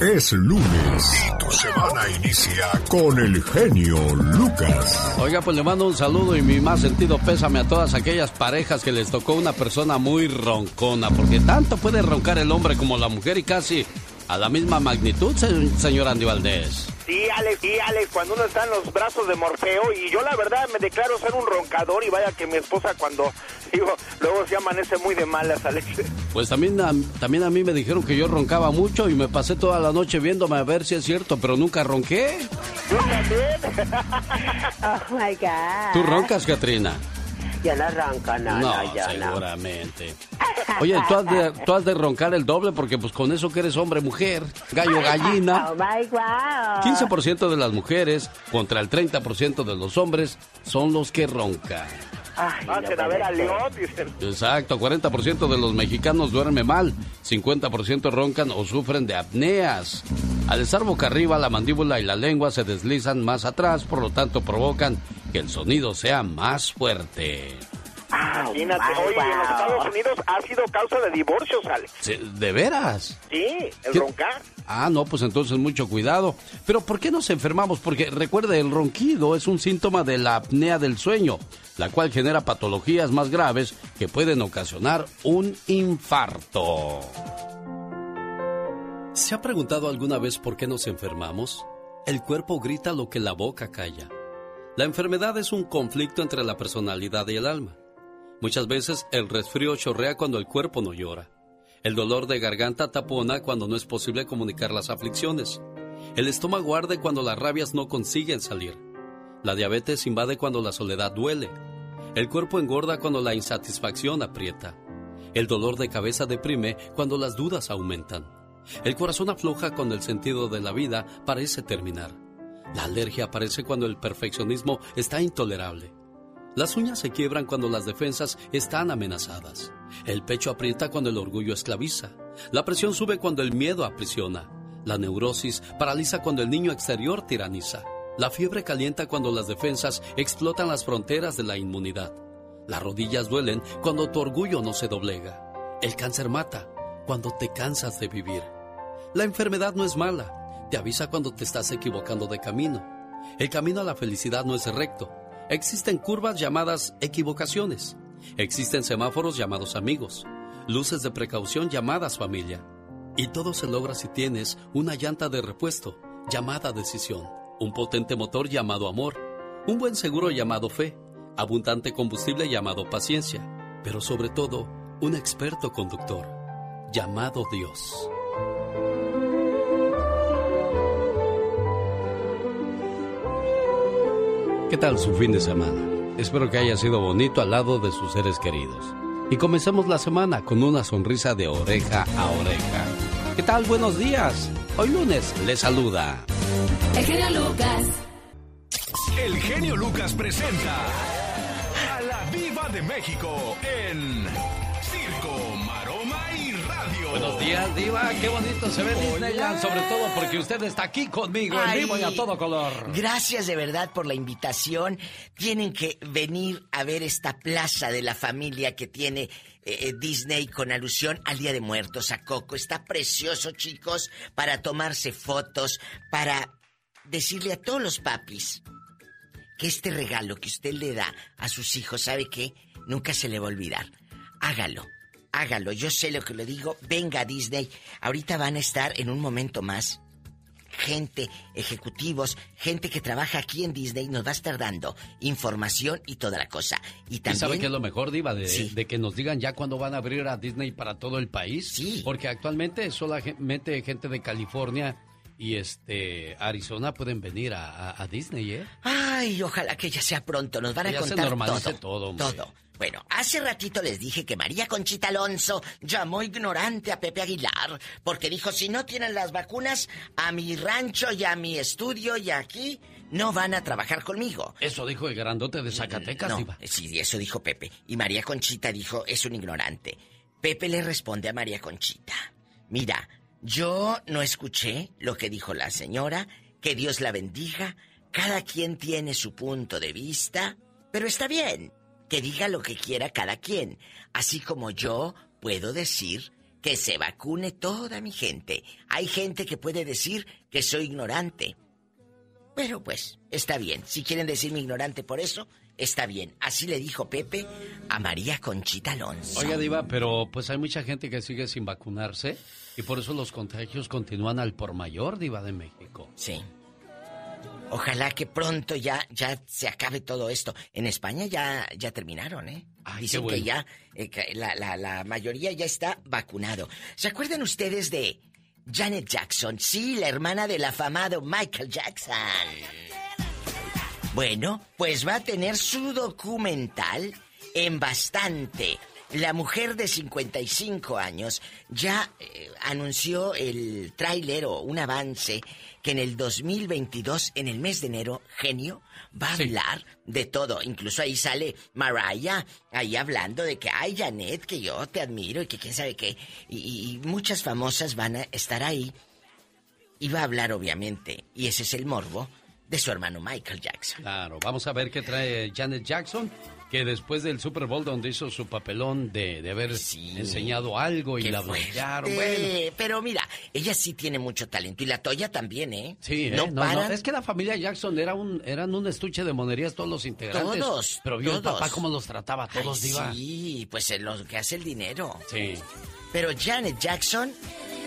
Es lunes y tu semana inicia con el genio Lucas. Oiga, pues le mando un saludo y mi más sentido pésame a todas aquellas parejas que les tocó una persona muy roncona, porque tanto puede roncar el hombre como la mujer y casi a la misma magnitud, señor Andy Valdés. Sí, Alex, sí, Alex, cuando uno está en los brazos de Morfeo, y yo la verdad me declaro ser un roncador, y vaya que mi esposa cuando, digo, luego se amanece muy de malas, Alex. Pues también a, también a mí me dijeron que yo roncaba mucho y me pasé toda la noche viéndome a ver si es cierto, pero nunca ronqué. Yo también. oh my God. ¿Tú roncas, Katrina? Ya no ronco, no, no, ya seguramente. Oye, ¿tú has, de, tú has de roncar el doble porque pues con eso que eres hombre, mujer, gallo, gallina. Oh my wow. 15% de las mujeres contra el 30% de los hombres son los que roncan. Ay, no que a ver puede a ser. León, dicen. Exacto, 40% de los mexicanos duermen mal, 50% roncan o sufren de apneas. Al estar boca arriba, la mandíbula y la lengua se deslizan más atrás, por lo tanto provocan que el sonido sea más fuerte. Imagínate, oye, y en los. Estados Unidos ha sido causa de divorcios, Alex. ¿De veras? Sí, el ¿Qué? roncar. Ah, no, pues entonces mucho cuidado. Pero ¿por qué nos enfermamos? Porque recuerde, el ronquido es un síntoma de la apnea del sueño, la cual genera patologías más graves que pueden ocasionar un infarto. ¿Se ha preguntado alguna vez por qué nos enfermamos? El cuerpo grita lo que la boca calla. La enfermedad es un conflicto entre la personalidad y el alma. Muchas veces el resfrío chorrea cuando el cuerpo no llora. El dolor de garganta tapona cuando no es posible comunicar las aflicciones. El estómago arde cuando las rabias no consiguen salir. La diabetes invade cuando la soledad duele. El cuerpo engorda cuando la insatisfacción aprieta. El dolor de cabeza deprime cuando las dudas aumentan. El corazón afloja cuando el sentido de la vida parece terminar. La alergia aparece cuando el perfeccionismo está intolerable. Las uñas se quiebran cuando las defensas están amenazadas. El pecho aprieta cuando el orgullo esclaviza. La presión sube cuando el miedo aprisiona. La neurosis paraliza cuando el niño exterior tiraniza. La fiebre calienta cuando las defensas explotan las fronteras de la inmunidad. Las rodillas duelen cuando tu orgullo no se doblega. El cáncer mata cuando te cansas de vivir. La enfermedad no es mala, te avisa cuando te estás equivocando de camino. El camino a la felicidad no es recto. Existen curvas llamadas equivocaciones. Existen semáforos llamados amigos. Luces de precaución llamadas familia. Y todo se logra si tienes una llanta de repuesto llamada decisión. Un potente motor llamado amor. Un buen seguro llamado fe. Abundante combustible llamado paciencia. Pero sobre todo, un experto conductor llamado Dios. ¿Qué tal su fin de semana? Espero que haya sido bonito al lado de sus seres queridos. Y comencemos la semana con una sonrisa de oreja a oreja. ¿Qué tal? Buenos días. Hoy lunes les saluda. El genio Lucas. El genio Lucas presenta a la Viva de México en Buenos días, Diva. Qué bonito se ve Disneyland, sobre todo porque usted está aquí conmigo en vivo y a todo color. Gracias de verdad por la invitación. Tienen que venir a ver esta plaza de la familia que tiene eh, eh, Disney con alusión al Día de Muertos, a Coco. Está precioso, chicos, para tomarse fotos, para decirle a todos los papis que este regalo que usted le da a sus hijos, ¿sabe qué? Nunca se le va a olvidar. Hágalo, hágalo. Yo sé lo que le digo. Venga, Disney. Ahorita van a estar en un momento más gente, ejecutivos, gente que trabaja aquí en Disney nos va a estar dando información y toda la cosa. Y también... sabe qué es lo mejor, Diva? De, de, que nos digan ya cuándo van a abrir a Disney para todo el país. Sí. Porque actualmente solamente gente de California y este Arizona pueden venir a, Disney, ¿eh? Ay, ojalá que ya sea pronto. Nos van a contar todo. Todo. todo. Bueno, hace ratito les dije que María Conchita Alonso llamó ignorante a Pepe Aguilar porque dijo si no tienen las vacunas a mi rancho y a mi estudio y aquí no van a trabajar conmigo. Eso dijo el grandote de Zacatecas, no, Sí, eso dijo Pepe. Y María Conchita dijo es un ignorante. Pepe le responde a María Conchita. Mira, yo no escuché lo que dijo la señora, que Dios la bendiga, cada quien tiene su punto de vista, pero está bien, que diga lo que quiera cada quien, así como yo puedo decir que se vacune toda mi gente. Hay gente que puede decir que soy ignorante. Pero pues, está bien. Si quieren decirme ignorante por eso, está bien. Así le dijo Pepe a María Conchita Alonso. Oiga, Diva, pero pues hay mucha gente que sigue sin vacunarse y por eso los contagios continúan al por mayor, Diva de México. Sí. Ojalá que pronto ya, ya se acabe todo esto. En España ya, ya terminaron, ¿eh? Dicen que ya eh, la, la, la mayoría ya está vacunado. ¿Se acuerdan ustedes de Janet Jackson? Sí, la hermana del afamado Michael Jackson. Bueno, pues va a tener su documental en bastante. La mujer de 55 años ya eh, anunció el tráiler o un avance que en el 2022, en el mes de enero, genio, va a hablar de todo. Incluso ahí sale Mariah, ahí hablando de que, ay, Janet, que yo te admiro y que quién sabe qué. Y, y muchas famosas van a estar ahí. Y va a hablar, obviamente, y ese es el morbo de su hermano Michael Jackson. Claro, vamos a ver qué trae Janet Jackson, que después del Super Bowl donde hizo su papelón de, de haber enseñado algo y la bloquearon, bueno. Pero mira, ella sí tiene mucho talento y la Toya también, ¿eh? Sí, ¿eh? no, es que la familia Jackson era un, eran un estuche de monerías todos los integrantes. Todos, Pero vio el papá cómo los trataba todos, Sí, pues es lo que hace el dinero. Sí. Pero Janet Jackson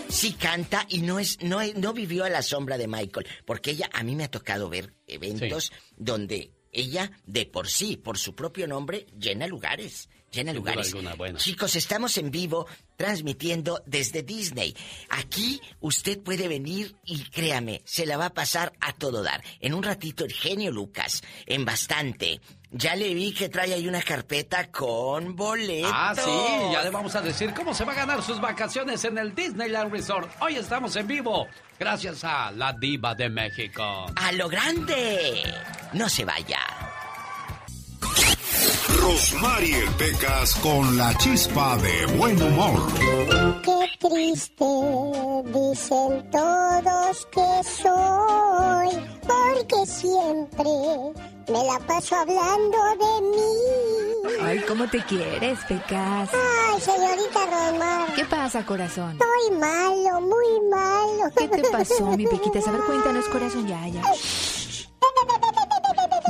sí canta y no es no, no vivió a la sombra de Michael, porque ella a mí me ha tocado ver eventos donde ella de por sí, por su propio nombre, llena lugares. Llena lugares. Chicos, estamos en vivo transmitiendo desde Disney. Aquí usted puede venir y créame, se la va a pasar a todo dar. En un ratito el genio Lucas, en bastante. Ya le vi que trae ahí una carpeta con boletos. Ah, sí, ya le vamos a decir cómo se va a ganar sus vacaciones en el Disneyland Resort. Hoy estamos en vivo, gracias a la Diva de México. ¡A lo grande! No se vaya. Rosmarie Pecas con la chispa de buen humor. Qué triste dicen todos que soy, porque siempre me la paso hablando de mí. Ay, ¿cómo te quieres, Pecas? Ay, señorita Rosmar. ¿Qué pasa, corazón? Estoy malo, muy malo. ¿Qué te pasó, mi Pequita? A ver, cuéntanos, corazón, ya, ya.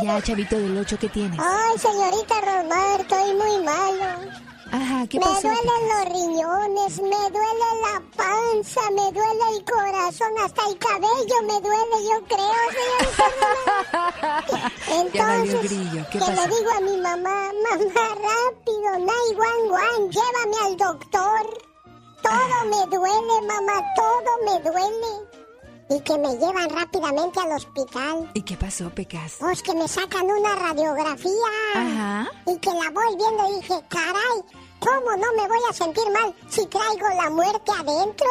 Ya, chavito del 8, ¿qué tienes? Ay, señorita Romar, estoy muy malo. Ajá, ¿qué me pasó? Me duelen los riñones, me duele la panza, me duele el corazón, hasta el cabello me duele, yo creo, señorita Entonces, ¿Qué que le digo a mi mamá, mamá, rápido, 911, llévame al doctor. Todo me duele, mamá, todo me duele y que me llevan rápidamente al hospital. ¿Y qué pasó, Pecas? Pues que me sacan una radiografía. Ajá. Y que la voy viendo y dije, caray, ¿cómo no me voy a sentir mal si traigo la muerte adentro?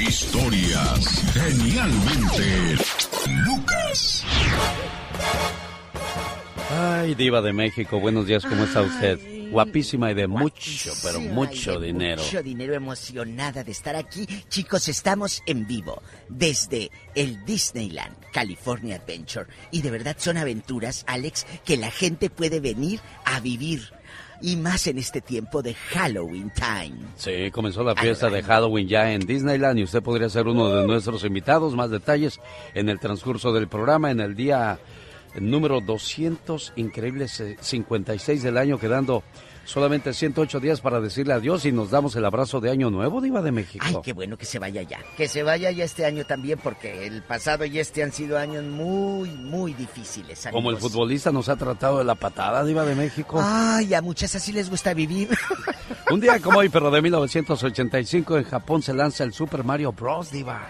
Historias genialmente Lucas. Ay, diva de México, buenos días, ¿cómo está usted? Guapísima y de mucho, pero mucho dinero. Mucho dinero, emocionada de estar aquí. Chicos, estamos en vivo desde el Disneyland, California Adventure. Y de verdad son aventuras, Alex, que la gente puede venir a vivir. Y más en este tiempo de Halloween time. Sí, comenzó la fiesta de Halloween ya en Disneyland y usted podría ser uno de nuestros invitados. Más detalles en el transcurso del programa, en el día número 200, increíbles 56 del año, quedando Solamente 108 días para decirle adiós y nos damos el abrazo de Año Nuevo, Diva de México. Ay, qué bueno que se vaya ya. Que se vaya ya este año también, porque el pasado y este han sido años muy, muy difíciles. Como el futbolista nos ha tratado de la patada, Diva de México. Ay, a muchas así les gusta vivir. Un día como hoy, pero de 1985, en Japón se lanza el Super Mario Bros. Diva.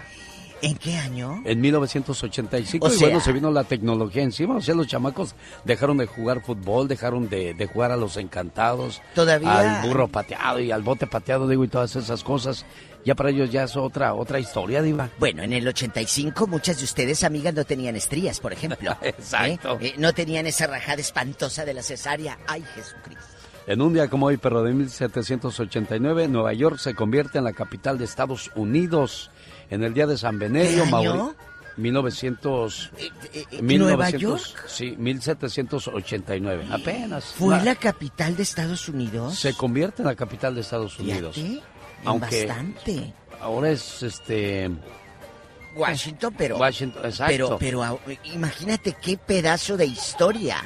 ¿En qué año? En 1985, O y sea- bueno, se vino la tecnología encima. O sea, los chamacos dejaron de jugar fútbol, dejaron de, de jugar a los encantados. Todavía- Al burro pateado y al bote pateado, digo, y todas esas cosas. Ya para ellos ya es otra, otra historia, Diva. Bueno, en el 85 muchas de ustedes, amigas, no tenían estrías, por ejemplo. Exacto. ¿Eh? Eh, no tenían esa rajada espantosa de la cesárea. Ay, Jesucristo. En un día como hoy, pero de 1789, Nueva York se convierte en la capital de Estados Unidos. En el día de San Benedio, ¿Qué año? Mauri- 1900, Eh, eh, 1900, ¿Nueva York? Sí, 1789, apenas. ¿Fue La- la capital de Estados Unidos? Se convierte en la capital de Estados Unidos. Fíjate, Aunque bastante. ahora es este Washington, pero... Washington, exacto. Pero, pero ah, imagínate qué pedazo de historia.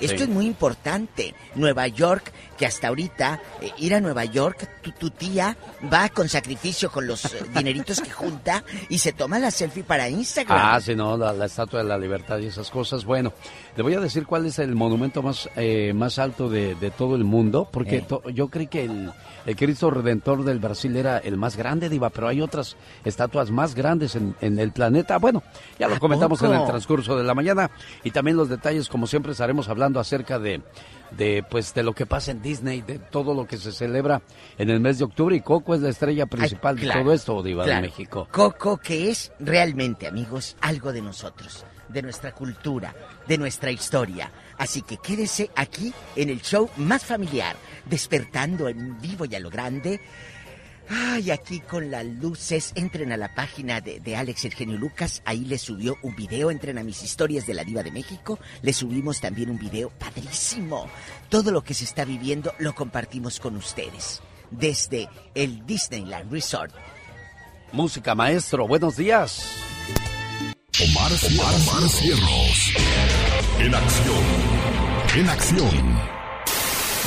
Esto Sí. es muy importante. Nueva York, que hasta ahorita, eh, ir a Nueva York, tu, tu tía va con sacrificio con los eh, dineritos que junta y se toma la selfie para Instagram. Ah, sí, no, la, la Estatua de la Libertad y esas cosas. Bueno, le voy a decir cuál es el monumento más, eh, más alto de, de todo el mundo, porque Eh. to- yo creí que el, el Cristo Redentor del Brasil era el más grande, Diva, pero hay otras estatuas más grandes en, en el planeta. Bueno, ya lo ¿A comentamos en el transcurso de la mañana y también los detalles, como siempre, estaremos hablando acerca de, de, pues, de lo que pasa en Disney, de todo lo que se celebra en el mes de octubre y Coco es la estrella principal Ay, de todo esto, Diva claro. de México. Coco, que es realmente, amigos, algo de nosotros, de nuestra cultura, de nuestra historia. Así que quédese aquí en el show más familiar, despertando en vivo y a lo grande. Ay, aquí con las luces, entren a la página de, de Alex el genio Lucas, ahí le subió un video, entren a mis historias de la diva de México, le subimos también un video padrísimo. Todo lo que se está viviendo lo compartimos con ustedes, desde el Disneyland Resort. Música, maestro, buenos días. Omar, Omar Cierros. En acción. En acción.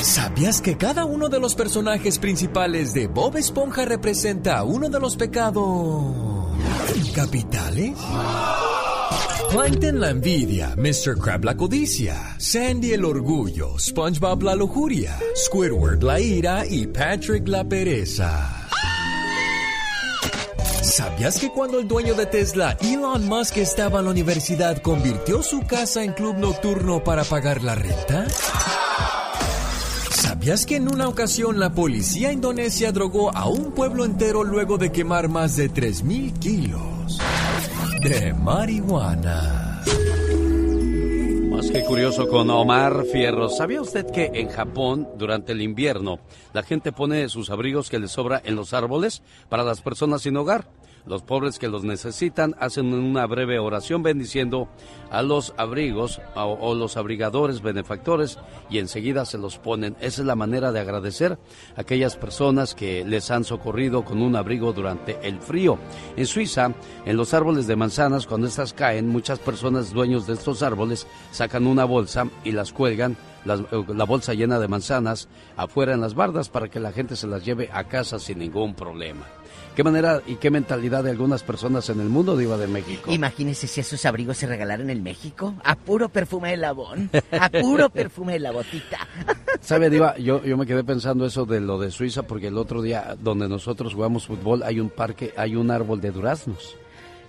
¿Sabías que cada uno de los personajes principales de Bob Esponja representa uno de los pecados capitales? Plankton la envidia, Mr. Crab la codicia, Sandy el orgullo, SpongeBob la lujuria, Squidward la ira y Patrick la pereza. ¿Sabías que cuando el dueño de Tesla, Elon Musk, estaba en la universidad, convirtió su casa en club nocturno para pagar la renta? ¿Sabías que en una ocasión la policía indonesia drogó a un pueblo entero luego de quemar más de 3.000 kilos de marihuana? Más que curioso con Omar Fierro. ¿Sabía usted que en Japón, durante el invierno, la gente pone sus abrigos que les sobra en los árboles para las personas sin hogar? Los pobres que los necesitan hacen una breve oración bendiciendo a los abrigos o, o los abrigadores benefactores y enseguida se los ponen. Esa es la manera de agradecer a aquellas personas que les han socorrido con un abrigo durante el frío. En Suiza, en los árboles de manzanas, cuando estas caen, muchas personas dueños de estos árboles sacan una bolsa y las cuelgan, eh, la bolsa llena de manzanas, afuera en las bardas para que la gente se las lleve a casa sin ningún problema. ¿Qué manera y qué mentalidad de algunas personas en el mundo, Diva de México? Imagínese si esos abrigos se regalaran en México, a puro perfume de labón, a puro perfume de la botita. ¿Sabe, Diva? Yo, yo me quedé pensando eso de lo de Suiza porque el otro día donde nosotros jugamos fútbol hay un parque, hay un árbol de duraznos.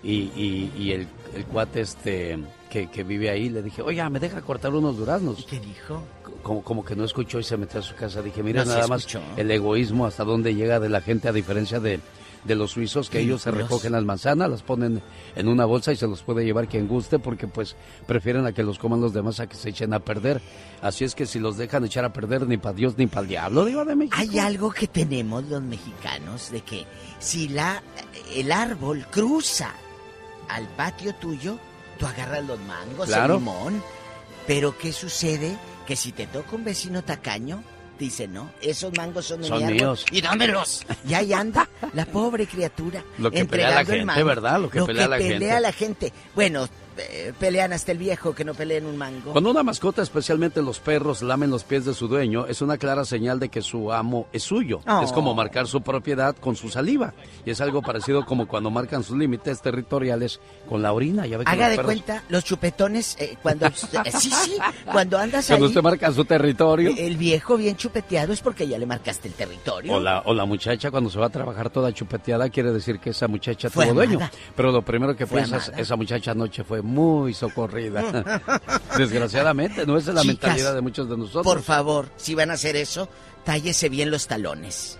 Y, y, y el, el cuate este que, que vive ahí le dije, oye, ¿me deja cortar unos duraznos? ¿Qué dijo? Como, como que no escuchó y se metió a su casa. Dije, mira No, nada más el egoísmo hasta dónde llega de la gente a diferencia de, de los suizos que Sí, ellos se recogen las manzanas, las ponen en una bolsa y se los puede llevar quien guste porque pues prefieren a que los coman los demás a que se echen a perder. Así es que si los dejan echar a perder ni para Dios ni para el diablo, digo de México. Hay algo que tenemos los mexicanos de que si la el árbol cruza al patio tuyo, tú agarras los mangos, Claro. el limón. Pero ¿qué sucede? Que si te toca un vecino tacaño, dice, no, esos mangos son de Son mi árbol, míos. Y dámelos. Y ahí anda la pobre criatura. Lo que pelea la el gente. ¿verdad? Lo que pelea la gente. pelea la gente. Bueno, pelean hasta el viejo que no peleen un mango. Cuando una mascota, especialmente los perros, lamen los pies de su dueño, es una clara señal de que su amo es suyo. Oh. Es como marcar su propiedad con su saliva. Y es algo parecido como cuando marcan sus límites territoriales con la orina. Ya ve que Haga de perros- cuenta, los chupetones, eh, cuando... sí, sí, cuando andas Cuando ahí, usted marca su territorio. el viejo bien chupeteado es porque ya le marcaste el territorio. O la, o la muchacha cuando se va a trabajar toda chupeteada quiere decir que esa muchacha Fue tuvo dueño. Pero lo primero que Fue esa muchacha anoche fue muy socorrida. Desgraciadamente, no esa es la Chicas, mentalidad de muchos de nosotros. Por favor, si van a hacer eso, tállese bien los talones.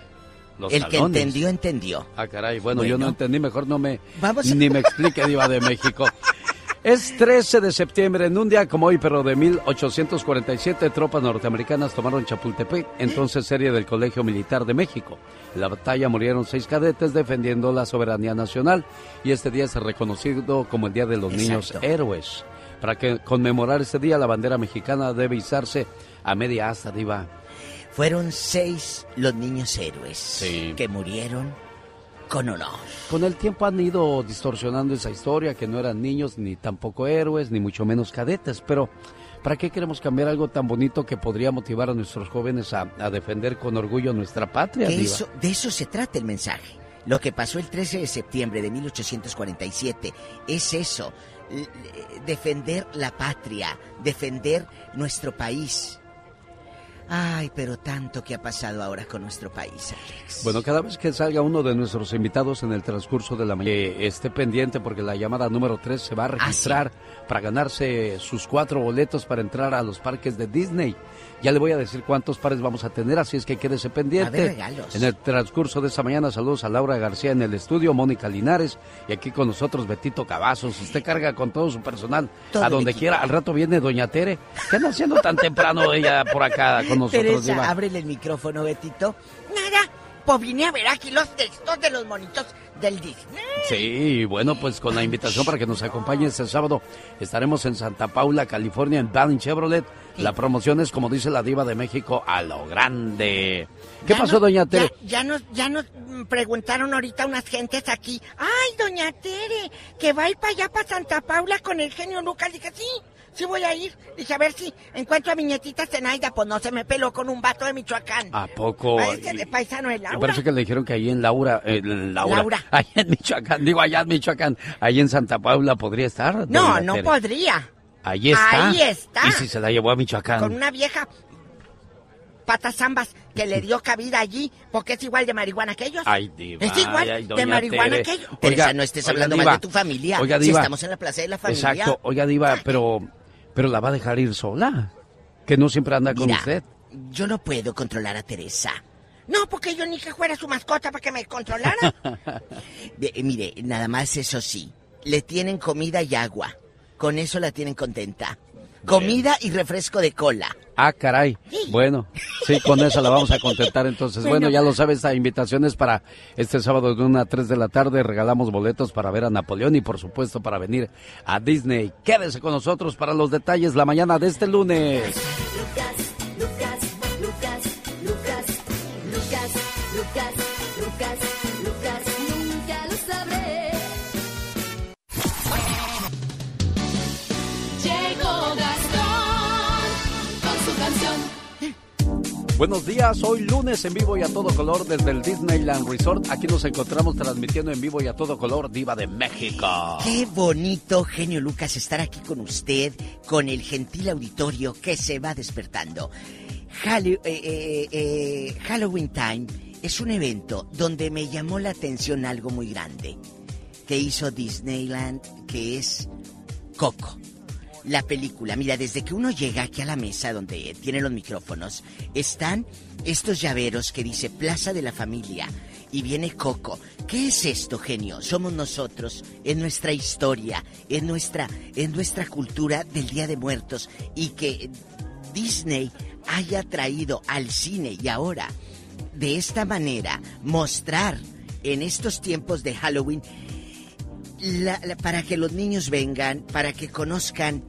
Los el que entendió, entendió. Ah, caray, bueno, yo no entendí, mejor no me... Vamos a- Ni me explique, Diva de México. Es 13 de septiembre, en un día como hoy, pero de 1847, tropas norteamericanas tomaron Chapultepec, entonces serie del Colegio Militar de México. En la batalla murieron seis cadetes defendiendo la soberanía nacional y este día es reconocido como el Día de los Niños. Héroes. Para que conmemorar este día, la bandera mexicana debe izarse a media asta, Diva. Fueron seis los niños héroes Sí. que murieron con honor. Con el tiempo han ido distorsionando esa historia, que no eran niños, ni tampoco héroes, ni mucho menos cadetes, pero ¿para qué queremos cambiar algo tan bonito que podría motivar a nuestros jóvenes a, a defender con orgullo nuestra patria, eso, de eso se trata el mensaje. Lo que pasó el 13 de septiembre de 1847 es eso, defender la patria, defender nuestro país. Ay, pero tanto que ha pasado ahora con nuestro país, Alex. Bueno, cada vez que salga uno de nuestros invitados en el transcurso de la mañana, que esté pendiente porque la llamada número 3 se va a Ah, registrar para ganarse sus cuatro boletos para entrar a los parques de Disney. Ya le voy a decir cuántos pares vamos a tener, así es que quédese pendiente. A haber regalos. En el transcurso de esta mañana, saludos a Laura García en el estudio, Mónica Linares y aquí con nosotros Betito Cavazos. Usted carga con todo su personal Todo a donde quiera. Al rato viene Doña Tere. ¿Qué anda haciendo tan temprano ella por acá con nosotros, Teresa, Diva? ábrele el micrófono, Betito. Nada, pues vine a ver aquí los textos de los monitos del Disney. Sí, bueno, pues con la invitación para que nos acompañe este sábado. Estaremos en Santa Paula, California, en Van Chevrolet. La promoción es, como dice la diva de México, a lo grande. ¿Qué Ya pasó, no- doña Tere? Ya, ya nos, ya nos preguntaron ahorita unas gentes aquí. Ay, doña Tere, que va a ir para allá, para Santa Paula con el genio Lucas. Dije, sí, sí voy a ir. Dije, a ver si encuentro a mi nietita Zenaida. Pues no se me peló con un vato de Michoacán. ¿A poco? De paisano de Me Laura. parece que le dijeron que ahí en Laura, eh, Laura, Laura. allá en Michoacán, digo allá en Michoacán, ahí en Santa Paula podría estar. No, no Tere. podría. Ahí está. Ahí está. ¿Y si se la llevó a Michoacán? Con una vieja patas que le dio cabida allí, porque es igual de marihuana que ellos. Ay, diva. Es igual ay, de marihuana Tere. que ellos. Oiga, Teresa, no estés oiga, hablando diva. mal de tu familia. Oiga, Si diva. estamos en la plaza de la familia. Exacto. Oiga, Diva, pero, pero la va a dejar ir sola. Que no siempre anda con Mira, usted. Yo no puedo controlar a Teresa. No, porque yo ni que fuera su mascota para que me controlara. De- eh, mire, nada más eso sí. Le tienen comida y agua. Con eso la tienen contenta. Comida y refresco de cola. Ah, caray. Bueno, sí, con esa la vamos a contentar entonces. Bueno, Bueno. ya lo sabes, esta invitación es para este sábado de 1 a 3 de la tarde. Regalamos boletos para ver a Napoleón y por supuesto para venir a Disney. Quédese con nosotros para los detalles la mañana de este lunes. Lucas, Lucas, Lucas, Lucas, Lucas, Lucas, Lucas, Buenos días, hoy lunes en vivo y a todo color desde el Disneyland Resort. Aquí nos encontramos transmitiendo en vivo y a todo color Diva de México. Qué bonito, genio Lucas, estar aquí con usted, con el gentil auditorio que se va despertando. Eh, eh, eh, Halloween Time es un evento donde me llamó la atención algo muy grande que hizo Disneyland, que es Coco. La película, mira, desde que uno llega aquí a la mesa donde tiene los micrófonos, están estos llaveros que dice Plaza de la Familia y viene Coco. ¿Qué es esto, genio? Somos nosotros, en nuestra historia, en nuestra, en nuestra cultura del Día de Muertos y que Disney haya traído al cine y ahora de esta manera mostrar en estos tiempos de Halloween la- la- para que los niños vengan, para que conozcan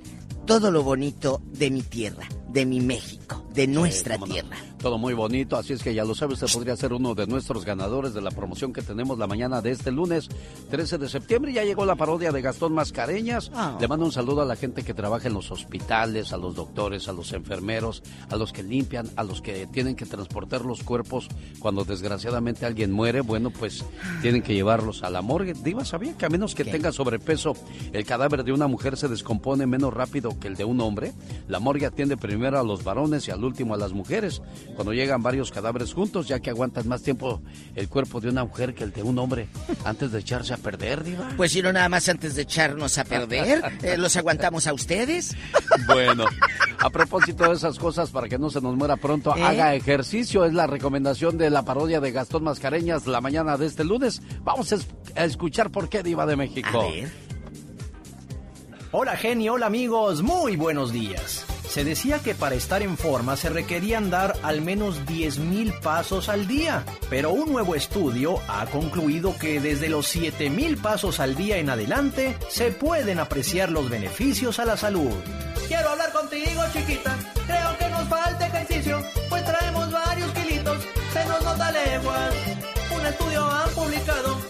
todo lo bonito de mi tierra, de mi México, de nuestra no. Todo muy bonito, así es que ya lo sabe, usted podría ser uno de nuestros ganadores de la promoción que tenemos la mañana de este lunes 13 de septiembre. Ya llegó la parodia de Gastón Mascareñas. Ah. Le mando un saludo a la gente que trabaja en los hospitales, a los doctores, a los enfermeros, a los que limpian, a los que tienen que transportar los cuerpos cuando desgraciadamente alguien muere. Bueno, pues tienen que llevarlos a la morgue. Diva, ¿sabía que a menos que tenga sobrepeso, el cadáver de una mujer se descompone menos rápido que el de un hombre? La morgue atiende primero a los varones y al último a las mujeres. Cuando llegan varios cadáveres juntos, ya que aguantan más tiempo el cuerpo de una mujer que el de un hombre antes de echarse a perder, Diva. Pues si no, nada más antes de echarnos a perder, eh, los aguantamos a ustedes. Bueno, a propósito de esas cosas, para que no se nos muera pronto, ¿Eh? haga ejercicio. Es la recomendación de la parodia de Gastón Mascareñas la mañana de este lunes. Vamos a, es- a escuchar por qué Diva de México. Hola genio, hola amigos, muy buenos días. Se decía que para estar en forma se requerían dar al menos 10.000 pasos al día, pero un nuevo estudio ha concluido que desde los 7.000 pasos al día en adelante se pueden apreciar los beneficios a la salud. Quiero hablar contigo, chiquita. Creo que nos falta ejercicio, pues traemos varios kilitos, se nos nota leguas. Un estudio han publicado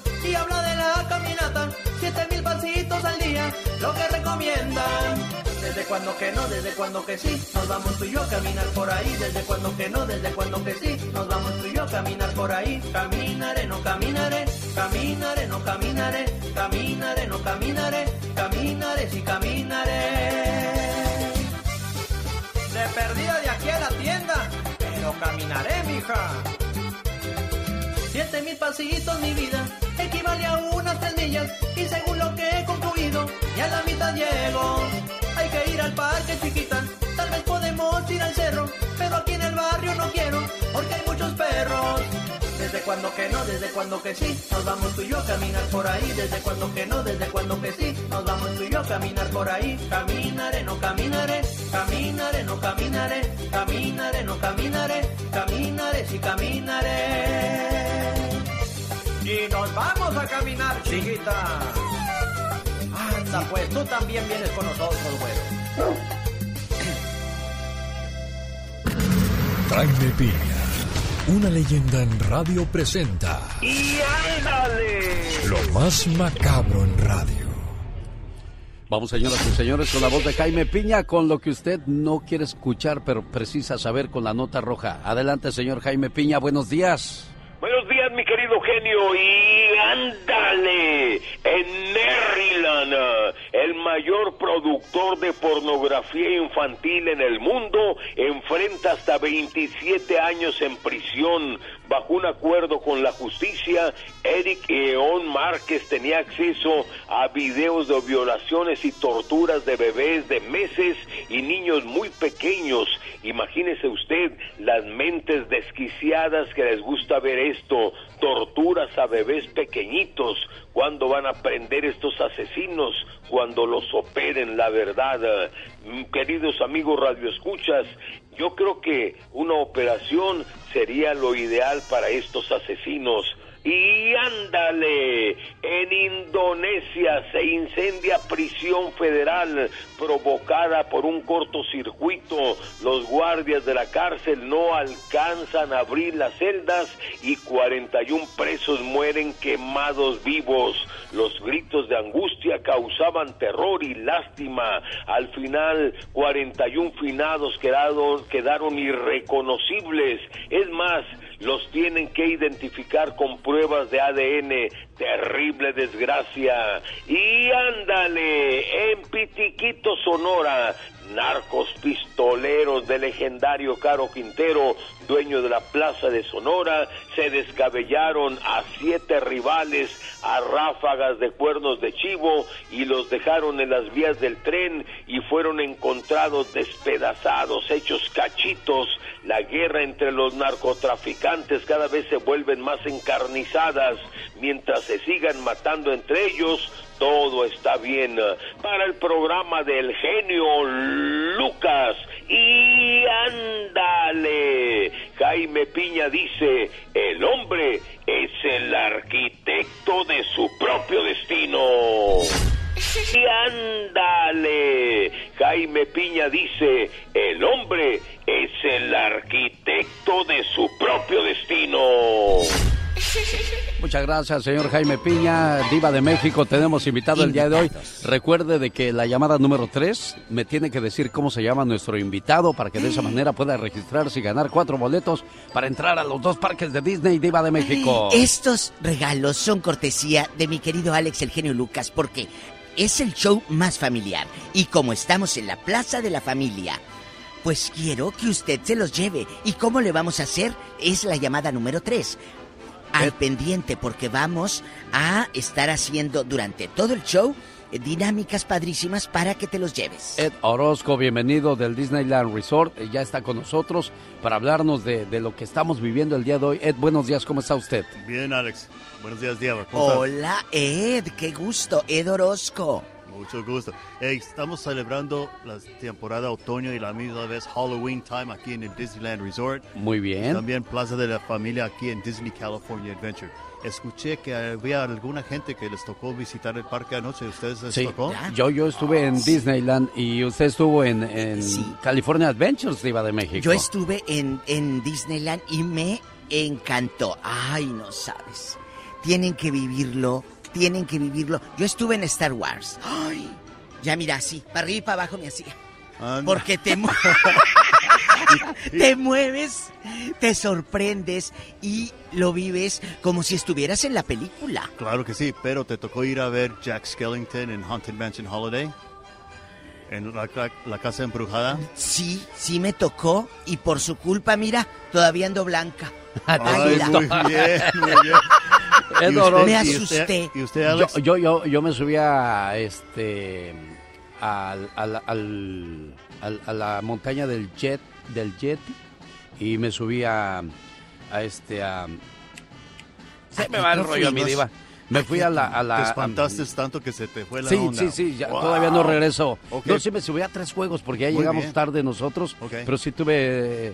7000 pasitos al día, lo que recomiendan. Desde cuando que no, desde cuando que sí, nos vamos tú y yo a caminar por ahí. Desde cuando que no, desde cuando que sí, nos vamos tú y yo a caminar por ahí. Caminaré, no caminaré, caminaré, no caminaré, caminaré, no caminaré, caminaré, sí caminaré. De perdida de aquí a la tienda, pero caminaré, mija. Siete mil pasitos mi vida equivale a unas tres millas y según a la mitad llego. Hay que ir al parque chiquita, tal vez podemos ir al cerro, pero aquí en el barrio no quiero porque hay muchos perros. Desde cuando que no, desde cuando que sí, nos vamos tú y yo a caminar por ahí. Desde cuando que no, desde cuando que sí, nos vamos tú y yo a caminar por ahí. Caminaré, no caminaré, caminaré, no caminaré, caminaré, no caminaré, caminaré, sí caminaré. Y nos vamos a caminar, chiquita. Anda, pues tú también vienes con nosotros, güero. Jaime Piña, una leyenda en radio presenta ¡Y ándale! lo más macabro en radio. Vamos, señoras y señores, con la voz de Jaime Piña, con lo que usted no quiere escuchar, pero precisa saber con la nota roja. Adelante, señor Jaime Piña, buenos días. Buenos días, mi querido genio, y ándale, en Maryland, el mayor productor de pornografía infantil en el mundo enfrenta hasta 27 años en prisión. Bajo un acuerdo con la justicia, Eric Eon Márquez tenía acceso a videos de violaciones y torturas de bebés de meses y niños muy pequeños. Imagínese usted las mentes desquiciadas que les gusta ver esto, torturas a bebés pequeñitos. ¿Cuándo van a aprender estos asesinos? Cuando los operen, la verdad. Mm, Queridos amigos radioescuchas, yo creo que una operación sería lo ideal para estos asesinos. Y ándale, en Indonesia se incendia prisión federal provocada por un cortocircuito. Los guardias de la cárcel no alcanzan a abrir las celdas y 41 presos mueren quemados vivos. Los gritos de angustia causaban terror y lástima. Al final, 41 finados quedaron, quedaron irreconocibles. Es más, los tienen que identificar con pruebas de ADN. Terrible desgracia. Y ándale, en Pitiquito, Sonora, narcos pistoleros del legendario Caro Quintero, dueño de la Plaza de Sonora, se descabellaron a siete rivales a ráfagas de cuernos de chivo y los dejaron en las vías del tren y fueron encontrados despedazados, hechos cachitos. La guerra entre los narcotraficantes cada vez se vuelven más encarnizadas. Mientras se sigan matando entre ellos, todo está bien. Para el programa del genio Lucas. Y ándale. Jaime Piña dice, el hombre es el arquitecto de su propio destino. Y ándale. Jaime Piña dice, el hombre es el arquitecto arquitecto de su propio destino. Muchas gracias, señor Jaime Piña, Diva de México. Tenemos invitado el día de hoy. Recuerde de que la llamada número 3 me tiene que decir cómo se llama nuestro invitado para que de esa manera pueda registrarse y ganar cuatro boletos para entrar a los dos parques de Disney Diva de México. Estos regalos son cortesía de mi querido Alex el genio Lucas porque es el show más familiar y como estamos en la Plaza de la Familia, pues quiero que usted se los lleve. ¿Y cómo le vamos a hacer? Es la llamada número 3. Al pendiente porque vamos a estar haciendo durante todo el show eh, dinámicas padrísimas para que te los lleves. Ed Orozco, bienvenido del Disneyland Resort, eh, ya está con nosotros para hablarnos de, de lo que estamos viviendo el día de hoy. Ed, buenos días, ¿cómo está usted? Bien, Alex. Buenos días, Diego. ¿Cómo estás? Hola Ed, qué gusto, Ed Orozco. Mucho gusto. Hey, estamos celebrando la temporada otoño y la misma vez Halloween time aquí en el Disneyland Resort. Muy bien. También Plaza de la Familia aquí en Disney California Adventure. Escuché que había alguna gente que les tocó visitar el parque anoche. ¿Ustedes les Sí, tocó? yo, yo estuve en Disneyland y usted estuvo en, en California Adventures, Diva de México. Yo estuve en, en Disneyland y me encantó. Ay, no sabes. Tienen que vivirlo, tienen que vivirlo. Yo estuve en Star Wars. Ay, ya mira, así, para arriba y para abajo me hacía. Porque te, mu- te mueves, te sorprendes y lo vives como si estuvieras en la película. Claro que sí, pero te tocó ir a ver Jack Skellington en Haunted Mansion Holiday. En la, la- la casa embrujada. Sí, sí me tocó y por su culpa, mira, todavía ando blanca. Ay, Águila. muy bien, muy bien. Ed ¿Y usted- Orozco. Me y asusté. usted- ¿Y usted, Yo, Alex? yo, yo, yo me subí a este al, al, al- al- a la montaña del jet del jet y me subí a, a este a se me va el rollo mi diva me fui a la a la Te espantaste tanto que se te fue la Sí, onda. sí, sí, ya, Wow. todavía no regreso. Ok. No, sí me subí a tres juegos porque ya Muy llegamos bien. tarde nosotros, Ok. pero sí tuve...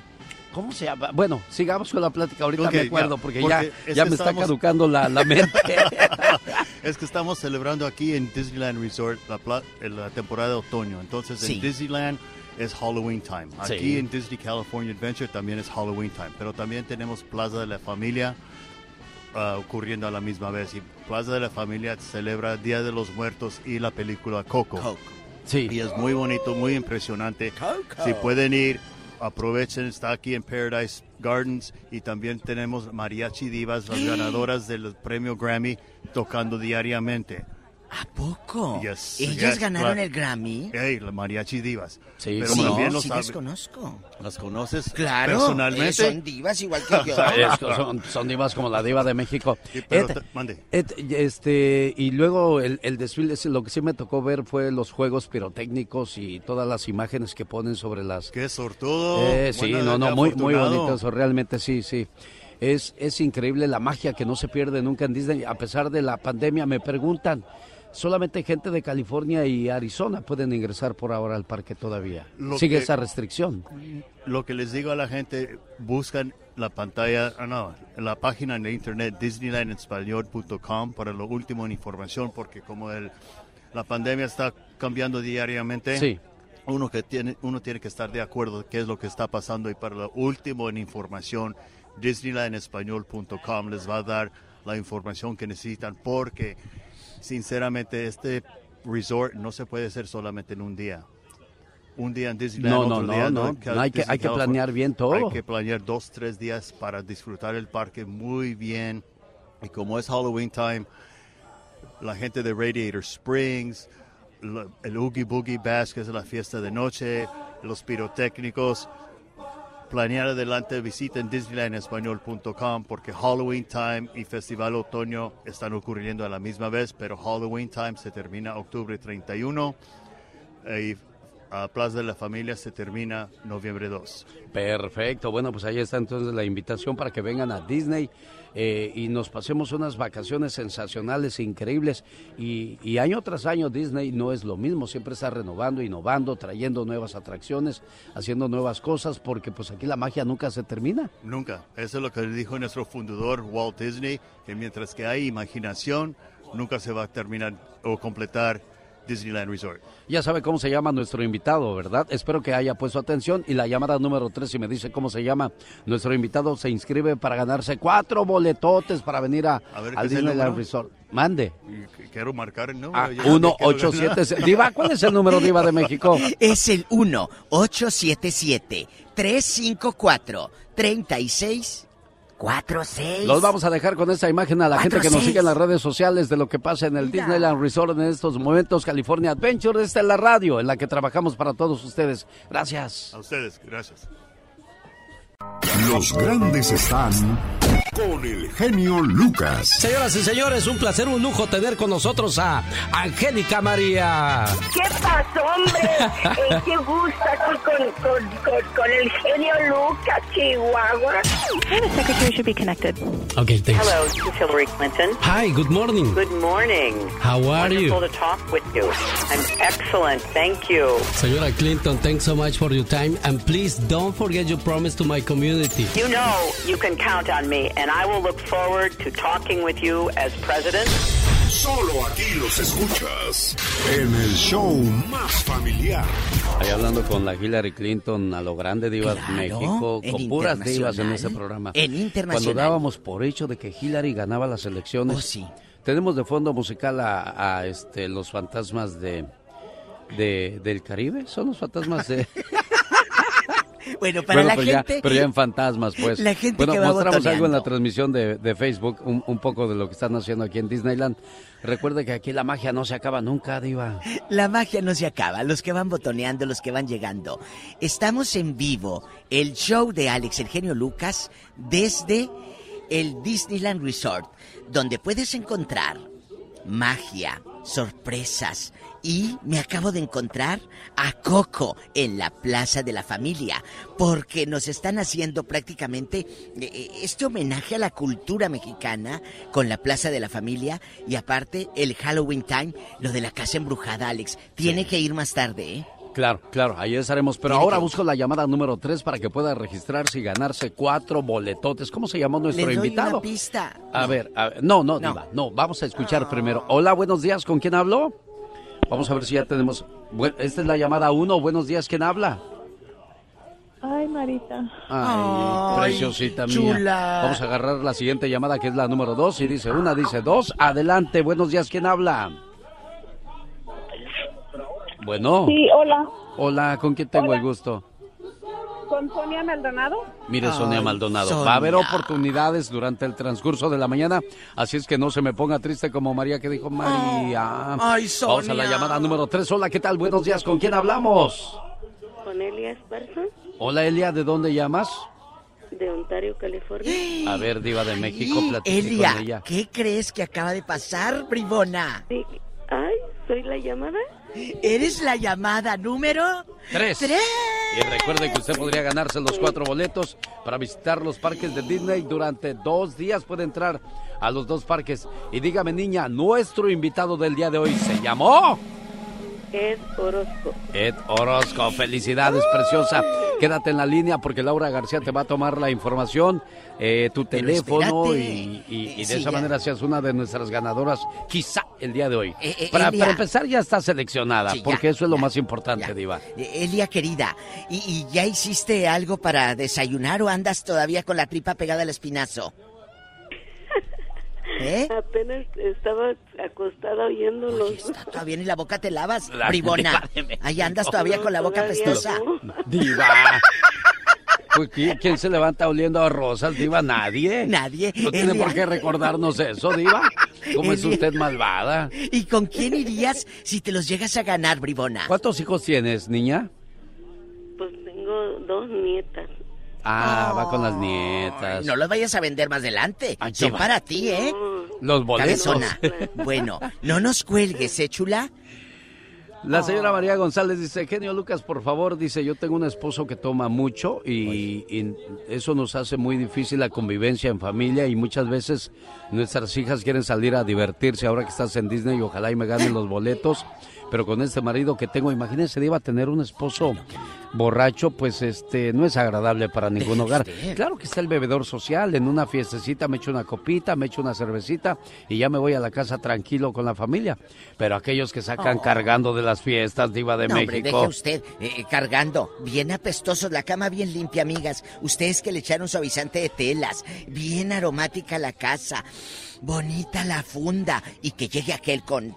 ¿Cómo se llama? Bueno, sigamos con la plática, ahorita Ok, me acuerdo ya, porque, porque ya, es ya me está caducando la, la mente. Es que estamos celebrando aquí en Disneyland Resort la, la temporada de otoño. Entonces Sí. en Disneyland es Halloween time. Aquí Sí. en Disney California Adventure también es Halloween time. Pero también tenemos Plaza de la Familia ah, ocurriendo a la misma vez. Y Plaza de la Familia celebra Día de los Muertos y la película Coco. Coco. sí. Y es muy bonito, muy impresionante. Si pueden ir, aprovechen, está aquí en Paradise Gardens y también tenemos Mariachi Divas, las ganadoras del premio Grammy, tocando diariamente. ¿A poco? Yes, ¿Ellas yes, ganaron claro. el Grammy? Hey, las Mariachi Divas. Sí, Pero no. también sí las conozco. ¿Las conoces Claro, personalmente? eh, son divas igual que yo. Son, son divas como la diva de México. Sí, pero Ed, te- mande. Ed, este, y luego el, el desfile, sí, lo que sí me tocó ver fue los juegos pirotécnicos y todas las imágenes que ponen sobre las... Qué sortudo. Eh, sí, no, no, muy, muy bonito eso, realmente sí, sí. Es, es increíble la magia que no se pierde nunca en Disney. A pesar de la pandemia, me preguntan, solamente gente de California y Arizona pueden ingresar por ahora al parque todavía. Lo Sigue que- esa restricción. Lo que les digo a la gente, buscan la pantalla, ah, no, la página de internet disneylandespañol.com para lo último en información, porque como el, la pandemia está cambiando diariamente, Sí. uno, que tiene, uno tiene que estar de acuerdo qué es lo que está pasando y para lo último en información, disneylandespañol.com les va a dar la información que necesitan, porque sinceramente este resort no se puede hacer solamente en un día. Un día en Disneyland, No, no, otro no, día no. Cal- No, hay que- hay que planear bien todo. Hay que planear dos, tres días para disfrutar el parque muy bien. Y como es Halloween time, la gente de Radiator Springs, el Oogie Boogie Bash, que es la fiesta de noche, los pirotécnicos, planear adelante, visiten disneylandespañol.com porque Halloween Time y Festival Otoño están ocurriendo a la misma vez, pero Halloween Time se termina octubre 31 eh, y a Plaza de la Familia se termina noviembre 2. Perfecto, bueno, pues ahí está entonces la invitación para que vengan a Disney eh, y nos pasemos unas vacaciones sensacionales, increíbles. Y, y año tras año Disney no es lo mismo, siempre está renovando, innovando, trayendo nuevas atracciones, haciendo nuevas cosas, porque pues aquí la magia nunca se termina. Nunca. Eso es lo que dijo nuestro fundador Walt Disney, que mientras que hay imaginación, nunca se va a terminar o completar Disneyland Resort. Ya sabe cómo se llama nuestro invitado, ¿verdad? Espero que haya puesto atención. Y la llamada número 3, si me dice cómo se llama, nuestro invitado se inscribe para ganarse cuatro boletotes para venir a, A ver, ¿qué al Disneyland número? Resort. Mande. Quiero marcar el número. Ah, yo también quiero 187. Diva, ¿cuál es el número Diva de México? Es el 1-877-354-3646. Los vamos a dejar con esta imagen a la gente que nos sigue en las redes sociales de lo que pasa en el Disneyland Resort en estos momentos, California Adventure. Esta es la radio en la que trabajamos para todos ustedes. Gracias. A ustedes, gracias. Los grandes están con el genio Lucas. Señoras y señores, un placer, un lujo tener con nosotros a Angélica María. ¿Qué pasó, hombre? Eh, qué gusto con, con, con, con el genio Lucas, Chihuahua. The secretary should be connected. Okay, thanks. Hello, this is Hillary Clinton. Hi, good morning. Good morning. How are you? Wonderful to talk with you. I'm excellent, thank you. Señora Clinton, thanks so much for your time and please don't forget your promise to my community. You know you can count on me, and I will look forward to talking with you as president. Solo aquí los escuchas en el show más familiar. Ahí hablando con la Hillary Clinton a lo grande divas de Claro, México, con puras divas en ese programa. En internacional. Cuando dábamos por hecho de que Hillary ganaba las elecciones. Oh, sí. Tenemos de fondo musical a, a, este los fantasmas de, de del Caribe, son los fantasmas de Bueno, para Bueno, la pero ya- gente... pero ya en fantasmas, pues. La gente bueno, que va mostramos algo en la transmisión de, de Facebook, un, un poco de lo que están haciendo aquí en Disneyland. Recuerde que aquí la magia no se acaba nunca, Diva. La magia no se acaba, los que van botoneando, los que van llegando. Estamos en vivo, el show de Alex, el genio Lucas, desde el Disneyland Resort, donde puedes encontrar magia, sorpresas. Y me acabo de encontrar a Coco en la Plaza de la Familia, porque nos están haciendo prácticamente eh, este homenaje a la cultura mexicana con la Plaza de la Familia y aparte el Halloween Time, lo de la casa embrujada, Alex. Tiene que ir más tarde, ¿eh? Claro, claro, ahí estaremos. Pero Tiene ahora que- busco la llamada número 3 para que pueda registrarse y ganarse cuatro boletotes. ¿Cómo se llamó nuestro Le doy invitado? una pista. A ver, a ver, no, no, Diva, no, vamos a escuchar primero. Hola, buenos días, ¿con quién hablo? Vamos a ver si ya tenemos... Bueno, esta es la llamada 1, buenos días, ¿quién habla? Ay, Marita. Ay, Ay, preciosita mía. chula. Vamos a agarrar la siguiente llamada que es la número 2 y dice una, dice dos. Adelante, buenos días, ¿quién habla? Bueno. Sí, hola. Hola, ¿con quién tengo Hola. el gusto? ¿Con Sonia Maldonado? Mire, Sonia Ay, Maldonado, va a haber Sonia. oportunidades durante el transcurso de la mañana, así es que no se me ponga triste como María que dijo María. Ay, Vamos a la Sonia. llamada número 3. Hola, ¿qué tal? Buenos días, ¿con quién hablamos? Con Elia Esparza, Hola, Elia, ¿de dónde llamas? de Ontario, California. A ver, diva de México, Elia, con ella. ¿qué crees que acaba de pasar, bribona? Ay, ¿soy la llamada? ¿Eres la llamada número? Tres. Tres. Y recuerde que usted podría ganarse los cuatro boletos para visitar los parques de Disney durante dos días. Puede entrar a los dos parques. Y dígame, niña, nuestro invitado del día de hoy se llamó Ed Orozco. Ed Orozco. Felicidades, preciosa. Quédate en la línea porque Laura García te va a tomar la información, eh, tu teléfono y, y- y de Sí, esa ya. manera seas una de nuestras ganadoras, quizá el día de hoy. Eh, eh, para, Elia. para empezar, ya está seleccionada, Sí, ya, porque eso es lo más importante, Diva. Elia, querida, ¿y, y ya hiciste algo para desayunar o andas todavía con la tripa pegada al espinazo? ¿Eh? Apenas estaba acostada oyéndolos. Todavía ni la boca te lavas, La bribona. Ahí andas todavía con la boca pestosa. Diva. Pues, ¿qui- ¿Quién se levanta oliendo a rosas, Diva? Nadie. Nadie. No tiene por qué recordarnos eso, Diva. ¿Cómo es usted malvada? ¿Y con quién irías si te los llegas a ganar, bribona? ¿Cuántos hijos tienes, niña? Pues tengo dos nietas. Ah, va con las nietas. No los vayas a vender más adelante. Son va. para ti, ¿eh? Los boletos. Cabezona. Bueno, no nos cuelgues, ¿eh, chula? La señora María González dice, genio Lucas, por favor, dice, yo tengo un esposo que toma mucho y, y eso nos hace muy difícil la convivencia en familia y muchas veces nuestras hijas quieren salir a divertirse ahora que estás en Disney y ojalá y me ganen los boletos pero con este marido que tengo, imagínense, iba a tener un esposo borracho, pues este no es agradable para ningún hogar. Claro que está el bebedor social, en una fiestecita me echo una copita, me echo una cervecita y ya me voy a la casa tranquilo con la familia. Pero aquellos que sacan Oh. cargando de las fiestas, diva de No, hombre, México. deje usted eh, cargando. Bien apestosos, la cama bien limpia, amigas. Ustedes que le echaron suavizante de telas. Bien aromática la casa. Bonita la funda. Y que llegue aquel con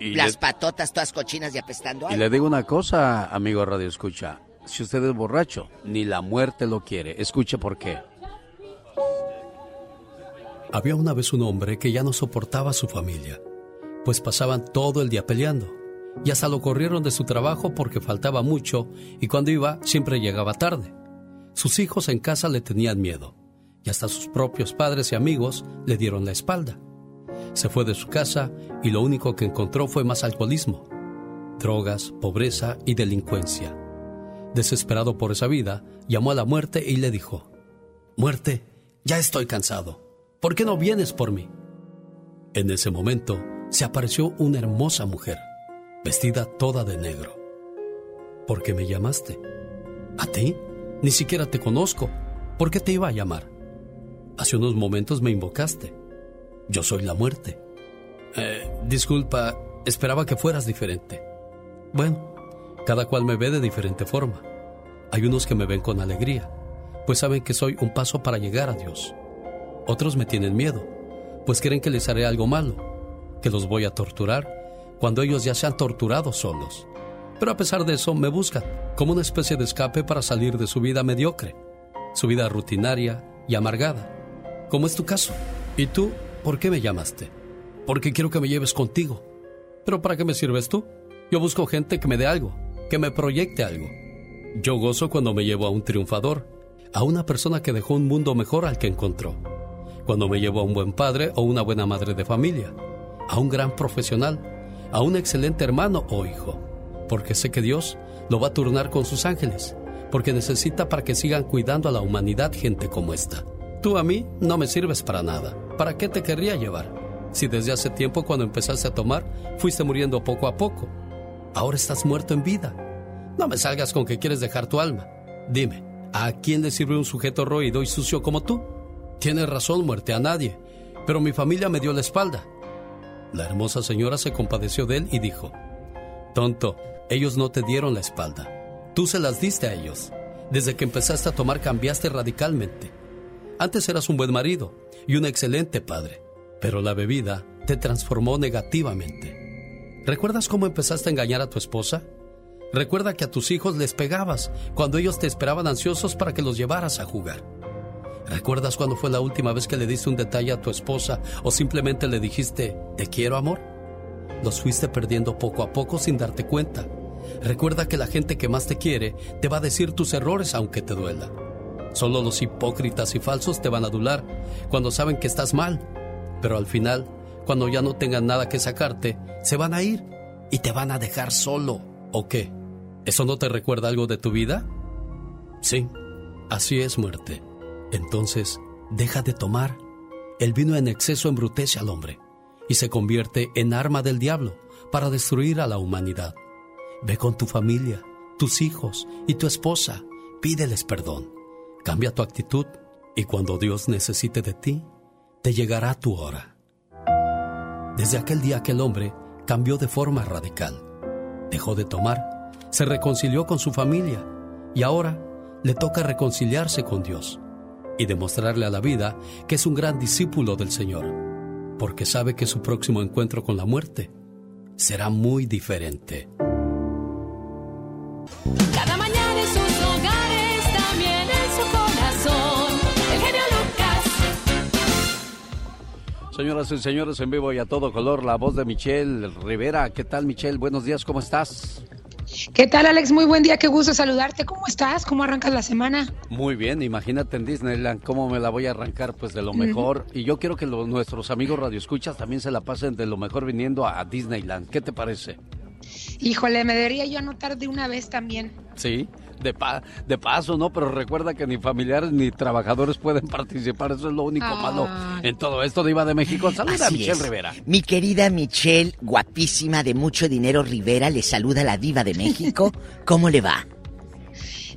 Y las le- patotas todas cochinas y apestando. Y Ay, le digo una cosa, amigo Radio Escucha. Si usted es borracho, ni la muerte lo quiere. Escuche por qué. Había una vez un hombre que ya no soportaba a su familia, pues pasaban todo el día peleando, y hasta lo corrieron de su trabajo porque faltaba mucho y cuando iba siempre llegaba tarde. Sus hijos en casa le tenían miedo, y hasta sus propios padres y amigos le dieron la espalda. Se fue de su casa y lo único que encontró fue más alcoholismo, drogas, pobreza y delincuencia. Desesperado por esa vida, llamó a la muerte y le dijo, Muerte, ya estoy cansado. ¿Por qué no vienes por mí? En ese momento se apareció una hermosa mujer, vestida toda de negro. ¿Por qué me llamaste? ¿A ti? Ni siquiera te conozco. ¿Por qué te iba a llamar? Hace unos momentos me invocaste. Yo soy la muerte. Eh, disculpa, esperaba que fueras diferente. Bueno, cada cual me ve de diferente forma. Hay unos que me ven con alegría, pues saben que soy un paso para llegar a Dios. Otros me tienen miedo, pues creen que les haré algo malo, que los voy a torturar cuando ellos ya se han torturado solos. Pero a pesar de eso me buscan como una especie de escape para salir de su vida mediocre, su vida rutinaria y amargada, como es tu caso. ¿Y tú por qué me llamaste? Porque quiero que me lleves contigo. ¿Pero para qué me sirves tú? Yo busco gente que me dé algo, que me proyecte algo. Yo gozo cuando me llevo a un triunfador, a una persona que dejó un mundo mejor al que encontró. Cuando me llevo a un buen padre o una buena madre de familia, a un gran profesional, a un excelente hermano o hijo, porque sé que Dios lo va a turnar con sus ángeles, porque necesita para que sigan cuidando a la humanidad gente como esta. Tú a mí no me sirves para nada. ¿Para qué te querría llevar? Si desde hace tiempo cuando empezaste a tomar fuiste muriendo poco a poco. Ahora estás muerto en vida. No me salgas con que quieres dejar tu alma. Dime, ¿a quién le sirve un sujeto roído y sucio como tú? Tienes razón, muerte, a nadie. Pero mi familia me dio la espalda. La hermosa señora se compadeció de él y dijo, Tonto, ellos no te dieron la espalda. Tú se las diste a ellos. Desde que empezaste a tomar cambiaste radicalmente. Antes eras un buen marido y un excelente padre, pero la bebida te transformó negativamente. ¿Recuerdas cómo empezaste a engañar a tu esposa? Recuerda que a tus hijos les pegabas cuando ellos te esperaban ansiosos para que los llevaras a jugar. ¿Recuerdas cuándo fue la última vez que le diste un detalle a tu esposa o simplemente le dijiste, te quiero amor? Los fuiste perdiendo poco a poco sin darte cuenta. Recuerda que la gente que más te quiere te va a decir tus errores aunque te duela. Solo los hipócritas y falsos te van a adular cuando saben que estás mal. Pero al final, cuando ya no tengan nada que sacarte, se van a ir y te van a dejar solo. ¿O qué? ¿Eso no te recuerda algo de tu vida? Sí, así es muerte. Entonces, deja de tomar. El vino en exceso embrutece al hombre y se convierte en arma del diablo para destruir a la humanidad. Ve con tu familia, tus hijos y tu esposa, pídeles perdón. Cambia tu actitud y cuando Dios necesite de ti, te llegará tu hora. Desde aquel día aquel hombre cambió de forma radical. Dejó de tomar, se reconcilió con su familia y ahora le toca reconciliarse con Dios y demostrarle a la vida que es un gran discípulo del Señor, porque sabe que su próximo encuentro con la muerte será muy diferente. Señoras y señores, en vivo y a todo color, la voz de Michelle Rivera. ¿Qué tal, Michelle? Buenos días, ¿cómo estás? ¿Qué tal, Alex? Muy buen día, qué gusto saludarte. ¿Cómo estás? ¿Cómo arrancas la semana? Muy bien, imagínate en Disneyland cómo me la voy a arrancar, pues de lo mejor. Y yo quiero que los- nuestros amigos radioescuchas también se la pasen de lo mejor viniendo a, a Disneyland. ¿Qué te parece? Híjole, me debería yo anotar de una vez también. Sí, de, pa- de paso, ¿no? Pero recuerda que ni familiares ni trabajadores pueden participar. Eso es lo único Ah. malo en todo esto de Iba de México. Saluda a Michelle es. Rivera. Mi querida Michelle, guapísima, de mucho dinero Rivera, le saluda la diva de México. ¿Cómo le va?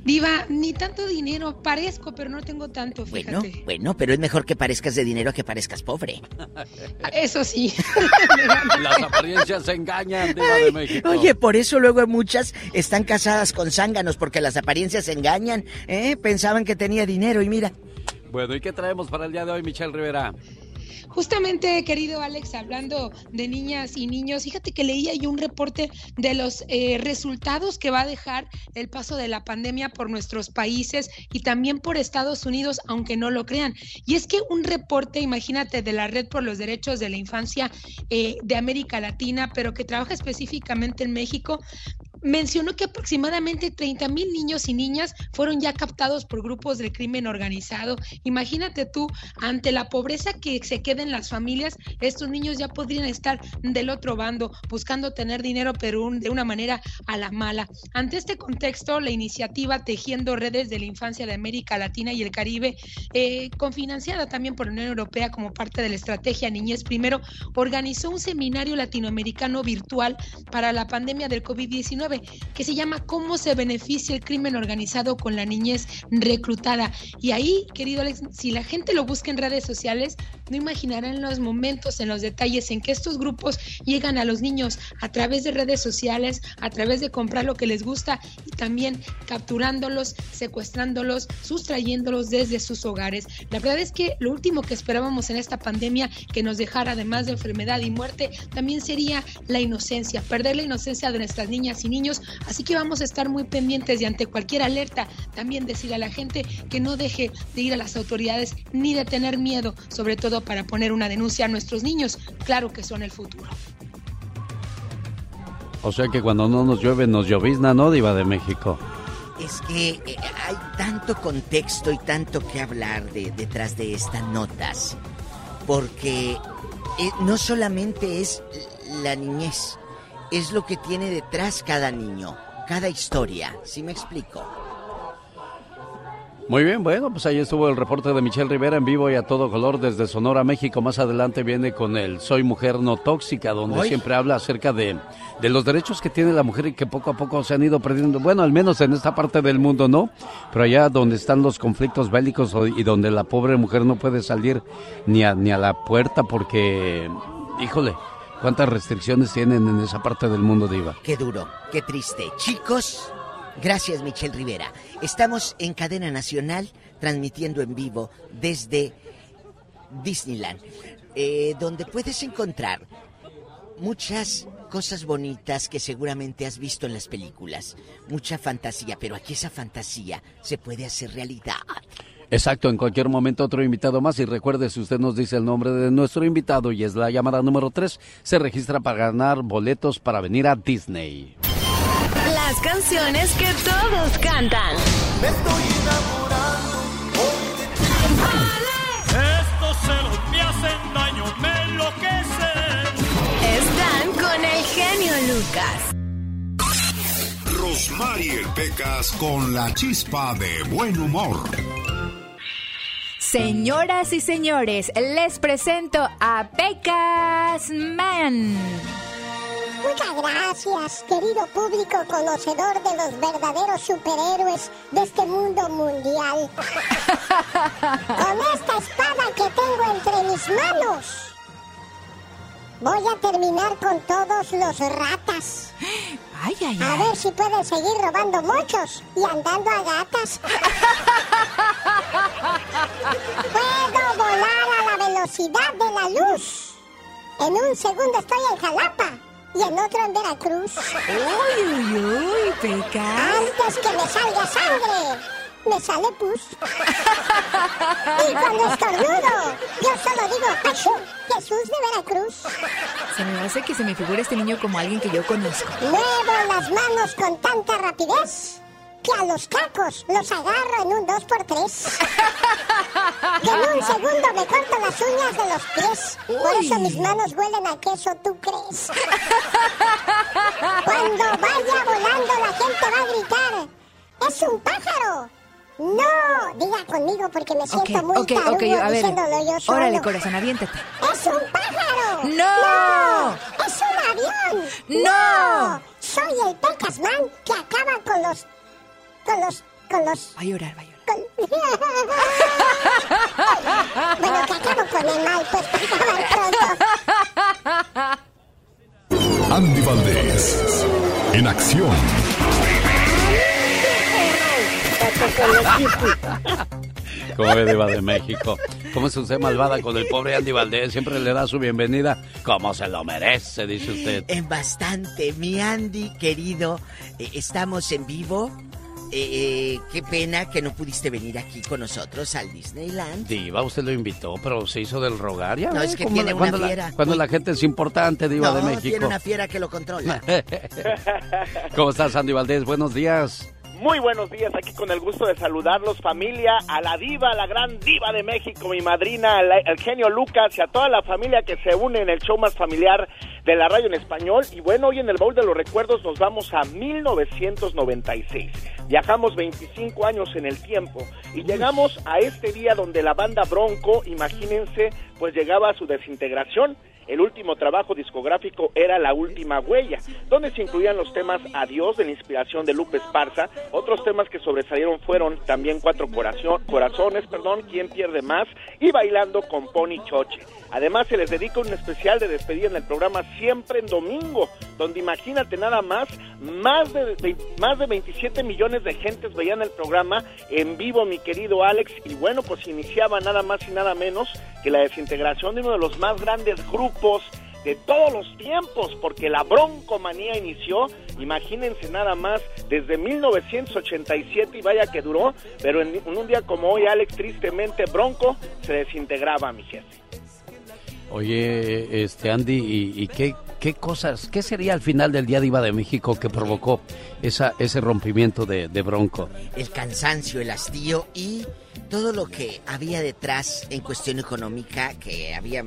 Diva, ni tanto dinero, parezco, pero no tengo tanto, Bueno, fíjate. bueno, pero es mejor que parezcas de dinero a que parezcas pobre. Eso sí. Las apariencias engañan, Diva de México. Oye, por eso luego muchas están casadas con zánganos, porque las apariencias engañan, ¿eh? Pensaban que tenía dinero y mira. Bueno, ¿y qué traemos para el día de hoy, Michelle Rivera? Justamente, querido Alex, hablando de niñas y niños, fíjate que leía yo un reporte de los eh, resultados que va a dejar el paso de la pandemia por nuestros países y también por Estados Unidos, aunque no lo crean. Y es que un reporte, imagínate, de la Red por los Derechos de la Infancia eh, de América Latina, pero que trabaja específicamente en México, mencionó que aproximadamente 30 mil niños y niñas fueron ya captados por grupos del crimen organizado. Imagínate tú, ante la pobreza que se queda en las familias, estos niños ya podrían estar del otro bando, buscando tener dinero, pero un- de una manera a la mala. Ante este contexto, la iniciativa Tejiendo Redes de la Infancia de América Latina y el Caribe, eh, también por la Unión Europea como parte de la estrategia Niñez Primero, organizó un seminario latinoamericano virtual para la pandemia del COVID-19 que se llama ¿Cómo se beneficia el crimen organizado con la niñez reclutada? Y ahí, querido Alex, si la gente lo busca en redes sociales, no imaginarán los momentos, en los detalles en que estos grupos llegan a los niños a través de redes sociales, a través de comprar lo que les gusta y también capturándolos, secuestrándolos, sustrayéndolos desde sus hogares. La verdad es que lo último que esperábamos en esta pandemia que nos dejara, además de enfermedad y muerte, también sería la inocencia, perder la inocencia de nuestras niñas y niños. Así que vamos a estar muy pendientes y ante cualquier alerta, también decirle a la gente que no deje de ir a las autoridades ni de tener miedo, sobre todo para poner una denuncia a nuestros niños. Claro que son el futuro. O sea que cuando no nos llueve, nos llovizna, ¿no, Diva de México? Es que eh, hay tanto contexto y tanto que hablar de, detrás de estas notas. Porque eh, no solamente es la niñez, es lo que tiene detrás cada niño, cada historia. ¿Sí me explico? Muy bien, bueno, pues ahí estuvo el reporte de Michelle Rivera en vivo y a todo color desde Sonora, México. Más adelante viene con el Soy Mujer No Tóxica, donde siempre habla acerca de, de los derechos que tiene la mujer y que poco a poco se han ido perdiendo. Bueno, al menos en esta parte del mundo, ¿no? Pero allá donde están los conflictos bélicos y donde la pobre mujer no puede salir ni a, ni a la puerta porque, híjole, cuántas restricciones tienen en esa parte del mundo, Diva. Qué duro, qué triste. Chicos, gracias Michelle Rivera. Estamos en cadena nacional transmitiendo en vivo desde Disneyland, eh, donde puedes encontrar muchas cosas bonitas que seguramente has visto en las películas. Mucha fantasía, pero aquí esa fantasía se puede hacer realidad. Exacto, en cualquier momento otro invitado más y recuerde si usted nos dice el nombre de nuestro invitado y es la llamada número 3, se registra para ganar boletos para venir a Disney. Las canciones que todos cantan. Me estoy Estos celos me hacen daño, me enloquecen. Están con el genio Lucas. Rosmarie Pecas con la chispa de buen humor. Señoras y señores, les presento a Pecas Man. Muchas gracias, querido público conocedor de los verdaderos superhéroes de este mundo mundial. Con esta espada que tengo entre mis manos, voy a terminar con todos los ratas. Ay, ay, A ver si pueden seguir robando mochos y andando a gatas. Puedo volar a la velocidad de la luz. En un segundo estoy en Jalapa y en otro en Veracruz. Uy, uy, uy, Pecas. Antes que me salga sangre, me sale pus. Y cuando estornudo, yo solo digo, ¡Achú! Jesús de Veracruz. Se me hace que se me figura este niño como alguien que yo conozco. Muevo las manos con tanta rapidez que a los cacos los agarro en un 2x3. que en un segundo me corto las uñas de los pies. Por eso mis manos huelen a queso, ¿tú crees? Cuando vaya volando la gente va a gritar, ¡es un pájaro! No, diga conmigo porque me siento okay, muy okay, tarugo okay, a ver, diciéndolo yo. Órale, corazón, aviéntate. ¡Es un pájaro! ¡No! ¡Es un avión! ¡No! no. Soy el Pecasman que acaba con los con los... con los... Va a llorar, va a llorar. bueno, que acabo con el mal, pues pronto. Andy Valdés, en acción. ¿Cómo ve, Diva de México? ¿Cómo es usted malvada con el pobre Andy Valdés? Siempre le da su bienvenida como se lo merece, dice usted. En bastante, mi Andy querido, eh, estamos en vivo. Eh, eh, qué pena que no pudiste venir aquí con nosotros al Disneyland. Diva, usted lo invitó, pero se hizo del rogar. Ya No, es que tiene la- una cuando la- fiera. cuando la gente es importante, Diva no, de México. tiene una fiera que lo controla. ¿Cómo estás, Andy Valdés? Buenos días. Muy buenos días, aquí con el gusto de saludarlos, familia, a la diva, a la gran diva de México, mi madrina, al, genio Lucas y a toda la familia que se une en el show más familiar de la radio en español. Y bueno, hoy en el baúl de los recuerdos nos vamos a 1996. Viajamos 25 años en el tiempo y llegamos a este día donde la banda Bronco, imagínense, pues llegaba a su desintegración. El último trabajo discográfico era La Última Huella, donde se incluían los temas Adiós de la inspiración de Lupe Esparza. Otros temas que sobresalieron fueron también Cuatro Corazón- Corazones, perdón, Quién pierde más y Bailando con Pony Choche. Además se les dedica un especial de despedida en el programa Siempre en Domingo, donde imagínate nada más, más de, de- más de 27 millones de gentes veían el programa en vivo, mi querido Alex, y bueno, pues iniciaba nada más y nada menos que la desintegración de uno de los más grandes grupos de todos los tiempos, porque la broncomanía inició, imagínense nada más, desde 1987 y vaya que duró, pero en, en un día como hoy, Alex, tristemente Bronco se desintegraba, mi jefe. Oye, este Andy, ¿y, y qué, qué cosas, qué sería al final del día Diva de México que provocó esa, ese rompimiento de, de Bronco? El cansancio, el hastío y todo lo que había detrás en cuestión económica, que había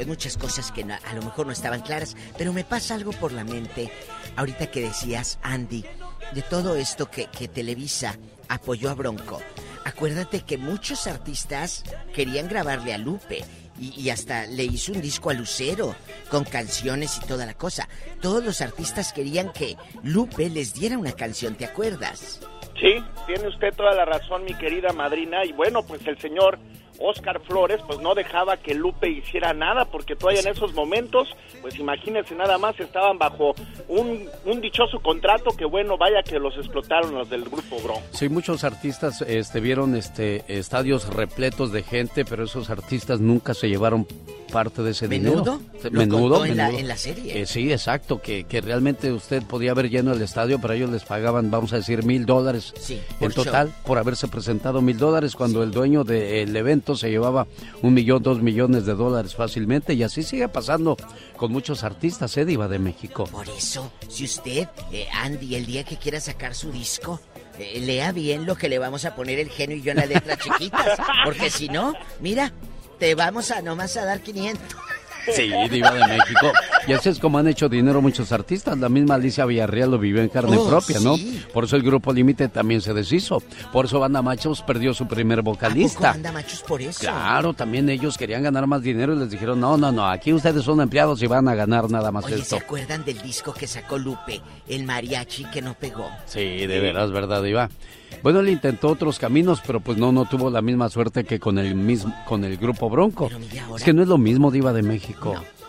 pues muchas cosas que a lo mejor no estaban claras, pero me pasa algo por la mente ahorita que decías, Andy, de todo esto que, que Televisa apoyó a Bronco. Acuérdate que muchos artistas querían grabarle a Lupe y, y hasta le hizo un disco a Lucero con canciones y toda la cosa. Todos los artistas querían que Lupe les diera una canción, ¿te acuerdas? Sí, tiene usted toda la razón, mi querida madrina. Y bueno, pues el señor Oscar Flores, pues no dejaba que Lupe hiciera nada, porque todavía en esos momentos, pues imagínense nada más, estaban bajo un, un dichoso contrato que bueno, vaya que los explotaron los del grupo Bronco. Sí, muchos artistas este, vieron este, estadios repletos de gente, pero esos artistas nunca se llevaron parte de ese ¿Menudo? dinero. Lo Menudo, contó en la- menudo. en la serie. Eh, sí, exacto, que, que realmente usted podía haber lleno el estadio, pero ellos les pagaban, vamos a decir, mil dólares Sí, en por total show. por haberse presentado mil dólares, cuando el dueño del evento se llevaba un millón, dos millones de dólares fácilmente, y así sigue pasando con muchos artistas, ¿eh, Diva de México? Por eso, si usted, eh, Andy, el día que quiera sacar su disco, eh, lea bien lo que le vamos a poner el genio y yo en las letras chiquitas. Porque si no, mira, te vamos a nomás a dar 500. Sí, Diva de México. Y así es como han hecho dinero muchos artistas. La misma Alicia Villarreal lo vivió en carne Oh, propia, ¿no? sí. Por eso el grupo Límite también se deshizo. Por eso Banda Machos perdió su primer ¿A poco vocalista. anda machos por eso? Claro, también ellos querían ganar más dinero y les dijeron, no, no, no, aquí ustedes son empleados y van a ganar nada más Oye, ¿se esto. acuerdan del disco que sacó Lupe, el mariachi que no pegó? Sí, de veras, ¿verdad, Diva? Bueno, él intentó otros caminos, pero pues no, no tuvo la misma suerte que con el mismo, con el grupo Bronco. Es que no es lo mismo, Diva de México. No,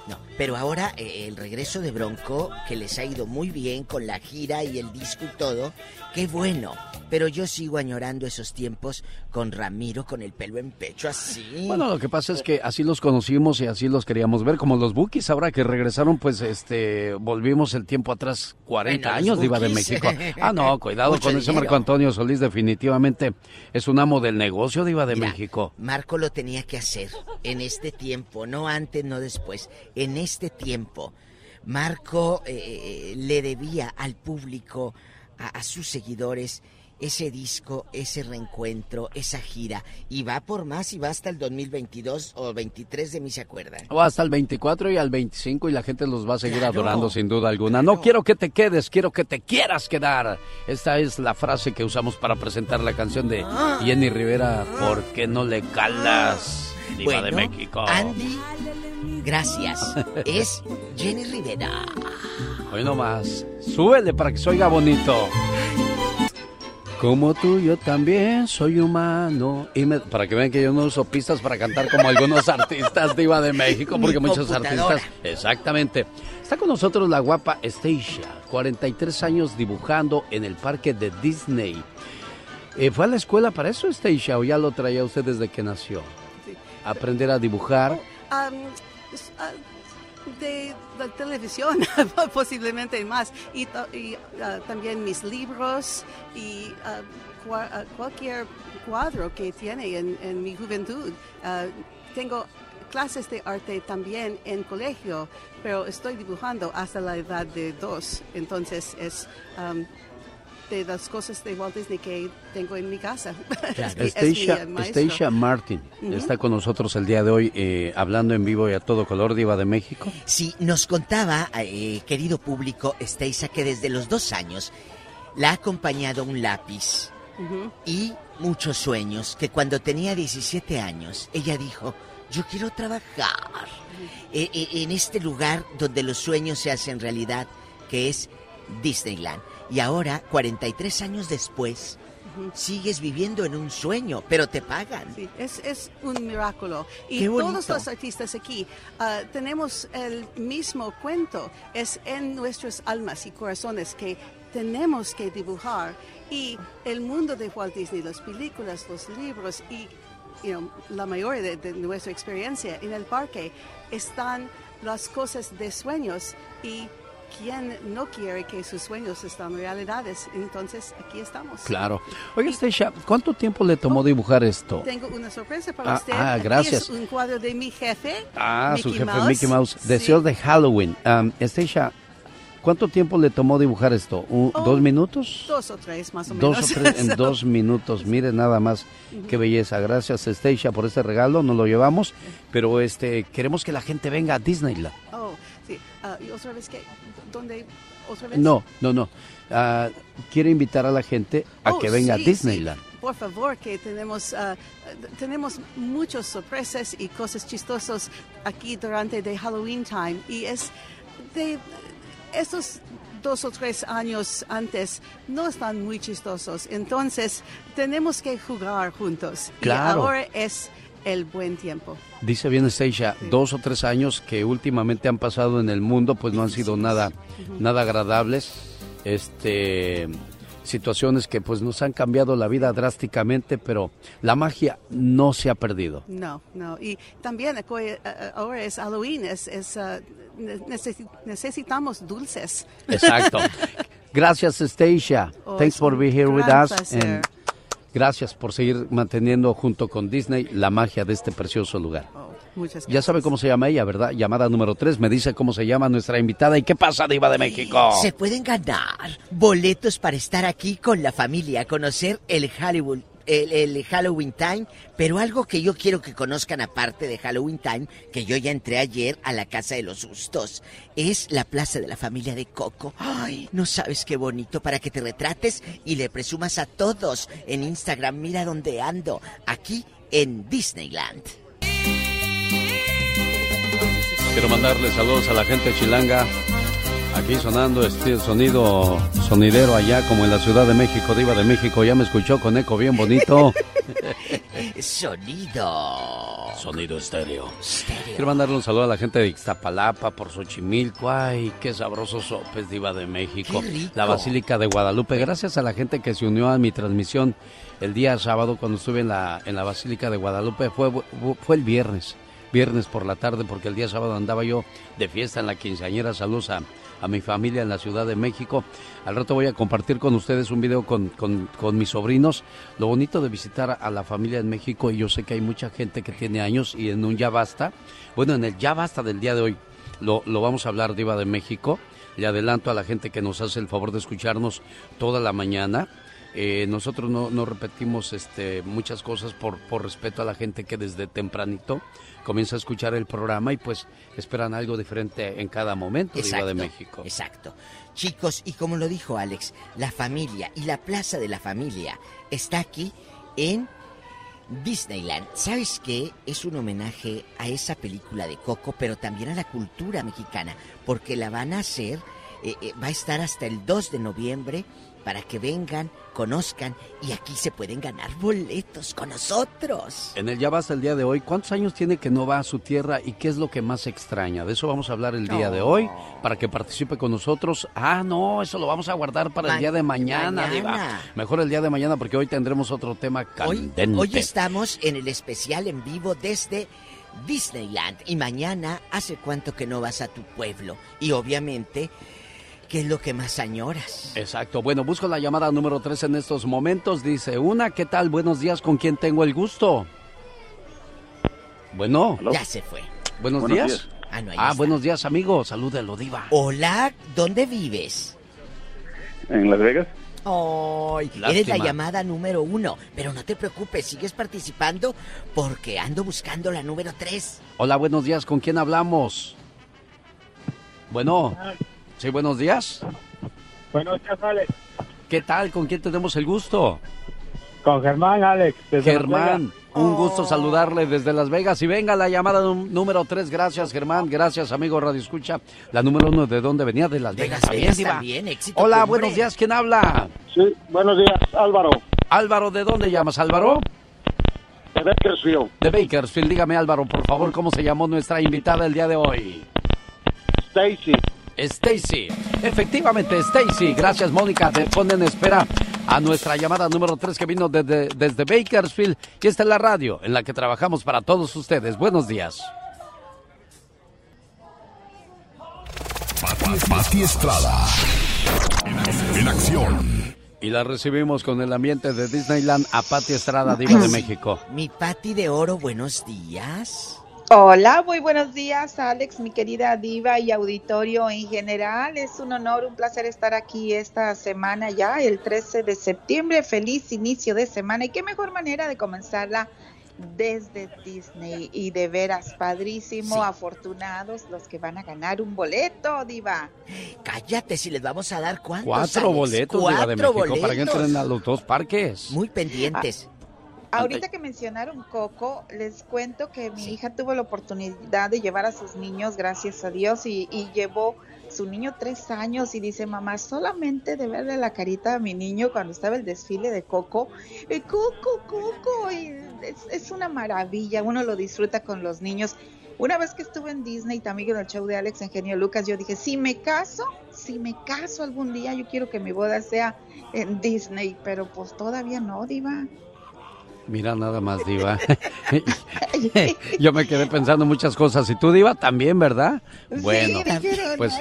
pero ahora eh, el regreso de Bronco, que les ha ido muy bien con la gira y el disco y todo, qué bueno. Pero yo sigo añorando esos tiempos con Ramiro con el pelo en pecho así. Bueno, lo que pasa es que así los conocimos y así los queríamos ver, como los Bookies, ahora que regresaron, pues este volvimos el tiempo atrás, 40 Bueno, años, Diva de. México. Ah, no, cuidado Mucho con ese dinero. Marco Antonio Solís, definitivamente es un amo del negocio, Diva de México. Marco lo tenía que hacer en este tiempo, no antes, no después, en este tiempo. Marco eh, le debía al público, a, a sus seguidores, ese disco, ese reencuentro, esa gira. Y va por más y va hasta el 2022 o 23 de mí, ¿se acuerdan? O hasta el 24 y al 25 y la gente los va a seguir adorando sin duda alguna. No quiero que te quedes, quiero que te quieras quedar. Esta es la frase que usamos para presentar la canción de Jenny Rivera, ¿por qué no le calas? Diva de Bueno, México. Andy, gracias. Es Jenny Rivera. Hoy nomás. Súbele para que se oiga bonito. Como tú, yo también soy humano. Y me- para que vean que yo no uso pistas para cantar como algunos artistas diva de México, porque Mi muchos artistas. Exactamente. Está con nosotros la guapa Stacia, 43 años dibujando en el parque de Disney. Eh, ¿Fue a la escuela para eso, Stacia, o ya lo traía usted desde que nació? Aprender a dibujar. Am, s- ah, de la televisión, posiblemente más. Y, y, ah, también mis libros y ah, cua- cualquier cuadro que tiene en, mi juventud. Tengo clases de arte también en colegio, pero estoy dibujando hasta la edad de dos. Entonces es... am, de las cosas de Walt Disney que tengo en mi casa. Es mi- es Stacia. Stacia Martin Ujú. está con nosotros el día de hoy eh, hablando en vivo y a todo color Diva de México. Sí, nos contaba, eh, querido público, Steiza, que desde los dos años la ha acompañado un lápiz Ujú. y muchos sueños, que cuando tenía 17 años, ella dijo, yo quiero trabajar eh, eh, en este lugar donde los sueños se hacen realidad, que es Disneyland. Y ahora, 43 años después, sigues viviendo en un sueño, pero te pagan. Sí, es, es un milagro. Y todos los artistas aquí ah, tenemos el mismo cuento. Es en nuestras almas y corazones que tenemos que dibujar. Y el mundo de Walt Disney, las películas, los libros y you know, la mayoría de, de nuestra experiencia en el parque están las cosas de sueños y quien no quiere que sus sueños estén realidades. Entonces aquí estamos. Claro. Oiga, Stacia, ¿cuánto tiempo le tomó dibujar esto? Tengo una sorpresa para Ah, usted. ah, Aquí gracias. es un cuadro de mi jefe. Ah, su Mickey jefe Mouse. Mickey Mouse. Sí. Deseos de Halloween. Um, Stacia, ¿cuánto tiempo le tomó dibujar esto? ¿Un- Oh, ¿Dos minutos? Dos o tres, más o Dos menos. o tres en dos minutos. Mire nada más qué belleza. Gracias, Stacia, por este regalo. Nos lo llevamos. Pero este queremos que la gente venga a Disneyland. Oh, sí. Ah, ¿Y otra vez qué? ¿Dónde? ¿Otra vez? No, no, no. Ah, quiere invitar a la gente a Oh, que venga sí, a Disneyland. sí. Por favor, que tenemos, ah, tenemos muchas sorpresas y cosas chistosas aquí durante de Halloween time. Y es de estos dos o tres años antes no están muy chistosos. Entonces, tenemos que jugar juntos. Claro. Y ahora es el buen tiempo. Dice bien Stacia, dos o tres años que últimamente han pasado en el mundo, pues no han sido nada, nada agradables. Este situaciones que pues nos han cambiado la vida drásticamente, pero la magia no se ha perdido. No, no. Y también acu- eh, eh, ahora es Halloween, es, es, ah, ne- necesi- necesitamos dulces. Exacto. Gracias, Stacia. Oh, Thanks for being here with us. Gracias por seguir manteniendo junto con Disney la magia de este precioso lugar. Muchas Ya sabe cómo se llama ella, ¿verdad? Llamada número 3. Me dice cómo se llama nuestra invitada. ¿Y qué pasa, Diva de México? Se pueden ganar boletos para estar aquí con la familia, conocer el Hollywood. El, Halloween Time, pero algo que yo quiero que conozcan aparte de Halloween Time, que yo ya entré ayer a la Casa de los Sustos, es la Plaza de la Familia de Coco. Ay, no sabes qué bonito para que te retrates y le presumas a todos en Instagram, mira dónde ando, aquí en Disneyland. Quiero mandarle saludos a la gente chilanga. Aquí sonando este sonido sonidero allá como en la Ciudad de México, Diva de México. Ya me escuchó con eco bien bonito. Sonido. Sonido estéreo. Quiero mandarle un saludo a la gente de Ixtapalapa por Xochimilco. Ay, qué sabrosos sopes, Diva de México. La Basílica de Guadalupe. Gracias a la gente que se unió a mi transmisión el día sábado cuando estuve en la, en la Basílica de Guadalupe. Fue, fue el viernes. Viernes por la tarde, porque el día sábado andaba yo de fiesta en la quinceañera. Saludos a, a mi familia en la Ciudad de México. Al rato voy a compartir con ustedes un video con, con, con mis sobrinos. Lo bonito de visitar a la familia en México, y yo sé que hay mucha gente que tiene años y en un ya basta. Bueno, en el ya basta del día de hoy lo, lo vamos a hablar, Diva de México. Le adelanto a la gente que nos hace el favor de escucharnos toda la mañana eh, nosotros no, no repetimos este, muchas cosas por, por respeto a la gente que desde tempranito comienza a escuchar el programa y pues esperan algo diferente en cada momento, Exacto, de México. Exacto. Chicos, y como lo dijo Alex, la familia y la Plaza de la Familia está aquí en Disneyland. ¿Sabes qué? Es un homenaje a esa película de Coco, pero también a la cultura mexicana, porque la van a hacer, eh, eh, va a estar hasta el 2 de noviembre para que vengan, conozcan y aquí se pueden ganar boletos con nosotros. En el Ya Basta el día de hoy, ¿cuántos años tiene que no va a su tierra y qué es lo que más extraña? De eso vamos a hablar el día de hoy para que participe con nosotros. Ah, no, eso lo vamos a guardar para Ma- el día de mañana, mañana. Diva. Mejor el día de mañana porque hoy tendremos otro tema candente. Hoy estamos en el especial en vivo desde Disneyland y mañana hace cuánto que no vas a tu pueblo y obviamente qué es lo que más añoras. Exacto. Bueno, busco la llamada número 3 en estos momentos. Dice una, ¿qué tal? Buenos días, ¿con quién tengo el gusto? Bueno. Ya se fue. Buenos, Buenos días. días. Ah, no, ahí ah, está. buenos días, amigo. Salúdelo, Diva. Hola, ¿dónde vives? En Las Vegas. Ay, eres la llamada número uno, pero no te preocupes, sigues participando porque ando buscando la número tres. Hola, buenos días, ¿con quién hablamos? Bueno. Sí, buenos días. Buenos días, Alex. ¿Qué tal? ¿Con quién tenemos el gusto? Con Germán, Alex. desde Germán, un gusto saludarle desde Las Vegas. Y venga la llamada número 3. Gracias, Germán. Gracias, amigo Radio Escucha. La número uno, ¿de dónde venía? De Las Vegas. Las Vegas también, éxito Hola, cumbre. buenos días. ¿Quién habla? Sí, buenos días, Álvaro. Álvaro, ¿de dónde llamas, Álvaro? De Bakersfield. De Bakersfield. Dígame, Álvaro, por favor, ¿cómo se llamó nuestra invitada el día de hoy? Stacy. Stacy. Efectivamente, Stacy. Gracias, Mónica. Te ponen en espera a nuestra llamada número 3 que vino desde, desde Bakersfield. Y esta es la radio en la que trabajamos para todos ustedes. Buenos días. Pati, Pati Estrada. En acción. Y la recibimos con el ambiente de Disneyland a Pati Estrada, Diva de México. Mi Pati de Oro, buenos días. Hola, muy buenos días, Alex, mi querida diva y auditorio en general. Es un honor, un placer estar aquí esta semana ya, el 13 de septiembre. Feliz inicio de semana y qué mejor manera de comenzarla desde Disney. Y de veras, padrísimo, Sí. afortunados los que van a ganar un boleto, diva. Cállate, si les vamos a dar cuántos. Cuatro Alex? boletos, Diva de México, para que boletos. entren a los dos parques. Muy pendientes. Ahorita que mencionaron Coco, les cuento que mi hija tuvo la oportunidad de llevar a sus niños, gracias a Dios, y, y llevó su niño tres años y dice, mamá, solamente de verle la carita a mi niño cuando estaba el desfile de Coco, eh, Coco, Coco, y es, es una maravilla, uno lo disfruta con los niños. Una vez que estuve en Disney, también en el show de Alex Eugenio Lucas, yo dije, si me caso, si me caso algún día, yo quiero que mi boda sea en Disney, pero pues todavía no, diva. Mira nada más, Diva. Yo me quedé pensando muchas cosas. Y tú, Diva, también, ¿verdad? Bueno, pues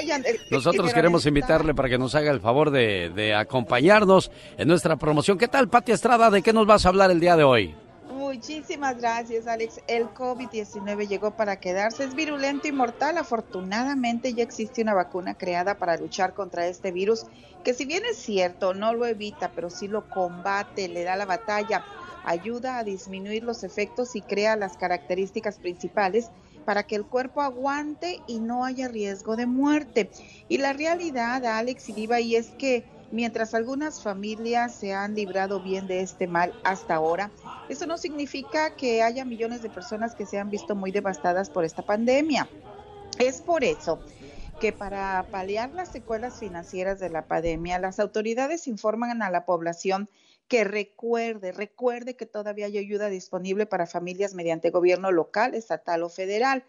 nosotros queremos invitarle para que nos haga el favor de, de acompañarnos en nuestra promoción. ¿Qué tal, Pati Estrada? ¿De qué nos vas a hablar el día de hoy? Muchísimas gracias, Alex. El COVID-19 llegó para quedarse. Es virulento y mortal. Afortunadamente ya existe una vacuna creada para luchar contra este virus, que si bien es cierto, no lo evita, pero sí lo combate, le da la batalla, ayuda a disminuir los efectos y crea las características principales para que el cuerpo aguante y no haya riesgo de muerte. Y la realidad, Alex y Diva, y es que mientras algunas familias se han librado bien de este mal hasta ahora, eso no significa que haya millones de personas que se han visto muy devastadas por esta pandemia. Es por eso que para paliar las secuelas financieras de la pandemia, las autoridades informan a la población que recuerde, recuerde que todavía hay ayuda disponible para familias mediante gobierno local, estatal o federal.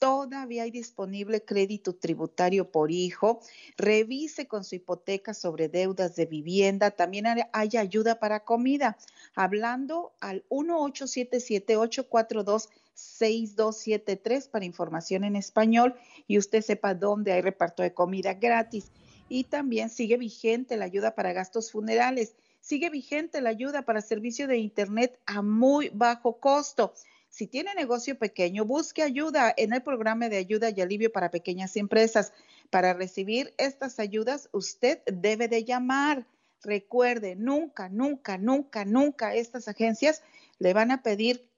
Todavía hay disponible crédito tributario por hijo. Revise con su hipoteca sobre deudas de vivienda. También hay ayuda para comida. Hablando al 1877-842-6273 para información en español y usted sepa dónde hay reparto de comida gratis. Y también sigue vigente la ayuda para gastos funerales. Sigue vigente la ayuda para servicio de Internet a muy bajo costo. Si tiene negocio pequeño, busque ayuda en el programa de ayuda y alivio para pequeñas empresas. Para recibir estas ayudas, usted debe de llamar Recuerde, nunca, nunca, nunca, nunca estas agencias le van a pedir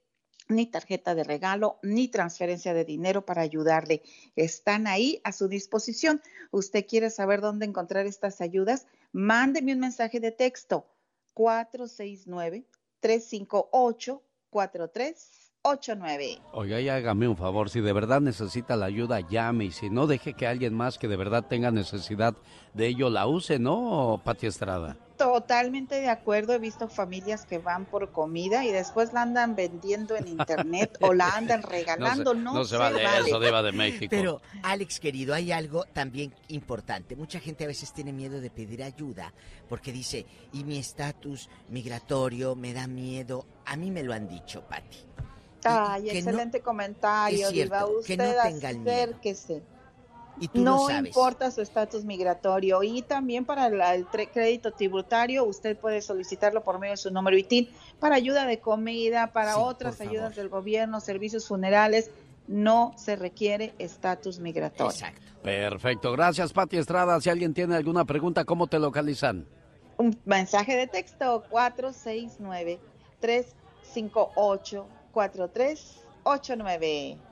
ni tarjeta de regalo, ni transferencia de dinero para ayudarle. Están ahí a su disposición. ¿Usted quiere saber dónde encontrar estas ayudas? Mándeme un mensaje de texto 469-358-4389. Oiga, y hágame un favor, si de verdad necesita la ayuda, llame, y si no, deje que alguien más que de verdad tenga necesidad de ello la use, ¿no, Pati Estrada? Totalmente de acuerdo. He visto familias que van por comida y después la andan vendiendo en internet o la andan regalando. No, no se vale eso, Diva de México. Pero, Alex, querido, hay algo también importante. Mucha gente a veces tiene miedo de pedir ayuda porque dice, y mi estatus migratorio me da miedo. A mí me lo han dicho, Pati. Ay, que no- excelente comentario, Es cierto, Diva. que Usted no miedo. acérquese. Y tú lo no sabes. importa su estatus migratorio y también para la- el crédito tributario usted puede solicitarlo por medio de su número ITIN para ayuda de comida, para Sí, otras ayudas del gobierno, servicios funerales. No se requiere estatus migratorio. Perfecto, gracias Pati Estrada. Si alguien tiene alguna pregunta, ¿cómo te localizan? Un mensaje de texto 469-358-4389.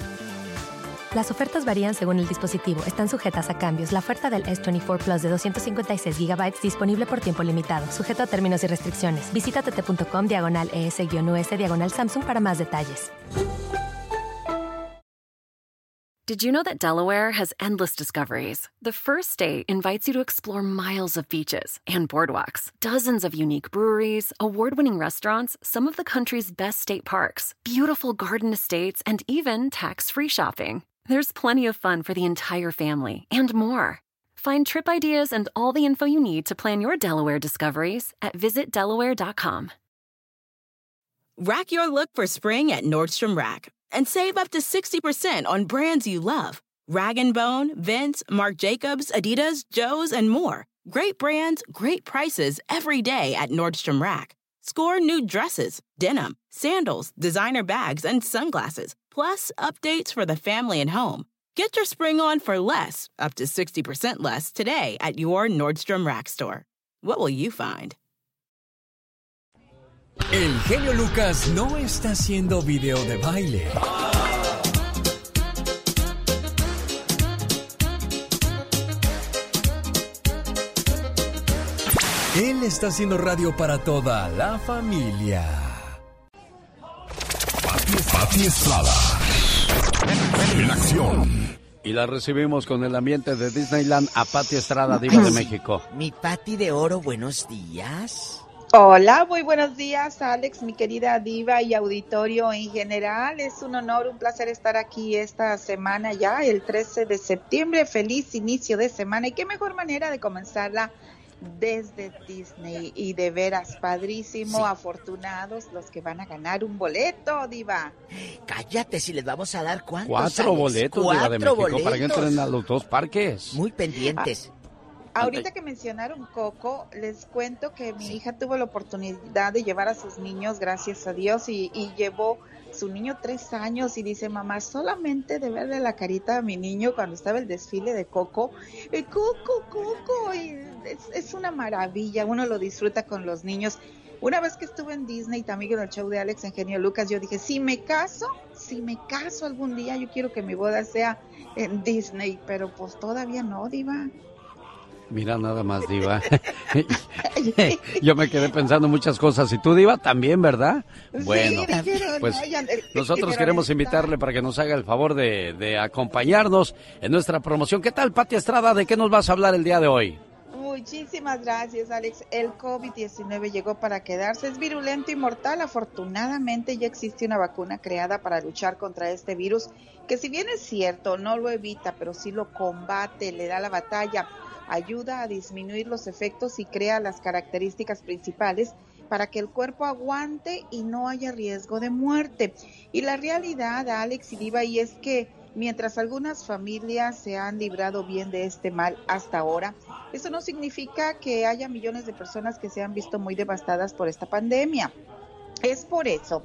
Las ofertas varían según el dispositivo. Están sujetas a cambios. La oferta del S24 Plus de 256 GB disponible por tiempo limitado, sujeto a términos y restricciones. Visita tt.com diagonal ES-US diagonal Samsung para más detalles. Did you know that Delaware has endless discoveries? The first state invites you to explore miles of beaches and boardwalks, dozens of unique breweries, award winning restaurants, some of the country's best state parks, beautiful garden estates, and even tax free shopping. There's plenty of fun for the entire family and more. Find trip ideas and all the info you need to plan your Delaware discoveries at visitdelaware.com. Rack your look for spring at Nordstrom Rack and save up to 60% on brands you love. Rag & Bone, Vince, Marc Jacobs, Adidas, Joe's, and more. Great brands, great prices every day at Nordstrom Rack. Score new dresses, denim, sandals, designer bags, and sunglasses, plus updates for the family and home. Get your spring on for less, up to 60% less, today at your Nordstrom Rack store. What will you find? El genio Lucas no está haciendo video de baile. Él está haciendo radio para toda la familia. Pati Estrada. En acción. Y la recibimos con el ambiente de Disneyland a Pati Estrada, Diva de México. Mi Pati de Oro, buenos días. Hola, muy buenos días, Alex, mi querida diva y auditorio en general. Es un honor, un placer estar aquí esta semana ya, el 13 de septiembre. Feliz inicio de semana y qué mejor manera de comenzarla desde Disney. Y de veras, padrísimo, Sí. afortunados los que van a ganar un boleto, diva. Cállate, si les vamos a dar cuántos. Cuatro boletos, Diva de México, para que entren a los dos parques. Muy pendientes. Ahorita que mencionaron Coco, les cuento que mi hija tuvo la oportunidad de llevar a sus niños, gracias a Dios, y, y llevó su niño tres años y dice, mamá, solamente de verle la carita a mi niño cuando estaba el desfile de Coco, Coco, Coco, es una maravilla, uno lo disfruta con los niños. Una vez que estuve en Disney, también en el show de Alex Eugenio Lucas, yo dije, si me caso, si me caso algún día, yo quiero que mi boda sea en Disney, pero pues todavía no, diva. Mira nada más, Diva. Yo me quedé pensando muchas cosas. Y tú, Diva, también, ¿verdad? Bueno, pues nosotros queremos invitarle para que nos haga el favor de, de acompañarnos en nuestra promoción. ¿Qué tal, Pati Estrada? ¿De qué nos vas a hablar el día de hoy? Muchísimas gracias, Alex. El COVID-19 llegó para quedarse. Es virulento y mortal. Afortunadamente ya existe una vacuna creada para luchar contra este virus, que si bien es cierto, no lo evita, pero sí lo combate, le da la batalla, ayuda a disminuir los efectos y crea las características principales para que el cuerpo aguante y no haya riesgo de muerte. Y la realidad, Alex y Diva, y es que mientras algunas familias se han librado bien de este mal hasta ahora, eso no significa que haya millones de personas que se han visto muy devastadas por esta pandemia. Es por eso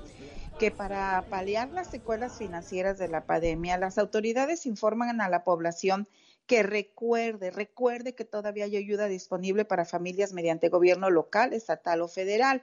que para paliar las secuelas financieras de la pandemia, las autoridades informan a la población que recuerde, recuerde que todavía hay ayuda disponible para familias mediante gobierno local, estatal o federal.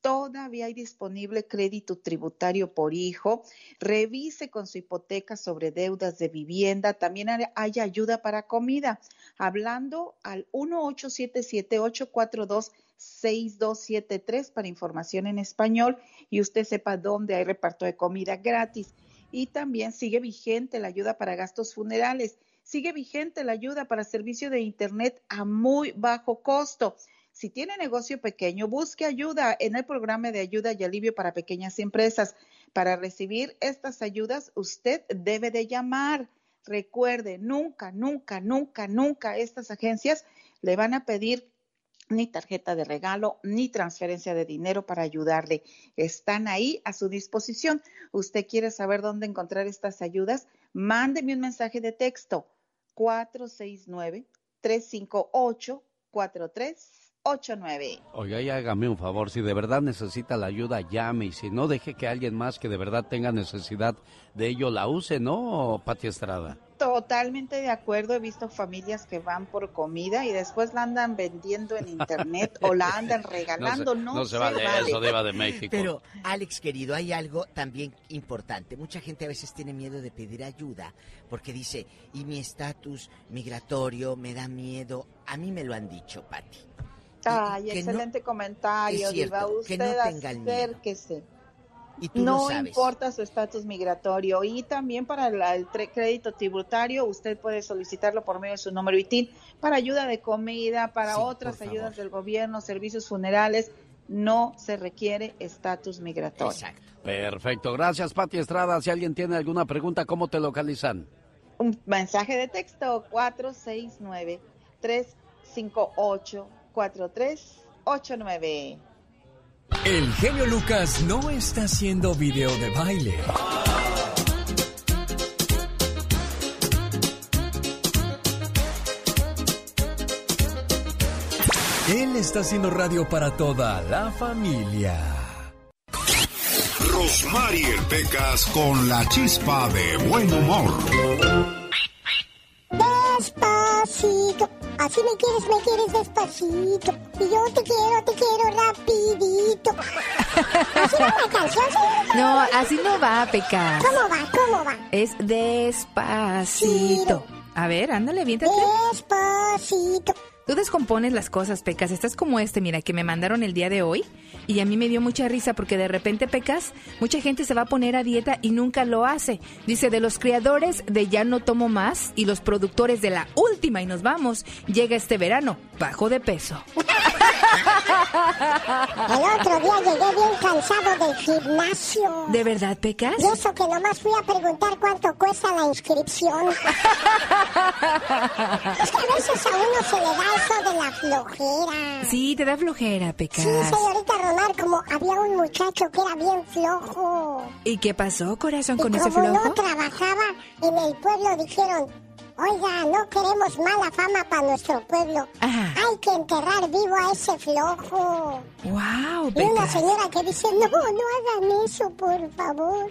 Todavía hay disponible crédito tributario por hijo. Revise con su hipoteca sobre deudas de vivienda. También hay ayuda para comida. Hablando al 1877-842-6273 para información en español y usted sepa dónde hay reparto de comida gratis. Y también sigue vigente la ayuda para gastos funerales. Sigue vigente la ayuda para servicio de Internet a muy bajo costo. Si tiene negocio pequeño, busque ayuda en el programa de ayuda y alivio para pequeñas empresas. Para recibir estas ayudas, usted debe de llamar. Recuerde, nunca, nunca, nunca, nunca estas agencias le van a pedir ni tarjeta de regalo, ni transferencia de dinero para ayudarle. Están ahí a su disposición. ¿Usted quiere saber dónde encontrar estas ayudas? Mándeme un mensaje de texto 469-358-43 469-358-4389. Oiga, y hágame un favor, si de verdad necesita la ayuda, llame y si no, deje que alguien más que de verdad tenga necesidad de ello la use, ¿no, Pati Estrada? Totalmente de acuerdo. He visto familias que van por comida y después la andan vendiendo en internet o la andan regalando. No, no se vale eso, Diva de México. Pero, Alex, querido, hay algo también importante. Mucha gente a veces tiene miedo de pedir ayuda porque dice, y mi estatus migratorio me da miedo. A mí me lo han dicho, Pati. Ay, que no- excelente comentario, Es cierto, Diva. que Usted no tenga el miedo. acérquese. Y tú no importa su estatus migratorio y también para la- el crédito tributario usted puede solicitarlo por medio de su número ITIN para ayuda de comida, para Sí, otras ayudas del gobierno, servicios funerales. No se requiere estatus migratorio. Perfecto, gracias Pati Estrada. Si alguien tiene alguna pregunta, ¿cómo te localizan? Un mensaje de texto 469-358-4389. El genio Lucas no está haciendo video de baile. Él está haciendo radio para toda la familia. Rosmarie Pecas con la chispa de buen humor. Despacito. Así me quieres, me quieres despacito. Y yo te quiero, te quiero rapidito. ¿Así va la canción, señorita? No, así no va, Pecas. ¿Cómo va? ¿Cómo va? Es despacito. A ver, ándale, viéntate. Despacito. Tú descompones las cosas, Pecas. Estás como este, mira, que me mandaron el día de hoy. Y a mí me dio mucha risa porque de repente, Pecas, mucha gente se va a poner a dieta y nunca lo hace. Dice, de los creadores de Ya no tomo más y los productores de la última y nos vamos, llega este verano, bajo de peso. El otro día llegué bien cansado del gimnasio. ¿De verdad, Pecas? Y eso que nomás fui a preguntar cuánto cuesta la inscripción. es que a veces a uno se le da eso de la flojera. Sí, te da flojera, Pecas. Sí, señorita Romar, como había un muchacho que era bien flojo. ¿Y qué pasó, corazón, Y con ese como flojo? no trabajaba en el pueblo, dijeron, Oiga, no queremos mala fama para nuestro pueblo. Hay que enterrar vivo a ese flojo. ¡Wow! Y una señora que dice, no, no hagan eso, por favor.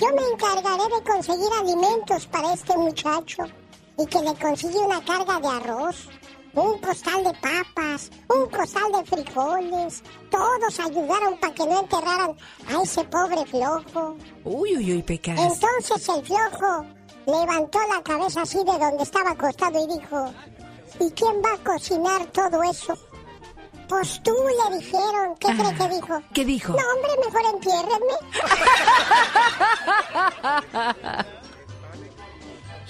Yo me encargaré de conseguir alimentos para este muchacho y que le consigue una carga de arroz, un costal de papas, un costal de frijoles. Todos ayudaron para que no enterraran a ese pobre flojo. Uy, uy, uy, pecas. Entonces el flojo levantó la cabeza así de donde estaba acostado y dijo, ¿y quién va a cocinar todo eso? Pues tú le dijeron, ¿qué cree que dijo? Ah, ¿Qué dijo? No, hombre, mejor entiérrenme.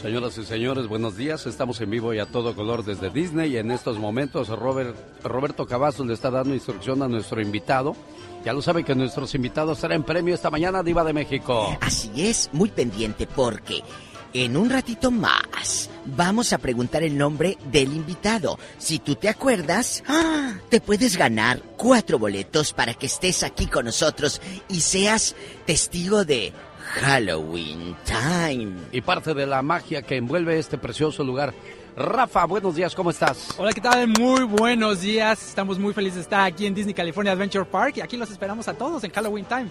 Señoras y señores, buenos días. Estamos en vivo y a todo color desde Disney. Y en estos momentos, Robert, Roberto Cavazos le está dando instrucción a nuestro invitado. Ya lo sabe que nuestros invitados serán premio esta mañana, Diva de México. Así es, muy pendiente porque en un ratito más vamos a preguntar el nombre del invitado. Si tú te acuerdas, ¡ah! te puedes ganar cuatro boletos para que estés aquí con nosotros y seas testigo de Halloween Time. Y parte de la magia que envuelve este precioso lugar. Rafa, buenos días, ¿cómo estás? Hola, ¿qué tal? Muy buenos días. Estamos muy felices de estar aquí en Disney California Adventure Park y aquí los esperamos a todos en Halloween Time.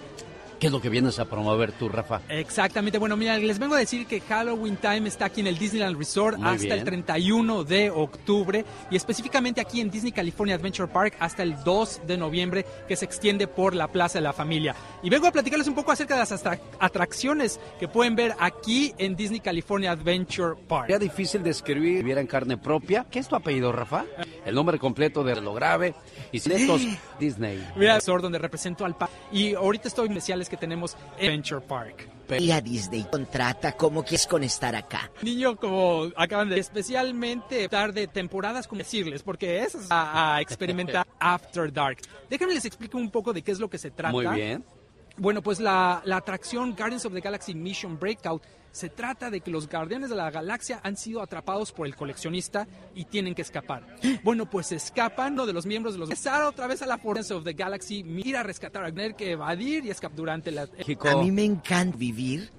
¿Qué es lo que vienes a promover tú, Rafa? Exactamente, bueno, mira, les vengo a decir que Halloween Time está aquí en el Disneyland Resort Muy hasta bien. el 31 de octubre y específicamente aquí en Disney California Adventure Park hasta el 2 de noviembre que se extiende por la Plaza de la Familia. Y vengo a platicarles un poco acerca de las atra- atracciones que pueden ver aquí en Disney California Adventure Park. Era difícil de escribir, viera en carne propia. ¿Qué es tu apellido, Rafa? El nombre completo de lo grave y netos Disney. Mira, resort donde represento al parque. Y ahorita estoy en especiales que tenemos en Adventure Park. Y a Disney contrata, ¿cómo quieres con estar acá? Niño, como acaban de especialmente dar de temporadas, como decirles, porque es a, a experimentar After Dark. Déjenme les explico un poco de qué es lo que se trata. Muy bien. Bueno, pues la, la atracción Guardians of the Galaxy Mission Breakout se trata de que los guardianes de la galaxia han sido atrapados por el coleccionista y tienen que escapar. Bueno, pues escapan uno de los miembros de los... Regresar otra vez a la Guardians of the Galaxy, ir a rescatar a tener que evadir y escapar durante la... A mí me encanta vivir.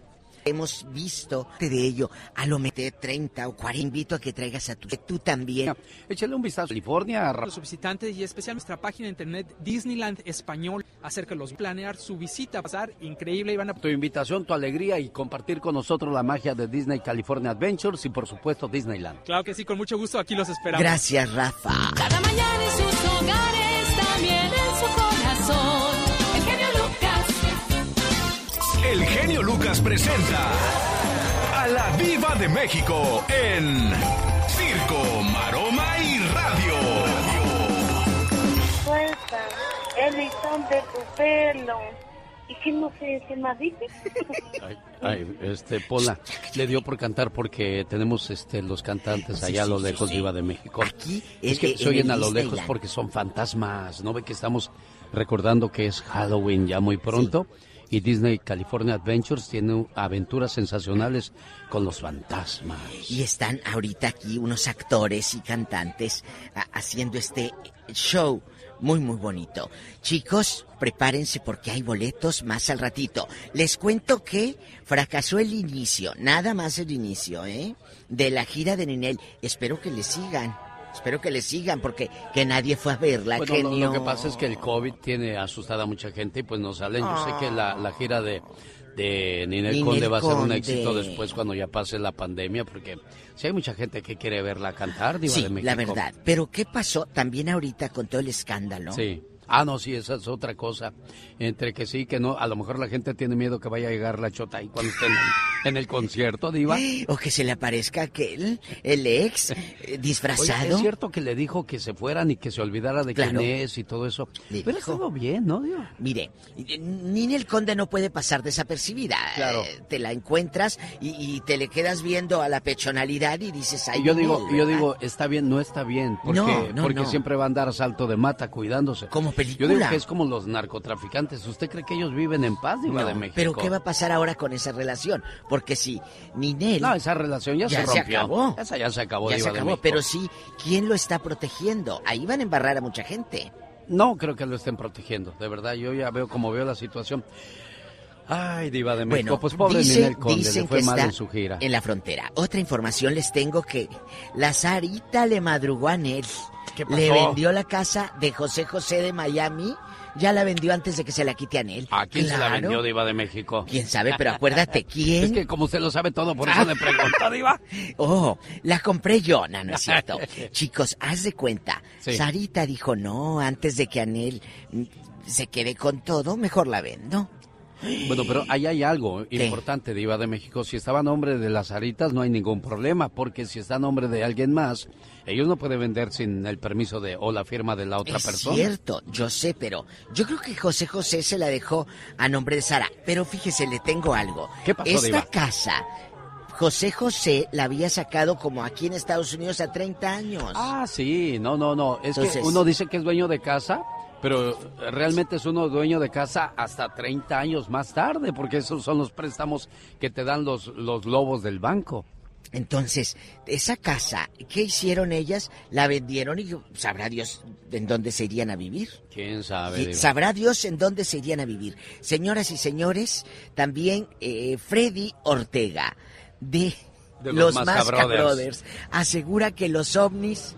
Hemos visto de ello. A lo mejor 30 o 40. Invito a que traigas a tu... Tú también. Échale un vistazo a California. los visitantes y especialmente nuestra página de internet Disneyland Español acerca de los planear su visita, pasar increíble y van a Tu invitación, tu alegría y compartir con nosotros la magia de Disney California Adventures y por supuesto Disneyland. Claro que sí, con mucho gusto aquí los esperamos. Gracias, Rafa. Cada mañana en sus hogares, también en su corazón. El genio Lucas presenta a la Viva de México en Circo, Maroma y Radio. Suelta el listón de tu pelo. ¿Y qué no sé qué más dices? Ay, este, Pola, le dio por cantar porque tenemos este los cantantes allá a lo sí, lejos sí. Viva de México. Aquí, es que en se oyen a lo lejos porque son fantasmas, ¿no ve que estamos recordando que es Halloween ya muy pronto? Y Disney California Adventures tiene aventuras sensacionales con los fantasmas. Y están ahorita aquí unos actores y cantantes haciendo este show muy muy bonito. Chicos, prepárense porque hay boletos más al ratito. Les cuento que fracasó el inicio, nada más el inicio, ¿eh? De la gira de Ninel. Espero que le sigan. Espero que le sigan porque que nadie fue a verla, Bueno, lo, genio. lo que pasa es que el COVID tiene asustada a mucha gente y pues no salen. Yo sé que la, la gira de, de Ninel Ninel Conde va a ser un éxito después cuando ya pase la pandemia porque si hay mucha gente que quiere verla cantar, Diva Sí, de México. la verdad. Pero ¿qué pasó también ahorita con todo el escándalo? Sí. Ah, no, sí, esa es otra cosa. Entre que sí, que no. A lo mejor la gente tiene miedo que vaya a llegar la chota ahí cuando estén en, en el concierto, Diva. O que se le aparezca aquel, el ex, eh, disfrazado. Oye, es cierto que le dijo que se fueran y que se olvidara de Claro. quién es y todo eso. Le Pero dijo. todo bien, ¿no, Diva? Mire, Ninel Conde no puede pasar desapercibida. Claro. Eh, te la encuentras y, y te le quedas viendo a la pechonalidad y dices, ay, Y yo Ninel, digo, yo digo, está bien, no está bien, porque, No, no, porque no. siempre va a andar a salto de mata cuidándose. Yo digo que es como los narcotraficantes. ¿Usted cree que ellos viven en paz, Diva No, de México? Pero ¿qué va a pasar ahora con esa relación? Porque si Ninel... No, esa relación ya, se rompió. acabó. Esa ya se acabó, Ya Diva se de acabó, México. pero sí, ¿quién lo está protegiendo? Ahí van a embarrar a mucha gente. No creo que lo estén protegiendo, de verdad. Yo ya veo como veo la situación. Ay, diva de México, Bueno, pues pobre dice- Ninel Conde, dicen le fue que mal está en su gira. En la frontera. Otra información les tengo que la Sarita le madrugó a Pasó? Le vendió la casa de José José de Miami. Ya la vendió antes de que se la quite a Anel. ¿A quién se la vendió, diva de México? ¿Quién sabe? Pero acuérdate, ¿quién? Es que como usted lo sabe todo, por eso le pregunto, diva. Oh, la compré yo, no, no es cierto. Chicos, haz de cuenta. Sí. Sarita dijo, no, antes de que Anel se quede con todo, mejor la vendo. Bueno, pero ahí hay algo importante, Diva de México. Si estaba a nombre de las Aritas, no hay ningún problema, porque si está a nombre de alguien más, ellos no pueden vender sin el permiso de o la firma de la otra es persona. cierto, yo sé, pero yo creo que José José se la dejó a nombre de Sara. Pero fíjese, le tengo algo. ¿Qué pasó, Esta Diva? casa, José José la había sacado como aquí en Estados Unidos a 30 años. Ah, sí, no, no, no. Es Entonces- que uno dice que es dueño de casa, pero realmente es uno dueño de casa hasta 30 años más tarde, porque esos son los préstamos que te dan los, los lobos del banco. Entonces, esa casa, ¿qué hicieron ellas? La vendieron y sabrá Dios en dónde se irían a vivir. ¿Quién sabe? Sabrá Dios en dónde se irían a vivir. Señoras y señores, también eh, Freddy Ortega de, De los los Masca Brothers. Brothers asegura que los ovnis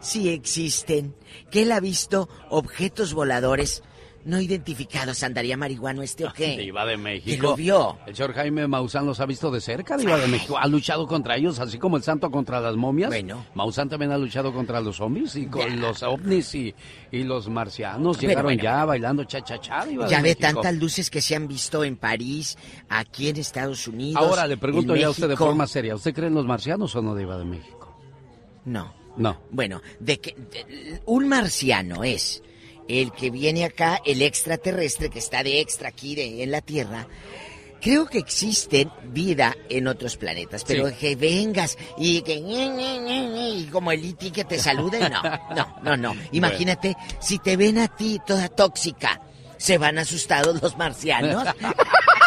sí existen, que él ha visto objetos voladores no identificados. ¿Andaría marihuano este o qué? Diva de México. Que lo vio. El señor Jaime Maussan los ha visto de cerca, Diva de México. Ha luchado contra ellos, así como el santo contra las momias. Bueno. Maussan también ha luchado contra los zombies y con los ovnis y, y los marcianos. Llegaron bueno. ya bailando cha-cha-cha, Diva de Ya ve México. tantas luces que se han visto en París, aquí en Estados Unidos. Ahora le pregunto ya a usted de forma seria. ¿Usted cree en los marcianos o no, Diva de México? No. No. Bueno, de que de- un marciano es el que viene acá, el extraterrestre que está de extra aquí de- en la Tierra. Creo que existen vida en otros planetas, pero Sí. que vengas y que y como el iti que te salude, no, no, no, no. Imagínate si te ven a ti toda tóxica, se van asustados los marcianos.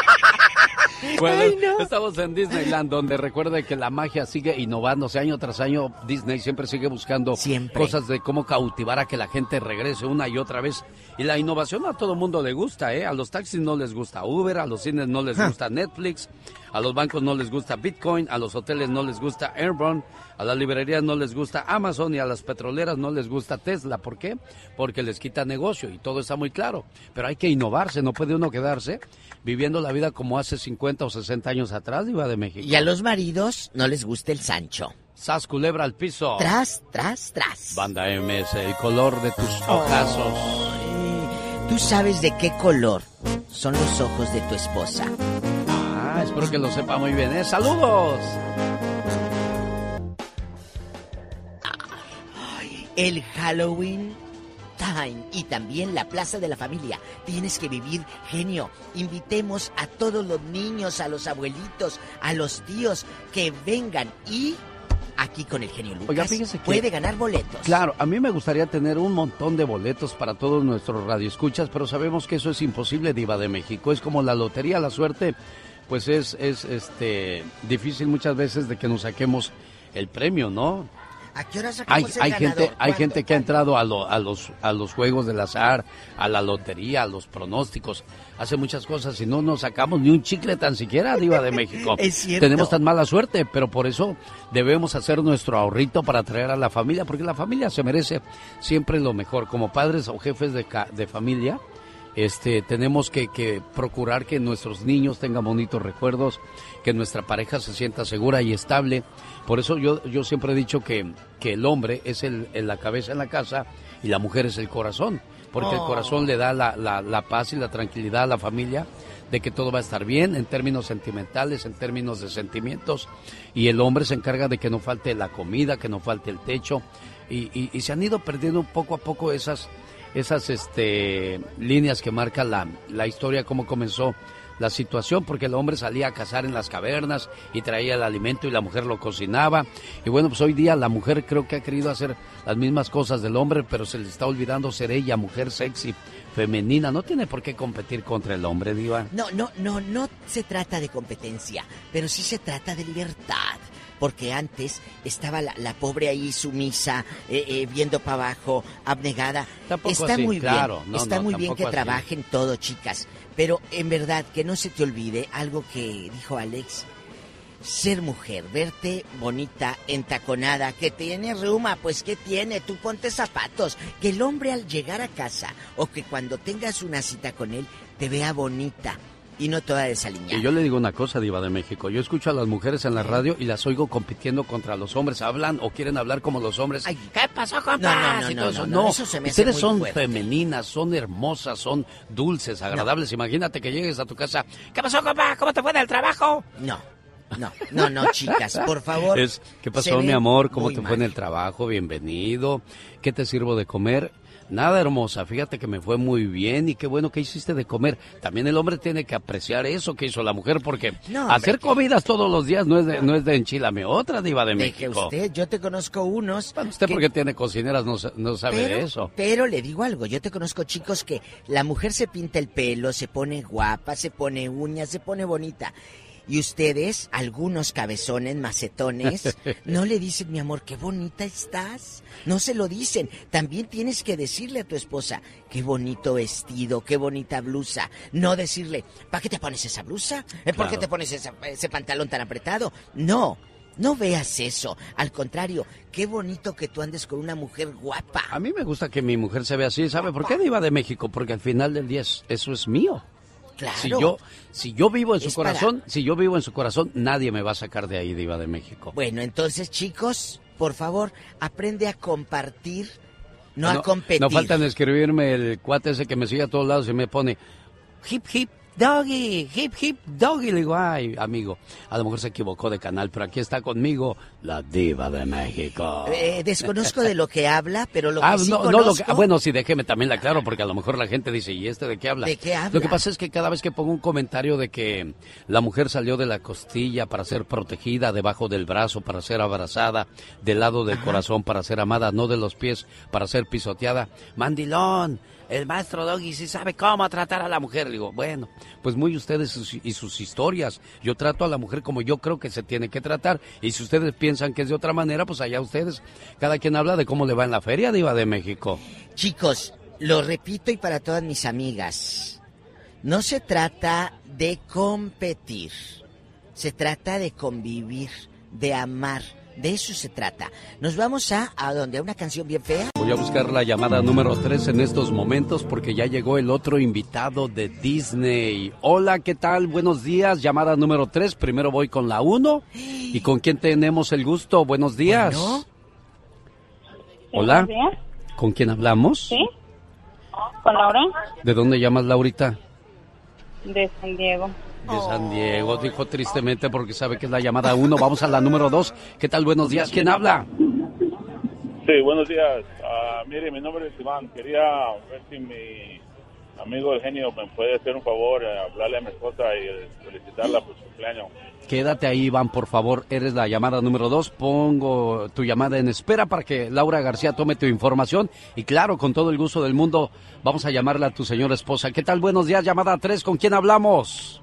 Bueno, Ay, no. estamos en Disneyland, donde recuerde que la magia sigue innovándose año tras año. Disney siempre sigue buscando cosas de cómo cautivar a que la gente regrese una y otra vez. Y la innovación a todo mundo le gusta, ¿eh? A los taxis no les gusta Uber, a los cines no les gusta Netflix, a los bancos no les gusta Bitcoin, a los hoteles no les gusta Airborne, a las librerías no les gusta Amazon y a las petroleras no les gusta Tesla. ¿Por qué? Porque les quita negocio y todo está muy claro. Pero hay que innovarse, no puede uno quedarse viviendo la vida como hace 50 o 60 años atrás, Iba de México. Y a los maridos no les gusta el Sancho. Sas culebra al piso. Tras, tras, tras. Banda MS, el color de tus ojazos. ¿Tú sabes de qué color son los ojos de tu esposa? Ah, espero que lo sepa muy bien, ¿eh? ¡Saludos! El Halloween Time y también la Plaza de la Familia. Tienes que vivir, genio. Invitemos a todos los niños, a los abuelitos, a los tíos que vengan y aquí con el genio Lucas Oiga, fíjese que- puede ganar boletos. Claro, a mí me gustaría tener un montón de boletos para todos nuestros radioescuchas, pero sabemos que eso es imposible, Diva de México. Es como la lotería, la suerte, pues es, es este, difícil muchas veces de que nos saquemos el premio, ¿no? ¿A qué hora Hay, el hay gente, hay gente que ha entrado a, lo- a los, a los juegos del azar, a la lotería, a los pronósticos, hace muchas cosas y no nos sacamos ni un chicle tan siquiera, Diva de México. Es cierto. Tenemos tan mala suerte, pero por eso debemos hacer nuestro ahorrito para traer a la familia, porque la familia se merece siempre lo mejor. Como padres o jefes de, ca- de familia, este, tenemos que, que procurar que nuestros niños tengan bonitos recuerdos, que nuestra pareja se sienta segura y estable. Por eso yo, yo siempre he dicho que, que el hombre es el, la cabeza en la casa y la mujer es el corazón, porque el Oh. corazón le da la, la- la paz y la tranquilidad a la familia de que todo va a estar bien en términos sentimentales, en términos de sentimientos, y el hombre se encarga de que no falte la comida, que no falte el techo, y, y- y se han ido perdiendo poco a poco esas, esas este, líneas que marca la, la historia, cómo comenzó la situación, porque el hombre salía a cazar en las cavernas y traía el alimento y la mujer lo cocinaba. Y bueno, pues hoy día la mujer creo que ha querido hacer las mismas cosas del hombre, pero se le está olvidando ser ella, mujer sexy, femenina. No tiene por qué competir contra el hombre, Diva. No, no, no, no se trata de competencia, pero sí se trata de libertad. Porque antes estaba la, la pobre ahí sumisa, eh, eh, viendo para abajo, abnegada. Tampoco está así, muy claro. bien, No, está no, muy bien que así. trabajen todo, chicas. Pero en verdad, que no se te olvide algo que dijo Alex. Ser mujer, verte bonita, entaconada, que tiene reuma, pues ¿qué tiene? Tú ponte zapatos. Que el hombre al llegar a casa o que cuando tengas una cita con él te vea bonita y no toda desaliñada. Y yo le digo una cosa, Diva de México. Yo escucho a las mujeres en la radio y las oigo compitiendo contra los hombres. Hablan o quieren hablar como los hombres. ¿Qué pasó, compa? No, no, no, eso. no, se me hace ustedes muy son fuerte. femeninas, son hermosas, son dulces, agradables. Imagínate que llegues a tu casa. ¿Qué pasó, compa? ¿Cómo te fue del trabajo? No, no, no, no, chicas, por favor. Es, ¿Qué pasó, mi amor? ¿Cómo te mal. fue en el trabajo? Bienvenido. ¿Qué te sirvo de comer? Nada, hermosa. Fíjate que me fue muy bien y qué bueno que hiciste de comer. También el hombre tiene que apreciar eso que hizo la mujer porque No, hombre, hacer comidas todos los días no es de, no es de enchilame otra diva de Deje México. usted, yo te conozco unos. Usted que- porque tiene cocineras no, no sabe pero, de eso. Pero le digo algo, yo te conozco chicos que la mujer se pinta el pelo, se pone guapa, se pone uñas, se pone bonita. Y ustedes, algunos cabezones, macetones, no le dicen, mi amor, qué bonita estás. No se lo dicen. También tienes que decirle a tu esposa, qué bonito vestido, qué bonita blusa. No decirle, ¿para qué te pones esa blusa? Eh, ¿Por qué te pones esa- ese pantalón tan apretado? No. No veas eso. Al contrario, qué bonito que tú andes con una mujer guapa. A mí me gusta que mi mujer se vea así. ¿Sabe por qué diva de México? Porque al final del día es- eso es mío. Claro. Si yo, si yo vivo en su Es para- corazón, si yo vivo en su corazón, nadie me va a sacar de ahí, diva de México. Bueno, entonces, chicos, por favor, aprende a compartir, no, a no, competir. no faltan escribirme el cuate ese que me sigue a todos lados y me pone hip hip doggy, hip hip doggy. Le digo, ay, amigo, a lo mejor se equivocó de canal, pero aquí está conmigo la diva de México. Eh, desconozco de lo que habla, pero lo que Ah, sí no, no, lo conozco... que- bueno, sí, déjeme también la claro, porque a lo mejor la gente dice, ¿y este de qué habla? ¿De qué habla? Lo que pasa es que cada vez que pongo un comentario de que la mujer salió de la costilla para ser protegida, debajo del brazo para ser abrazada, del lado del corazón para ser amada, no de los pies para ser pisoteada, mandilón, el maestro Doggy sí sabe cómo tratar a la mujer. Le digo, bueno, pues muy ustedes y sus- historias. Yo trato a la mujer como yo creo que se tiene que tratar. Y si ustedes piensan que es de otra manera, pues allá ustedes. Cada quien habla de cómo le va en la feria, Diva de México. Chicos, lo repito y para todas mis amigas, no se trata de competir, se trata de convivir, de amar, de eso se trata. Nos vamos a, ¿a dónde? ¿A una canción bien fea? Voy a buscar la llamada número 3 en estos momentos porque ya llegó el otro invitado de Disney. Hola, ¿qué tal? Buenos días. Llamada número 3. Primero voy con la 1. ¿Y con quién tenemos el gusto? Buenos días. Hola. Buenos días. ¿Con quién hablamos? Sí. Con Laura ¿De dónde llamas, Laurita? de San Diego. De San Diego. Dijo tristemente porque sabe que es la llamada 1. Vamos a la número 2. ¿Qué tal? Buenos días. ¿Quién habla? Sí, buenos días. Ah, mire, mi nombre es Iván. Quería ver si mi amigo el genio me puede hacer un favor, eh, hablarle a mi esposa y eh, felicitarla por su cumpleaños. Quédate ahí, Iván, por favor. Eres la llamada número dos. Pongo tu llamada en espera para que Laura García tome tu información. Y claro, con todo el gusto del mundo, vamos a llamarle a tu señora esposa. ¿Qué tal? Buenos días, llamada tres. ¿Con quién hablamos?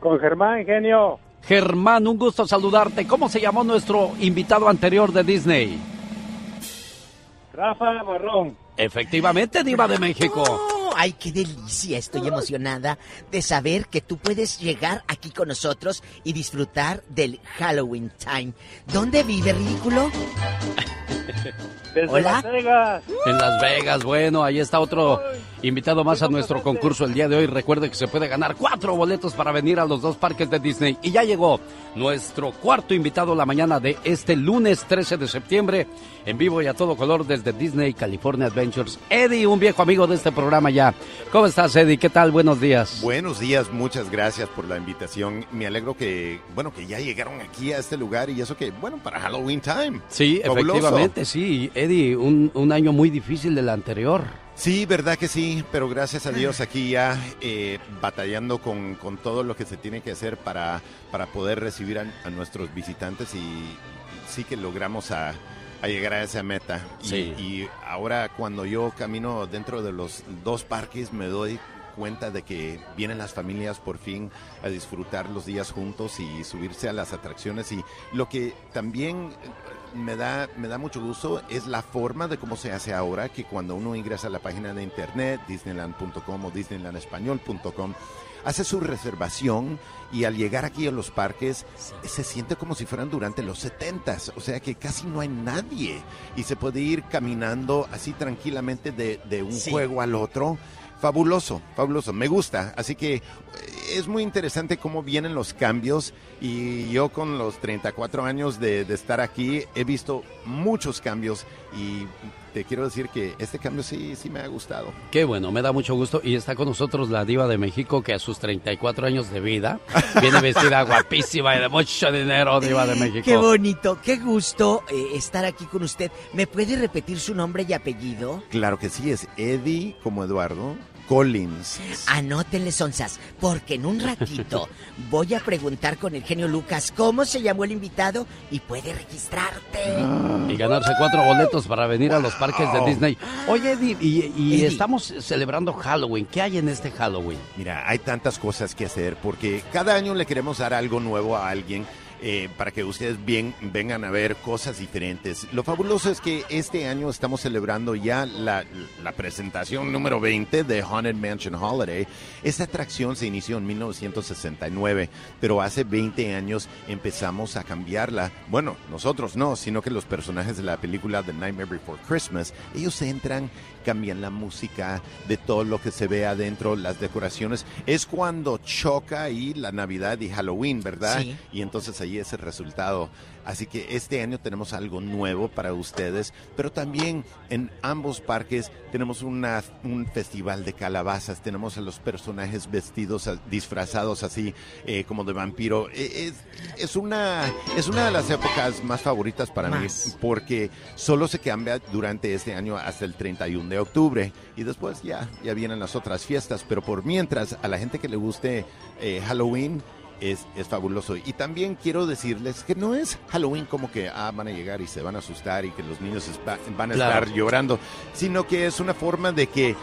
Con Germán, genio. Germán, un gusto saludarte. ¿Cómo se llamó nuestro invitado anterior de Disney? Rafa Barrón. Efectivamente, Diva de México. Oh, ¡Ay, qué delicia! Estoy emocionada de saber que tú puedes llegar aquí con nosotros y disfrutar del Halloween Time. ¿Dónde vive, ridículo? Desde Hola. Las Vegas. En Las Vegas, bueno, ahí está otro invitado más a nuestro concurso el día de hoy. Recuerde que se puede ganar cuatro boletos para venir a los dos parques de Disney. Y ya llegó nuestro cuarto invitado la mañana de este lunes 13 de septiembre, en vivo y a todo color desde Disney California Adventures. Eddie, un viejo amigo de este programa ya. ¿Cómo estás, Eddie? ¿Qué tal? Buenos días. Buenos días, muchas gracias por la invitación. Me alegro que, bueno, que ya llegaron aquí a este lugar y eso que, bueno, para Halloween time. Sí, Fabuloso. efectivamente, sí. Eddie, un, un año muy difícil del anterior. Sí, verdad que sí, pero gracias a Dios aquí ya eh, batallando con, con todo lo que se tiene que hacer para, para poder recibir a, a nuestros visitantes y, sí que logramos a, a llegar a esa meta. Y, ahora cuando yo camino dentro de los dos parques me doy cuenta de que vienen las familias por fin a disfrutar los días juntos y subirse a las atracciones. Y lo que también me da, me da mucho gusto es la forma de cómo se hace ahora, que cuando uno ingresa a la página de internet, disneyland.com o disneylandespañol.com, hace su reservación y al llegar aquí a los parques se siente como si fueran durante los 70 o sea que casi no hay nadie y se puede ir caminando así tranquilamente de, de un Sí. juego al otro. Fabuloso, fabuloso, me gusta. Así que eh, es muy interesante cómo vienen los cambios. Y yo con los 34 años de, de estar aquí he visto muchos cambios. Y te quiero decir que este cambio sí, sí me ha gustado. Qué bueno, me da mucho gusto. Y está con nosotros la diva de México que a sus 34 años de vida viene vestida guapísima y de mucho dinero, diva de México. Qué bonito, qué gusto eh, estar aquí con usted. ¿Me puede repetir su nombre y apellido? Claro que sí, es Eddie como Eduardo Collins. Anótenle, Sonsas, porque en un ratito voy a preguntar con el genio Lucas cómo se llamó el invitado y puede registrarte. Y ganarse cuatro boletos para venir a los parques de. Disney. Oye, Eddie, y, y Eddie. estamos celebrando Halloween. ¿Qué hay en este Halloween? Mira, hay tantas cosas que hacer porque cada año le queremos dar algo nuevo a alguien. Eh, para que ustedes bien, vengan a ver cosas diferentes. Lo fabuloso es que este año estamos celebrando ya la, la presentación número 20 de Haunted Mansion Holiday. Esta atracción se inició en 1969, pero hace 20 años empezamos a cambiarla. Bueno, nosotros no, sino que los personajes de la película The Nightmare Before Christmas, ellos entran, cambian la música de todo lo que se ve adentro, las decoraciones. Es cuando choca ahí la Navidad y Halloween, ¿verdad? Sí. Y entonces ahí es el resultado. Así que este año tenemos algo nuevo para ustedes, pero también en ambos parques tenemos una, un festival de calabazas, tenemos a los personajes vestidos, disfrazados así eh, como de vampiro. Eh, Es, es, una, es una de las épocas más favoritas para mí porque solo se cambia durante este año hasta el 31 de octubre. Y después ya, ya vienen las otras fiestas, pero por mientras a la gente que le guste eh, Halloween, es, es fabuloso. Y también quiero decirles que no es Halloween como que ah, van a llegar y se van a asustar y que los niños van a Claro. estar llorando, sino que es una forma de que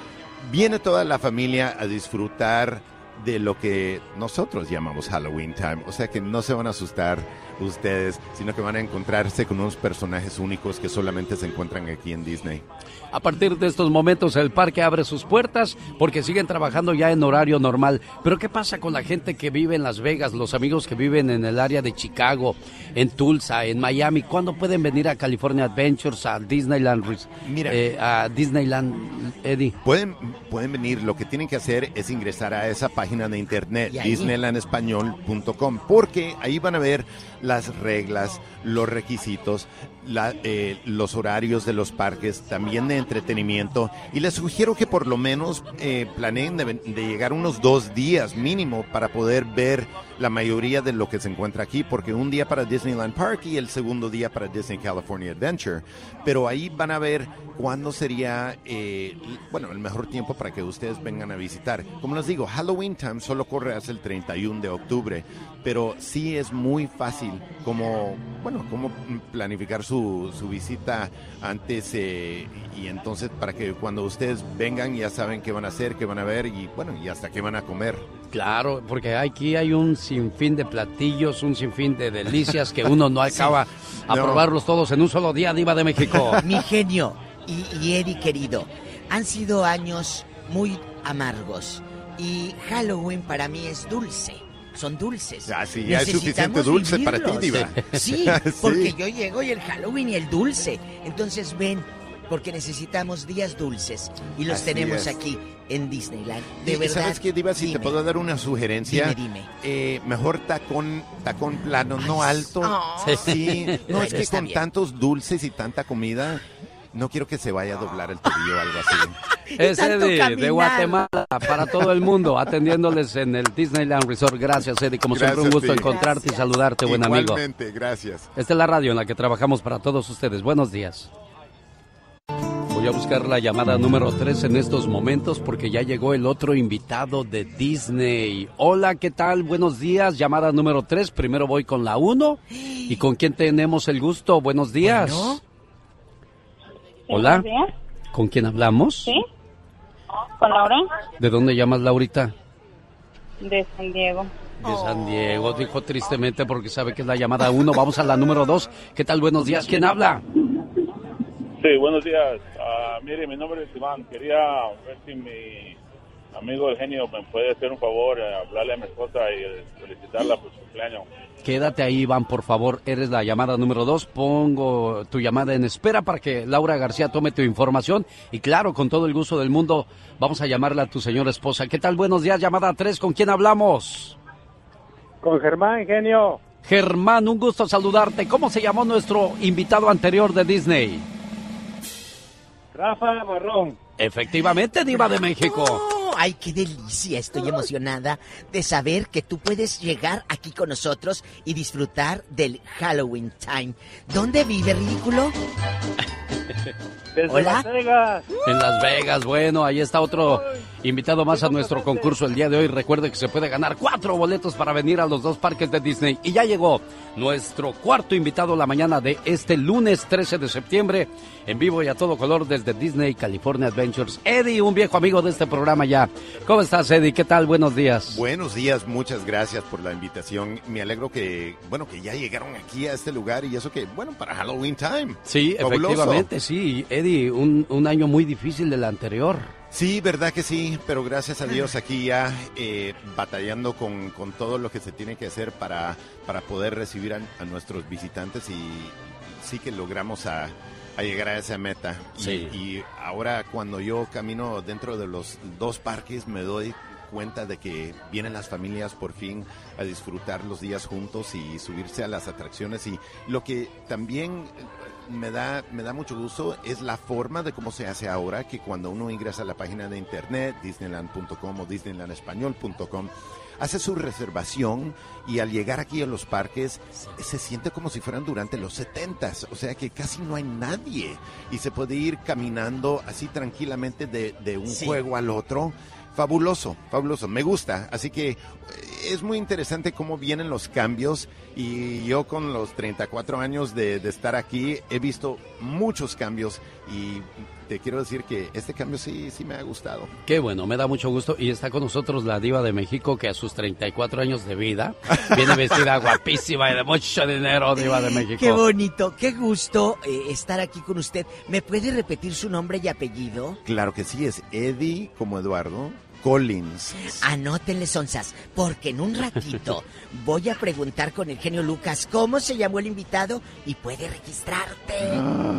viene toda la familia a disfrutar de lo que nosotros llamamos Halloween Time. O sea que no se van a asustar ustedes, sino que van a encontrarse con unos personajes únicos que solamente se encuentran aquí en Disney. A partir de estos momentos el parque abre sus puertas porque siguen trabajando ya en horario normal. Pero ¿qué pasa con la gente que vive en Las Vegas, los amigos que viven en el área de Chicago, en Tulsa, en Miami? ¿Cuándo pueden venir a California Adventures, a Disneyland, Mira. eh, a Disneyland, Eddie? Pueden, pueden venir, lo que tienen que hacer es ingresar a esa página de internet, disneylandespañol.com, porque ahí van a ver las reglas, los requisitos, la- eh, los horarios de los parques, también de entretenimiento, y les sugiero que por lo menos eh, planeen de, de llegar unos dos días mínimo para poder ver la mayoría de lo que se encuentra aquí, porque un día para Disneyland Park y el segundo día para Disney California Adventure. Pero ahí van a ver cuándo sería, eh, bueno, el mejor tiempo para que ustedes vengan a visitar. Como les digo, Halloween Time solo corre hasta el 31 de octubre, pero sí es muy fácil como, bueno, como planificar su, su visita antes eh, y entonces para que cuando ustedes vengan ya saben qué van a hacer, qué van a ver y, bueno, y hasta qué van a comer. Claro, porque aquí hay un sinfín de platillos, un sinfín de delicias que uno no acaba a No. probarlos todos en un solo día, Diva de México. Mi genio y, y Eddie querido, han sido años muy amargos y Halloween para mí es dulce. Son dulces. Ah, sí, ya es suficiente dulce para ti. Diva. Sí, Sí. porque yo llego y el Halloween y el dulce. Entonces ven, porque necesitamos días dulces y los Así tenemos es. aquí en Disneyland. De Y verdad. ¿Sabes qué, Diva? Si dime. te puedo dar una sugerencia. Dime, dime. eh, mejor tacón, tacón plano, no alto. oh. Sí. No, es que con bien. tantos dulces y tanta comida, no quiero que se vaya a doblar el tobillo o algo así. Es Eddie de. Guatemala para todo el mundo, atendiéndoles en el Disneyland Resort. Gracias, Eddie. Como siempre, un Gracias, gusto encontrarte y saludarte, buen amigo. Igualmente, gracias. Esta es la radio en la que trabajamos para todos ustedes. Buenos días. Voy a buscar la llamada número 3 en estos momentos porque ya llegó el otro invitado de Disney. Hola, ¿qué tal? Buenos días. Llamada número 3. Primero voy con la 1. ¿Y con quién tenemos el gusto? Buenos días. Bueno. Hola. Buenos días. ¿Con quién hablamos? ¿Sí? con Laura, ¿De dónde llamas, Laurita? de San Diego. De San Diego, dijo tristemente porque sabe que es la llamada uno. Vamos a la número dos. ¿Qué tal? Buenos días. ¿Quién habla? Sí, buenos días. Ah, mire, mi nombre es Iván. Quería ver si mi amigo el genio me puede hacer un favor, eh, hablarle a mi esposa y eh, felicitarla por su cumpleaños. Quédate ahí, Iván, por favor. Eres la llamada número dos. Pongo tu llamada en espera para que Laura García tome tu información. Y claro, con todo el gusto del mundo, vamos a llamarla a tu señora esposa. ¿Qué tal? Buenos días, llamada tres. ¿Con quién hablamos? Con Germán, genio. Germán, un gusto saludarte. ¿Cómo se llamó nuestro invitado anterior de Disney? Rafa Marrón. Efectivamente, Diva de México. Oh, ¡Ay, qué delicia! Estoy emocionada de saber que tú puedes llegar aquí con nosotros y disfrutar del Halloween Time. ¿Dónde vive, ridículo? Desde Hola. Las Vegas. En Las Vegas, bueno, ahí está otro invitado más a nuestro concurso el día de hoy. Recuerde que se puede ganar cuatro boletos para venir a los dos parques de Disney. Y ya llegó nuestro cuarto invitado la mañana de este lunes 13 de septiembre, en vivo y a todo color desde Disney California Adventures. Eddie, un viejo amigo de este programa ya. ¿Cómo estás, Eddie? ¿Qué tal? Buenos días. Buenos días, muchas gracias por la invitación. Me alegro que, bueno, que ya llegaron aquí a este lugar y eso que, bueno, para Halloween Time. Sí, Fabuloso. efectivamente, sí. Eddie, un, un año muy difícil del anterior. Sí, verdad que sí, pero gracias a Dios aquí ya eh, batallando con, con todo lo que se tiene que hacer para, para poder recibir a, a nuestros visitantes y sí que logramos a, a llegar a esa meta. Y- Sí. y ahora cuando yo camino dentro de los dos parques me doy cuenta de que vienen las familias por fin a disfrutar los días juntos y subirse a las atracciones y lo que también me da me da mucho gusto es la forma de cómo se hace ahora que cuando uno ingresa a la página de internet disneyland.com o disneylandespañol.com hace su reservación y al llegar aquí a los parques se siente como si fueran durante los 70s, o sea que casi no hay nadie y se puede ir caminando así tranquilamente de, de un Sí. juego al otro. Fabuloso, fabuloso, me gusta. Así que eh, es muy interesante cómo vienen los cambios y yo con los 34 años de, de estar aquí he visto muchos cambios y te quiero decir que este cambio sí, sí me ha gustado. Qué bueno, me da mucho gusto. Y está con nosotros la diva de México que a sus 34 años de vida viene vestida guapísima y de mucho dinero, diva de México. Qué bonito, qué gusto eh, estar aquí con usted. ¿Me puede repetir su nombre y apellido? Claro que sí, es Eddie como Eduardo Collins. Anótenle, Sonsas, porque en un ratito voy a preguntar con el genio Lucas cómo se llamó el invitado y puede registrarte.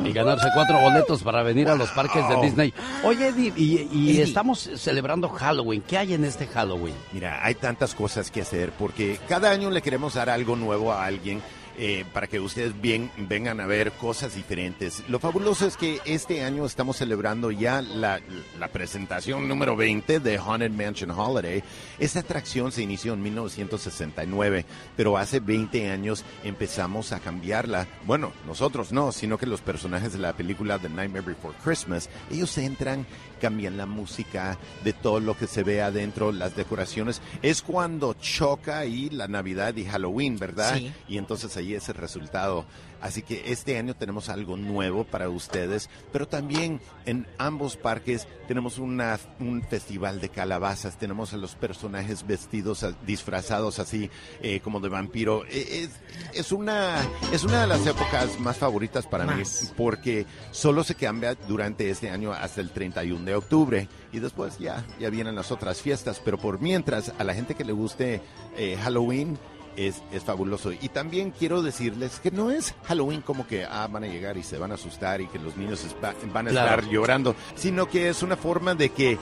Y ganarse cuatro boletos para venir a los parques de. Disney. Oye, Eddie, y, y Eddie. estamos celebrando Halloween. ¿Qué hay en este Halloween? Mira, hay tantas cosas que hacer porque cada año le queremos dar algo nuevo a alguien eh, para que ustedes bien, vengan a ver cosas diferentes. Lo fabuloso es que este año estamos celebrando ya la, la presentación número 20 de Haunted Mansion Holiday. Esta atracción se inició en 1969, pero hace 20 años empezamos a cambiarla. Bueno, nosotros no, sino que los personajes de la película The Nightmare Before Christmas, ellos entran, cambian la música de todo lo que se ve adentro, las decoraciones. Es cuando choca ahí la Navidad y Halloween, ¿verdad? Sí. Y entonces ahí es el resultado. Así que este año tenemos algo nuevo para ustedes, pero también en ambos parques tenemos una, un festival de calabazas, tenemos a los personajes vestidos, disfrazados así eh, como de vampiro. E- Es, es, una, es una de las épocas más favoritas para mí, porque solo se cambia durante este año hasta el 31 de octubre. Y después ya, ya vienen las otras fiestas, pero por mientras a la gente que le guste eh, Halloween, es, es fabuloso. Y también quiero decirles que no es Halloween como que ah, van a llegar y se van a asustar y que los niños van a Claro. estar llorando, sino que es una forma de que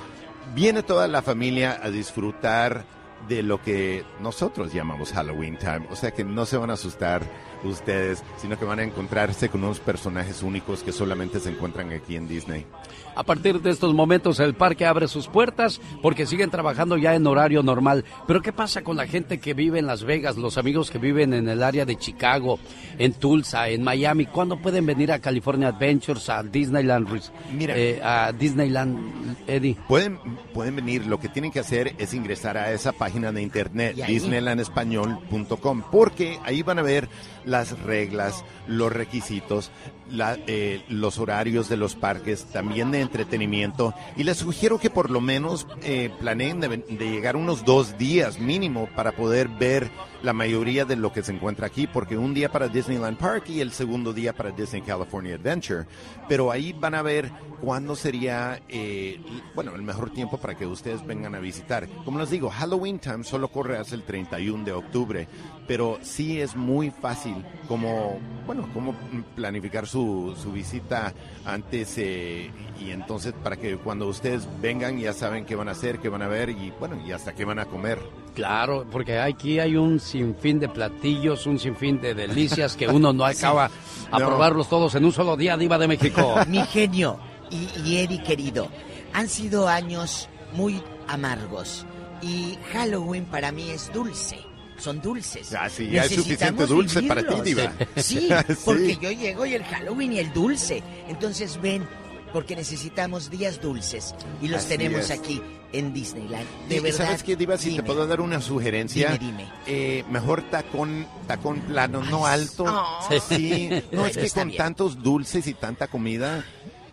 viene toda la familia a disfrutar de lo que nosotros llamamos Halloween Time. O sea que no se van a asustar ustedes, sino que van a encontrarse con unos personajes únicos que solamente se encuentran aquí en Disney. A partir de estos momentos el parque abre sus puertas porque siguen trabajando ya en horario normal. Pero ¿qué pasa con la gente que vive en Las Vegas, los amigos que viven en el área de Chicago, en Tulsa, en Miami? ¿Cuándo pueden venir a California Adventures, a Disneyland, Mira. eh, a Disneyland, Eddie? Pueden, pueden venir, lo que tienen que hacer es ingresar a esa página de internet, disneylandespañol.com, porque ahí van a ver las reglas, los requisitos, la- eh, los horarios de los parques, también de entretenimiento. Y les sugiero que por lo menos eh, planeen de, llegar unos dos días mínimo para poder ver la mayoría de lo que se encuentra aquí, porque un día para Disneyland Park y el segundo día para Disney California Adventure. Pero ahí van a ver cuándo sería, eh, bueno, el mejor tiempo para que ustedes vengan a visitar. Como les digo, Halloween Time solo corre hasta el 31 de octubre, pero sí es muy fácil como, bueno, como planificar su, su visita antes eh, y entonces para que cuando ustedes vengan ya saben qué van a hacer, qué van a ver y bueno, y hasta qué van a comer. Claro, porque aquí hay un sinfín de platillos, un sinfín de delicias que uno no acaba a No. probarlos todos en un solo día, Diva de México. Mi genio y, y Eddie querido, han sido años muy amargos y Halloween para mí es dulce. Son dulces. Ah, sí, ya es suficiente dulce para ti, vivirlos. Diva. Sí, Sí. porque yo llego y el Halloween y el dulce. Entonces ven, porque necesitamos días dulces y los Así tenemos es. aquí en Disneyland. De verdad. ¿Sabes qué, Diva? Si te dime. puedo dar una sugerencia. Dime, dime. eh, mejor tacón, tacón plano, no alto. Ay. Sí. No, es que con bien. tantos dulces y tanta comida,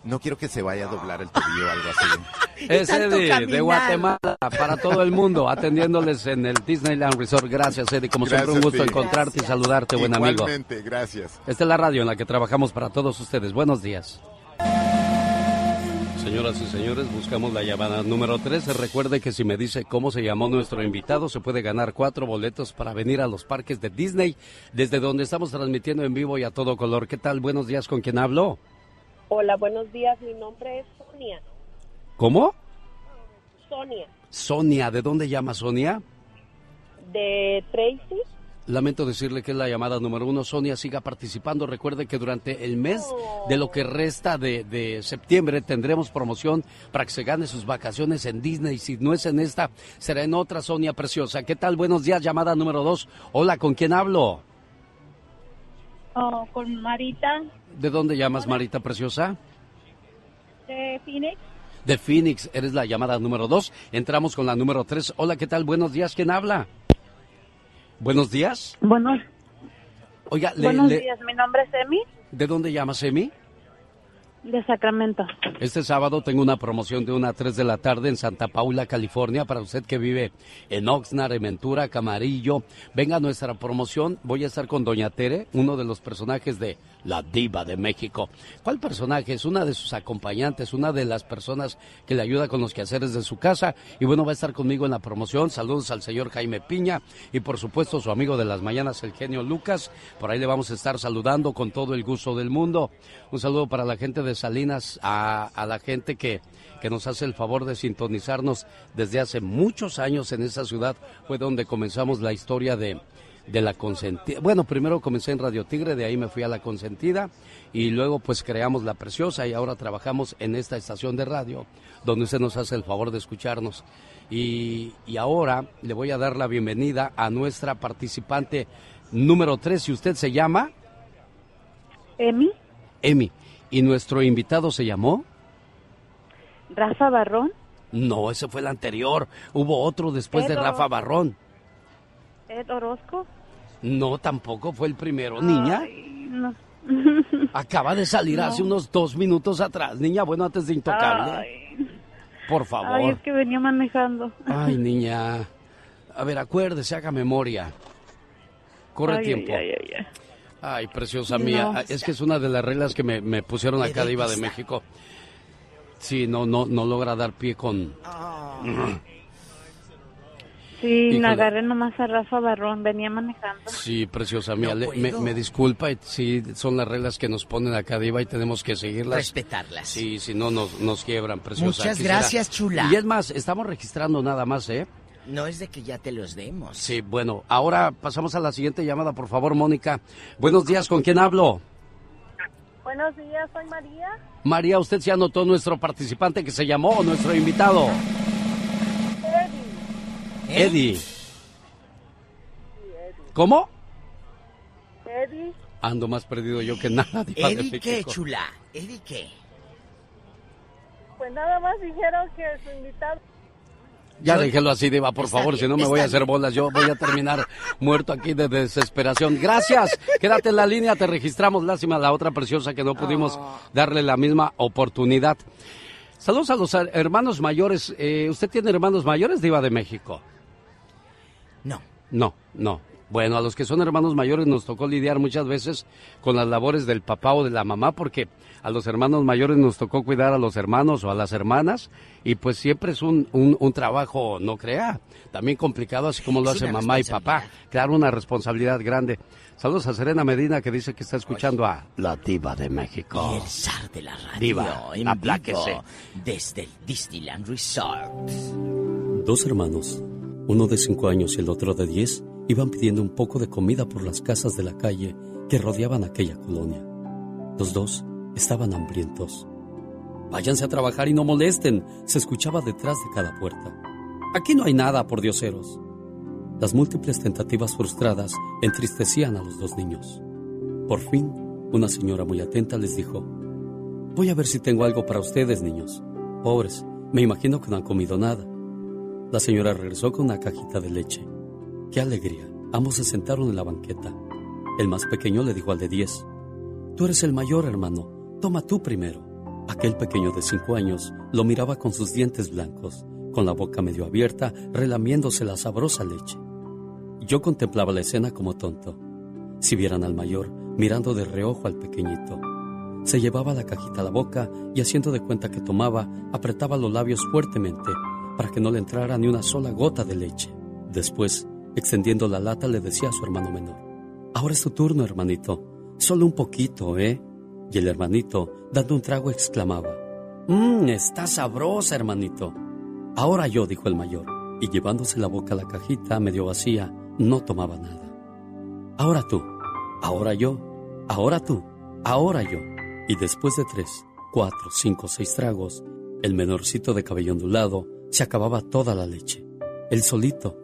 no quiero que se vaya a doblar el tobillo o algo así. Es Eddie de. Guatemala para todo el mundo, atendiéndoles en el Disneyland Resort. Gracias, Eddie. Como siempre, un gusto encontrarte y saludarte, buen amigo. Igualmente, gracias. Esta es la radio en la que trabajamos para todos ustedes. Buenos días. Señoras y señores, buscamos la llamada número 13. Recuerde que si me dice cómo se llamó nuestro invitado, se puede ganar cuatro boletos para venir a los parques de Disney, desde donde estamos transmitiendo en vivo y a todo color. ¿Qué tal? Buenos días, ¿con quién hablo? Hola, buenos días. Mi nombre es Sonia. ¿Cómo? Sonia, Sonia, ¿de dónde llama Sonia? de Tracy. Lamento decirle que es la llamada número uno. Sonia, siga participando. Recuerde que durante el mes de lo que resta de, de septiembre tendremos promoción para que se gane sus vacaciones en Disney. Si no es en esta, será en otra, Sonia Preciosa. ¿Qué tal? Buenos días, llamada número dos. Hola, ¿con quién hablo? Oh, con Marita ¿De dónde llamas, Marita Preciosa? de Phoenix. De Phoenix, eres la llamada número dos. Entramos con la número tres. Hola, ¿qué tal? Buenos días, ¿quién habla? Buenos días. Buenos, Oiga, le- buenos le- días. Mi nombre es Emi ¿de dónde llamas, Emi? De Sacramento. Este sábado tengo una promoción de 1 a 3 de la tarde en Santa Paula, California, para usted que vive en Oxnard, en Ventura, Camarillo. Venga a nuestra promoción. Voy a estar con Doña Tere, uno de los personajes de La Diva de México. ¿Cuál personaje? Es una de sus acompañantes, una de las personas que le ayuda con los quehaceres de su casa. Y bueno, va a estar conmigo en la promoción. Saludos al señor Jaime Piña y por supuesto su amigo de las mañanas, el genio Lucas. Por ahí le vamos a estar saludando con todo el gusto del mundo. Un saludo para la gente de Salinas, a, a la gente que, que nos hace el favor de sintonizarnos desde hace muchos años en esa ciudad. Fue donde comenzamos la historia de, de la consentida. Bueno, primero comencé en Radio Tigre, de ahí me fui a la consentida y luego pues creamos La Preciosa y ahora trabajamos en esta estación de radio donde usted nos hace el favor de escucharnos. Y, y ahora le voy a dar la bienvenida a nuestra participante número 3, si usted se llama Emi, Emi. ¿Y nuestro invitado se llamó? Rafa Barrón, No, ese fue el anterior. Hubo otro después de Rafa Barrón. Ed Orozco. No, tampoco fue el primero, niña. No. Acaba de salir No. hace unos dos minutos atrás, niña. Bueno, antes de Intocable. Ay, Por ay, favor. es que venía manejando. Ay, niña. A ver, acuérdese, haga memoria. Corre Ay, tiempo. ay, ay, preciosa No. mía. Es que es una de las reglas que me, me pusieron acá de Iba de México. Sí, no, no, no logra dar pie con. Sí, Híjole. me agarré nomás a Rafa Barrón, venía manejando. Sí, preciosa mía. No me, me disculpa, y sí, son las reglas que nos ponen acá Diva y tenemos que seguirlas. Respetarlas. Sí, si no nos, nos quiebran, preciosa. Muchas gracias, chula. Y es más, estamos registrando nada más, ¿eh? No es de que ya te los demos. Sí, bueno, ahora pasamos a la siguiente llamada, por favor, Mónica. Buenos días, ¿con quién hablo? Buenos días, soy María. María, ¿usted se anotó nuestro participante que se llamó o nuestro invitado? Eddie. ¿Cómo? Eddie. Ando más perdido yo que nada. ¿Eddie qué, chula? ¿Eddie qué? Pues nada más dijeron que su invitado. Ya déjelo así, Diva, por favor, si no me voy a hacer bolas. Yo voy a terminar muerto aquí de desesperación. Gracias. Quédate en la línea, te registramos. Lástima la otra preciosa que no pudimos darle la misma oportunidad. Saludos a los hermanos mayores. Eh, ¿Usted tiene hermanos mayores, Diva de México? No. No, no. Bueno, a los que son hermanos mayores nos tocó lidiar muchas veces con las labores del papá o de la mamá porque a los hermanos mayores nos tocó cuidar a los hermanos o a las hermanas y pues siempre es un, un, un trabajo, no crea, también complicado así como lo Es hace mamá y papá. Claro, una responsabilidad grande. Saludos a Serena Medina que dice que está escuchando a la diva de México. Y el zar de la radio Diva, en apláquese. vivo desde el Disneyland Resort. Dos hermanos, uno de cinco años y el otro de diez, iban pidiendo un poco de comida por las casas de la calle que rodeaban aquella colonia. Los dos estaban hambrientos. Váyanse a trabajar y no molesten, se escuchaba detrás de cada puerta. Aquí no hay nada, por dioseros. Las múltiples tentativas frustradas entristecían a los dos niños. Por fin, una señora muy atenta les dijo, Voy a ver si tengo algo para ustedes, niños. Pobres, me imagino que no han comido nada. La señora regresó con una cajita de leche. ¡Qué alegría! Ambos se sentaron en la banqueta. El más pequeño le dijo al de diez, Tú eres el mayor, hermano. Toma tú primero. Aquel pequeño de cinco años lo miraba con sus dientes blancos, con la boca medio abierta, relamiéndose la sabrosa leche. Yo contemplaba la escena como tonto. Si vieran al mayor mirando de reojo al pequeñito. Se llevaba la cajita a la boca y haciendo de cuenta que tomaba, apretaba los labios fuertemente para que no le entrara ni una sola gota de leche. Después, extendiendo la lata, le decía a su hermano menor, Ahora es tu turno, hermanito. Solo un poquito, ¿eh? Y el hermanito, dando un trago, exclamaba, Mmm, está sabrosa, hermanito. Ahora yo, dijo el mayor, y llevándose la boca a la cajita medio vacía, no tomaba nada. Ahora tú, ahora yo, ahora tú, ahora yo. Y después de tres, cuatro, cinco, seis tragos, el menorcito de cabello ondulado se acababa toda la leche. El solito.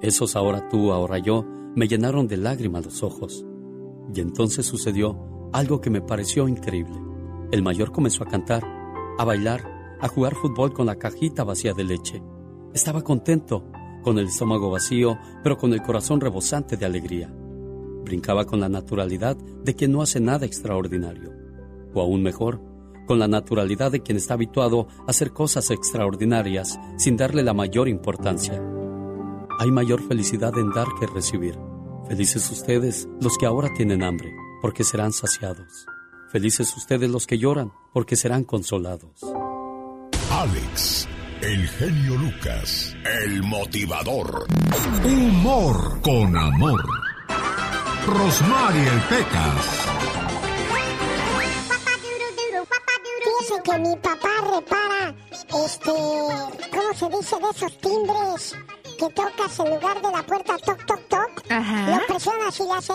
Esos ahora tú, ahora yo, me llenaron de lágrimas los ojos. Y entonces sucedió algo que me pareció increíble. El mayor comenzó a cantar, a bailar, a jugar fútbol con la cajita vacía de leche. Estaba contento, con el estómago vacío, pero con el corazón rebosante de alegría. Brincaba con la naturalidad de quien no hace nada extraordinario. O aún mejor, con la naturalidad de quien está habituado a hacer cosas extraordinarias sin darle la mayor importancia. Hay mayor felicidad en dar que recibir. Felices ustedes los que ahora tienen hambre, porque serán saciados. Felices ustedes los que lloran, porque serán consolados. Alex, el genio Lucas, el motivador. Humor con amor. Rosmarie el Pecas. Fíjese que mi papá repara, este, ¿cómo se dice de esos timbres que tocas en lugar de la puerta toc toc toc? Ajá. Lo presionas y le hace.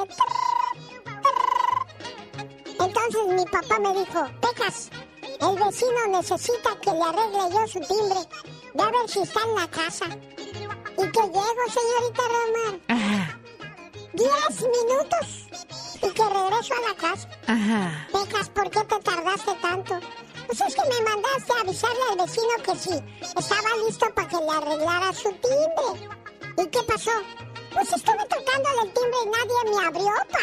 Entonces mi papá me dijo, Pecas, el vecino necesita que le arregle yo su timbre. Ve a ver si está en la casa. ¿Y que llego, señorita? Ajá. Diez minutos y que regreso a la casa. Ajá. Pecas, ¿por qué te tardaste tanto? Pues es que me mandaste a avisarle al vecino que sí, estaba listo para que le arreglara su timbre. ¿Y qué pasó? Pues estuve tocándole el timbre y nadie me abrió, pa.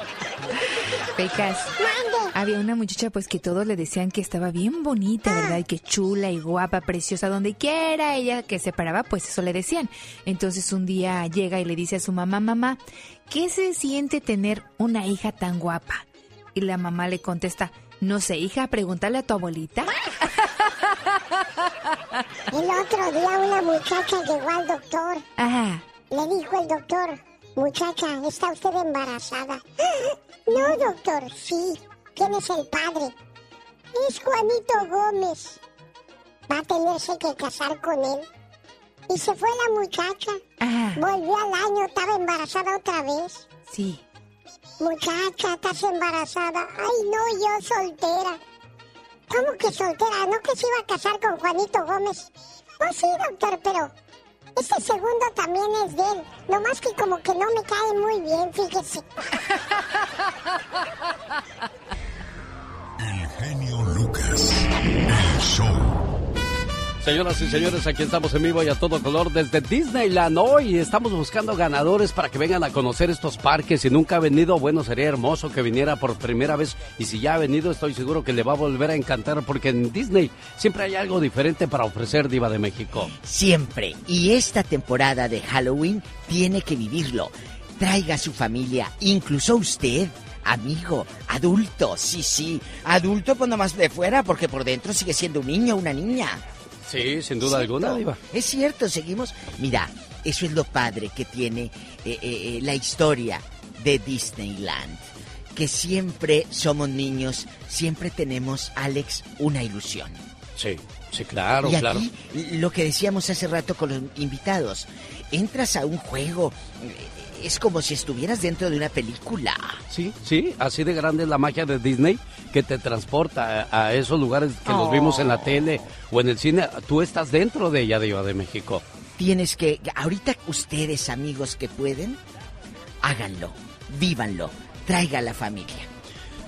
Pecas. Mande. Había una muchacha pues que todos le decían que estaba bien bonita, ¿verdad? Y que chula y guapa, preciosa, donde quiera ella que se paraba, pues eso le decían. Entonces un día llega y le dice a su mamá, mamá, ¿qué se siente tener una hija tan guapa? Y la mamá le contesta, no sé, hija, pregúntale a tu abuelita. El otro día una muchacha llegó al doctor. Ajá. Le dijo el doctor, muchacha, ¿está usted embarazada? No, doctor, sí. ¿Quién es el padre? Es Juanito Gómez. Va a tenerse que casar con él. Y se fue la muchacha. Volvió al año, estaba embarazada otra vez. Sí. Muchacha, estás embarazada. Ay, no, yo soltera. ¿Cómo que soltera? ¿No que se iba a casar con Juanito Gómez? Pues sí, doctor, pero este segundo también es de él. Nomás que como que no me cae muy bien, fíjese. El genio Lucas, el show. Señoras y señores, aquí estamos en vivo y a todo color desde Disneyland. Hoy estamos buscando ganadores para que vengan a conocer estos parques. Si nunca ha venido, bueno, sería hermoso que viniera por primera vez. Y si ya ha venido, estoy seguro que le va a volver a encantar porque en Disney siempre hay algo diferente para ofrecer Diva de México. Siempre. Y esta temporada de Halloween tiene que vivirlo. Traiga a su familia, incluso usted. Amigo, adulto, sí, sí. Adulto pues nomás de fuera porque por dentro sigue siendo un niño o una niña. Sí, sin duda ¿Cierto? alguna, Diva. Es cierto, seguimos. Mira, eso es lo padre que tiene eh, eh, eh, la historia de Disneyland. Que siempre somos niños, siempre tenemos, Alex, una ilusión. Sí, sí, claro, y claro. aquí, lo que decíamos hace rato con los invitados, entras a un juego, eh, es como si estuvieras dentro de una película. Sí, sí, así de grande es la magia de Disney que te transporta a, a esos lugares que los Oh. vimos en la tele o en el cine. Tú estás dentro de ella, Diva de México. Tienes que, ahorita ustedes amigos que pueden, háganlo, vívanlo, traiga a la familia.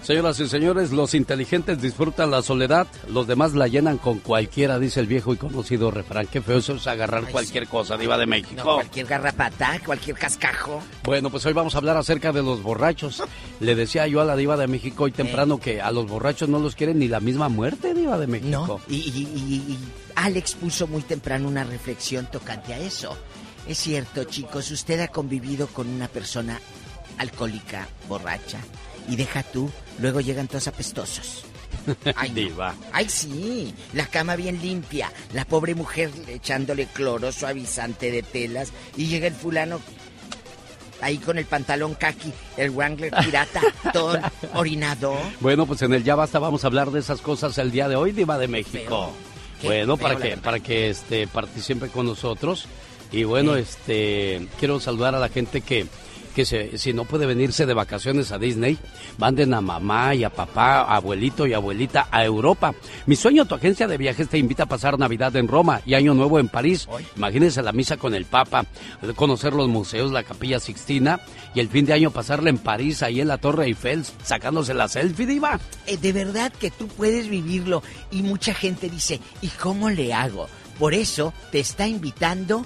Señoras y señores, los inteligentes disfrutan la soledad, los demás la llenan con cualquiera, dice el viejo y conocido refrán. Qué feo eso es agarrar cualquier cosa, Diva de México. No, cualquier garrapata, cualquier cascajo. Bueno, pues hoy vamos a hablar acerca de los borrachos. Le decía yo a la Diva de México hoy temprano que a los borrachos no los quieren ni la misma muerte, Diva de México. No, y, y- y- y Alex puso muy temprano una reflexión tocante a eso. Es cierto, chicos, usted ha convivido con una persona alcohólica, borracha, y deja tú, luego llegan todos apestosos. Ay, no. Diva. Ay, sí, la cama bien limpia, la pobre mujer echándole cloro suavizante de telas, y llega el fulano ahí con el pantalón kaki, el Wrangler pirata, todo orinado. Bueno, pues en el Ya Basta vamos a hablar de esas cosas el día de hoy, Diva de México. Bueno, feo, para que, verdad. para que este, participe con nosotros. Y bueno, este quiero saludar a la gente que, que se, si no puede venirse de vacaciones a Disney, manden a mamá y a papá, abuelito y abuelita a Europa. Mi sueño, tu agencia de viajes te invita a pasar Navidad en Roma y Año Nuevo en París. Imagínense la misa con el Papa, conocer los museos, la Capilla Sixtina y el fin de año pasarla en París, ahí en la Torre Eiffel, sacándose la selfie, diva. Eh, de verdad que tú puedes vivirlo y mucha gente dice, ¿y cómo le hago? Por eso te está invitando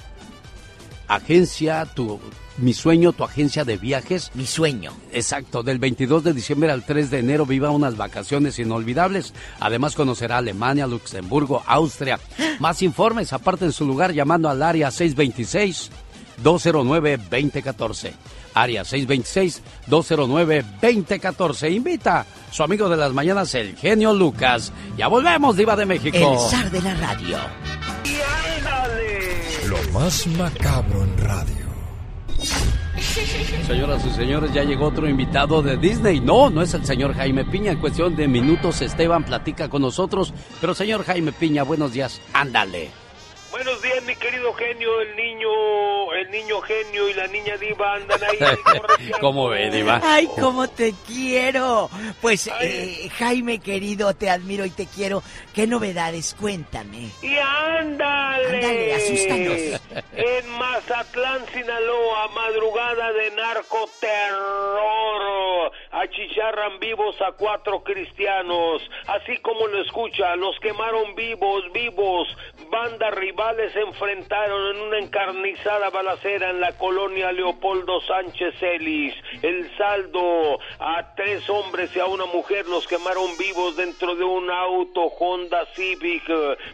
Agencia, tu, mi sueño, tu agencia de viajes. Mi sueño. Exacto, del 22 de diciembre al 3 de enero viva unas vacaciones inolvidables. Además conocerá Alemania, Luxemburgo, Austria. Más informes, aparte en su lugar llamando al área 626-209-2014. Área 626-209-2014. Invita su amigo de las mañanas, el genio Lucas. Ya volvemos, Diva de México. el zar de la radio. Lo más macabro en radio. Señoras y señores, ya llegó otro invitado de Disney. No, no es el señor Jaime Piña. En cuestión de minutos, Esteban platica con nosotros. Pero señor Jaime Piña, buenos días. Ándale. Buenos días, mi querido genio, el niño, el niño genio y la niña diva andan ahí. ¿Cómo ve, Diva? Ay, cómo te quiero. Pues, eh, Jaime querido, te admiro y te quiero. ¿Qué novedades? Cuéntame. Y ándale. Ándale, asústanos. En Mazatlán, Sinaloa, madrugada de narcoterror. Achicharran vivos a cuatro cristianos. Así como lo escucha, los quemaron vivos, vivos. Bandas rivales se enfrentaron en una encarnizada balacera en la colonia Leopoldo Sánchez Celis. El saldo a tres hombres y a una mujer los quemaron vivos dentro de un auto Honda Civic.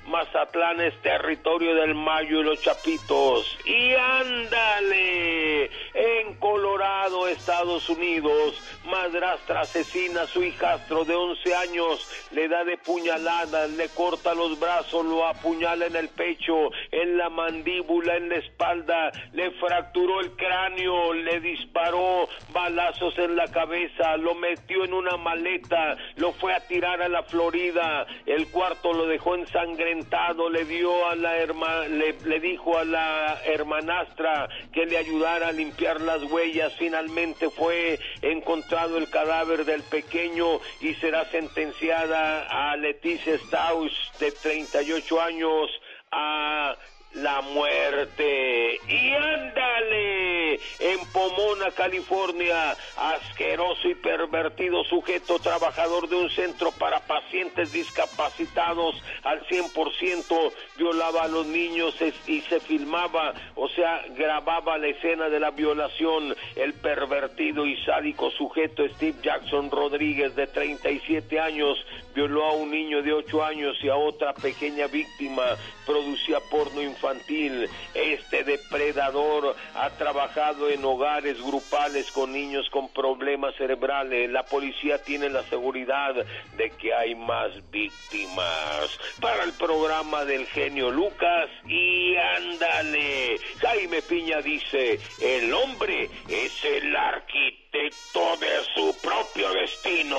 Mazatlán es territorio del Mayo y los Chapitos. Y ándale, en Colorado, Estados Unidos, madrastra asesina a su hijastro de 11 años, le da de puñaladas, le corta los brazos, lo apuñala en el pecho, en la mandíbula, en la espalda, le fracturó el cráneo, le disparó balazos en la cabeza, lo metió en una maleta, lo fue a tirar a la Florida, el cuarto lo dejó ensangrentado, le dio a la herma, le, le dijo a la hermanastra que le ayudara a limpiar las huellas, finalmente fue encontrado el cadáver del pequeño y será sentenciada a Leticia Strauss de 38 años a la muerte. Y ándale, en Pomona, California. Asqueroso y pervertido sujeto trabajador de un centro para pacientes discapacitados al 100% violaba a los niños y se filmaba, o sea, grababa la escena de la violación. El pervertido y sádico sujeto Steve Jackson Rodríguez de 37 años violó a un niño de 8 años y a otra pequeña víctima, producía porno infantil. Este depredador ha trabajado en hogares grupales con niños con problemas cerebrales. La policía tiene la seguridad de que hay más víctimas. Para el programa del genio Lucas y ándale. Jaime Piña dice, el hombre es el arquitecto de su propio destino.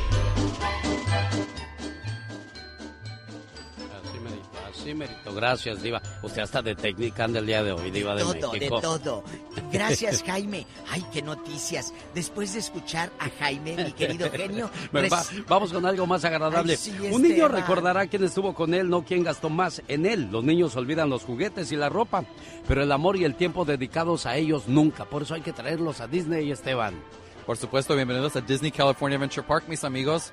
así merito. Gracias, Diva. Usted hasta de técnica anda el día de hoy, Diva de, todo, México. de todo. Gracias, Jaime. Ay, qué noticias. Después de escuchar a Jaime, mi querido genio, va- res- vamos con algo más agradable. Ay, sí, Un niño recordará quién estuvo con él, no quién gastó más en él. Los niños olvidan los juguetes y la ropa, pero el amor y el tiempo dedicados a ellos nunca. Por eso hay que traerlos a Disney, Esteban. Por supuesto, bienvenidos a Disney California Adventure Park, mis amigos.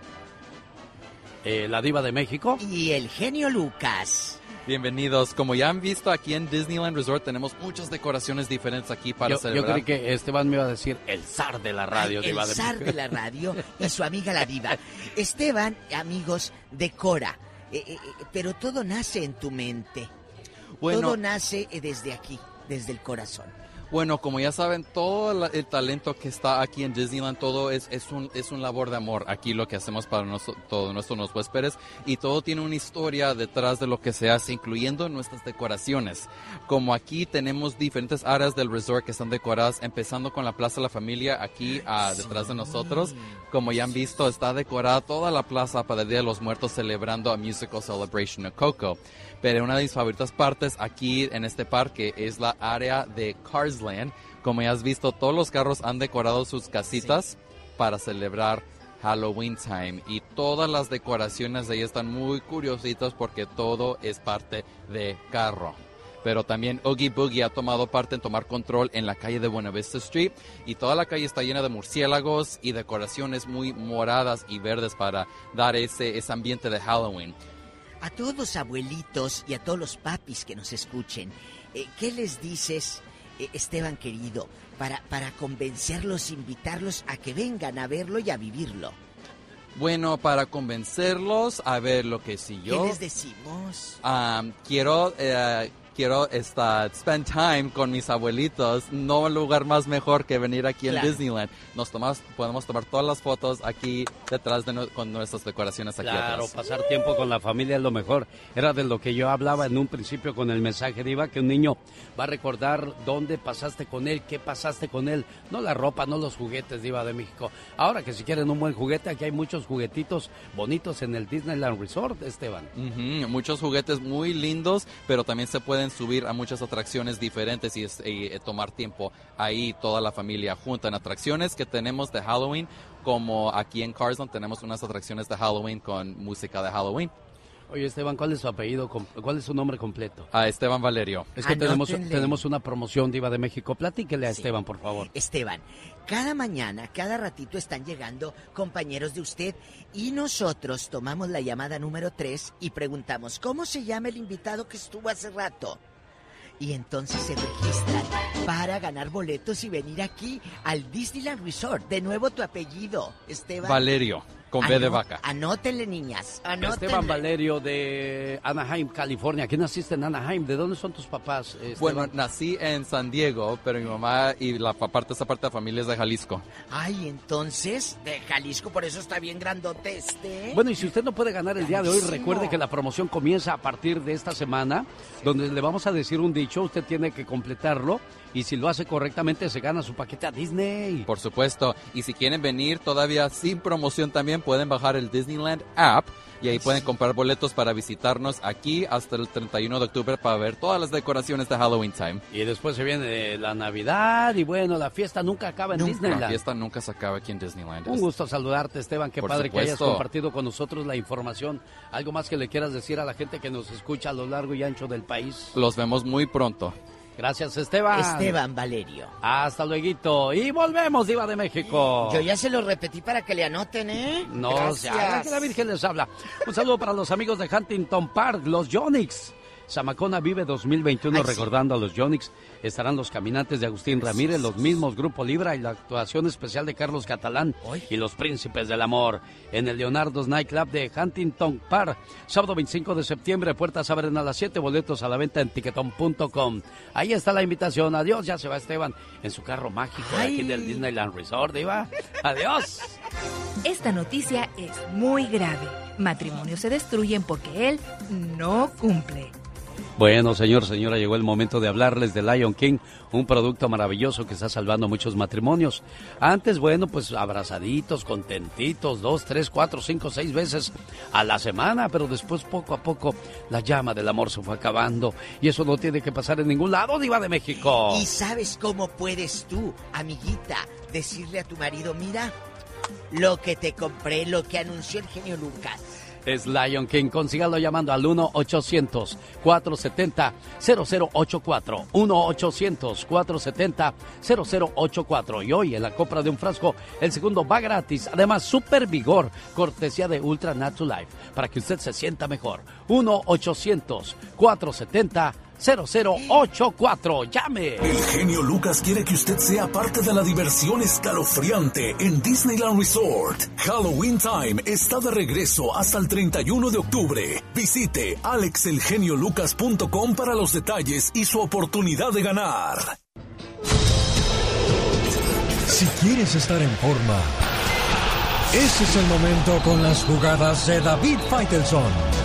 Eh, la diva de México. Y el genio Lucas. Bienvenidos. Como ya han visto aquí en Disneyland Resort, tenemos muchas decoraciones diferentes aquí para Yo, yo celebrar. creí que Esteban me iba a decir el zar de la radio, Ay, el de zar de la radio y su amiga la diva. Esteban, amigos, decora. Eh, eh, eh, pero todo nace en tu mente. Bueno. Todo nace eh, desde aquí, desde el corazón. Bueno, como ya saben, todo el talento que está aquí en Disneyland, todo es, es, un, es un labor de amor. Aquí lo que hacemos para noso- todos nuestros huéspedes y todo tiene una historia detrás de lo que se hace, incluyendo nuestras decoraciones. Como aquí tenemos diferentes áreas del resort que están decoradas, empezando con la Plaza de la Familia aquí ah, detrás de nosotros. Como ya han visto, está decorada toda la plaza para el Día de los Muertos celebrando a Musical Celebration of Coco. Pero una de mis favoritas partes aquí en este parque es la área de Carsland. Como ya has visto, todos los carros han decorado sus casitas para celebrar Halloween Time. Y todas las decoraciones de ahí están muy curiositas porque todo es parte de carro. Pero también Oogie Boogie ha tomado parte en tomar control en la calle de Buena Vista Street y toda la calle está llena de murciélagos y decoraciones muy moradas y verdes para dar ese, ese ambiente de Halloween. A todos los abuelitos y a todos los papis que nos escuchen, eh, ¿qué les dices, eh, Esteban querido, para, para convencerlos, invitarlos a que vengan a verlo y a vivirlo? Bueno, para convencerlos, a ver lo que si yo... ¿Qué les decimos? Um, quiero eh, quiero esta, spend time con mis abuelitos. No hay lugar más mejor que venir aquí en. Disneyland. Nos tomamos, podemos tomar todas las fotos aquí detrás de no- con nuestras decoraciones aquí Claro, atrás. pasar tiempo con la familia es lo mejor. Era de lo que yo hablaba en un principio con el mensaje Diva, que un niño va a recordar dónde pasaste con él, qué pasaste con él. No la ropa, no los juguetes Diva de México. Ahora que si quieren un buen juguete, aquí hay muchos juguetitos bonitos en el Disneyland Resort, Esteban. Muchos juguetes muy lindos, pero también se pueden subir a muchas atracciones diferentes y, eh, tomar tiempo ahí toda la familia junta en atracciones que tenemos de Halloween, como aquí en Carsland tenemos unas atracciones de Halloween con música de Halloween. Oye, Esteban, ¿cuál es su apellido? ¿Cuál es su nombre completo? A Esteban Valerio. Es que tenemos, Anótenle. tenemos una promoción Diva de México. Platíquele a Esteban, por favor. Esteban, cada mañana, cada ratito están llegando compañeros de usted y nosotros tomamos la llamada número 3 y preguntamos, ¿cómo se llama el invitado que estuvo hace rato? Y entonces se registran para ganar boletos y venir aquí al Disneyland Resort. De nuevo tu apellido, Esteban. Valerio, con B de vaca. Anótenle, niñas. Anótenle. Esteban Valerio de Anaheim, California. ¿Quién naciste en Anaheim? ¿De dónde son tus papás? Esteban? Bueno, nací en San Diego, pero mi mamá y la pa- parte, esa parte de la familia es de Jalisco. Ay, entonces, de Jalisco, por eso está bien grandote este. Bueno, y si usted no puede ganar el día de hoy, recuerde que la promoción comienza a partir de esta semana, donde le vamos a decir un dicho, usted tiene que completarlo, y si lo hace correctamente, se gana su paquete a Disney. Por supuesto. Y si quieren venir todavía sin promoción también, pueden bajar el Disneyland app y ahí pueden comprar boletos para visitarnos aquí hasta el 31 de octubre para ver todas las decoraciones de Halloween Time. Y después se viene la Navidad, y bueno, la fiesta nunca acaba en La Disneyland. fiesta nunca se acaba aquí en Disneyland. Un gusto saludarte, Esteban. Qué Por padre que hayas supuesto. compartido con nosotros la información. ¿Algo más que le quieras decir a la gente que nos escucha a lo largo y ancho del país? Los vemos muy pronto. Gracias, Esteban. Esteban Valerio. Hasta luego. Y volvemos, Diva de México. Yo ya se lo repetí para que le anoten, ¿eh? No se Gracias. que la Virgen les habla. Un saludo para los amigos de Huntington Park, los Yonix. Zamacona Vive 2021 Ay, sí. recordando a los Yonix. Estarán los caminantes de Agustín Ramírez, los mismos Grupo Libra y la actuación especial de Carlos Catalán y los Príncipes del Amor en el Leonardo's Nightclub de Huntington Park. Sábado 25 de septiembre, puertas abren a las 7, boletos a la venta en tiquetón.com. Ahí está la invitación. Adiós, ya se va Esteban en su carro mágico de aquí del Disneyland Resort, Diva. Adiós. Esta noticia es muy grave. Matrimonios se destruyen porque él no cumple. Bueno, señor, señora, llegó el momento de hablarles de Lion King, un producto maravilloso que está salvando muchos matrimonios. Antes, bueno, pues abrazaditos, contentitos, dos, tres, cuatro, cinco, seis veces a la semana, pero después poco a poco la llama del amor se fue acabando y eso no tiene que pasar en ningún lado, Diva de México. ¿Y sabes cómo puedes tú, amiguita, decirle a tu marido, mira, lo que te compré, lo que anunció el genio Lucas? Es Lion King. Consígalo llamando al 1-800-470-0084. 1-800-470-0084. Y hoy en la compra de un frasco, el segundo va gratis. Además, super vigor, cortesía de Ultra Natural Life, para que usted se sienta mejor. 1-800-470-0084. 0084. Llame. El genio Lucas quiere que usted sea parte de la diversión escalofriante en Disneyland Resort. Halloween Time está de regreso hasta el 31 de octubre. Visite alexelgeniolucas.com para los detalles y su oportunidad de ganar. Si quieres estar en forma, ese es el momento con las jugadas de David Faitelson.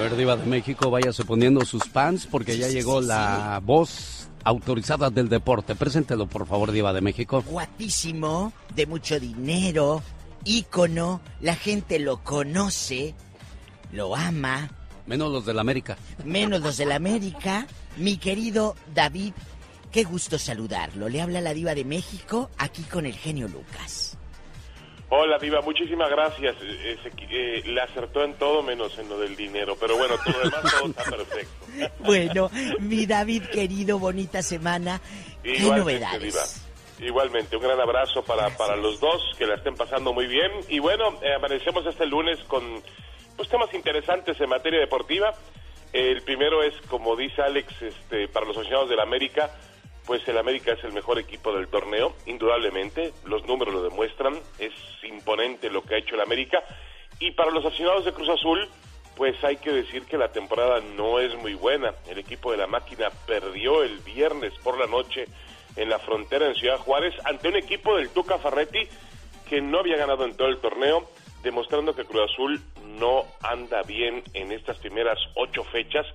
Ver, Diva de México, váyase poniendo sus pants porque ya llegó la voz autorizada del deporte. Preséntelo, por favor, Diva de México. Guapísimo, de mucho dinero, ícono, la gente lo conoce, lo ama, Menos los del América. menos los de la América. Mi querido David, qué gusto saludarlo. Le habla la diva de México aquí con el genio Lucas. Hola, Diva, muchísimas gracias. Eh, se qui- eh, le acertó en todo menos en lo del dinero, pero bueno, todo lo demás todo está perfecto. Bueno, mi David querido, bonita semana. ¿Qué Igualmente, novedades? Diva. Igualmente, un gran abrazo para, para los dos, que la estén pasando muy bien. Y bueno, eh, amanecemos este lunes con pues, temas interesantes en materia deportiva. El primero es, como dice Alex, este, para los aficionados del América, pues el América es el mejor equipo del torneo, indudablemente. Los números lo demuestran. Es imponente lo que ha hecho el América. Y para los aficionados de Cruz Azul, pues hay que decir que la temporada no es muy buena. El equipo de la máquina perdió el viernes por la noche en la frontera en Ciudad Juárez ante un equipo del Tuca Ferretti que no había ganado en todo el torneo, demostrando que Cruz Azul no anda bien en estas primeras ocho fechas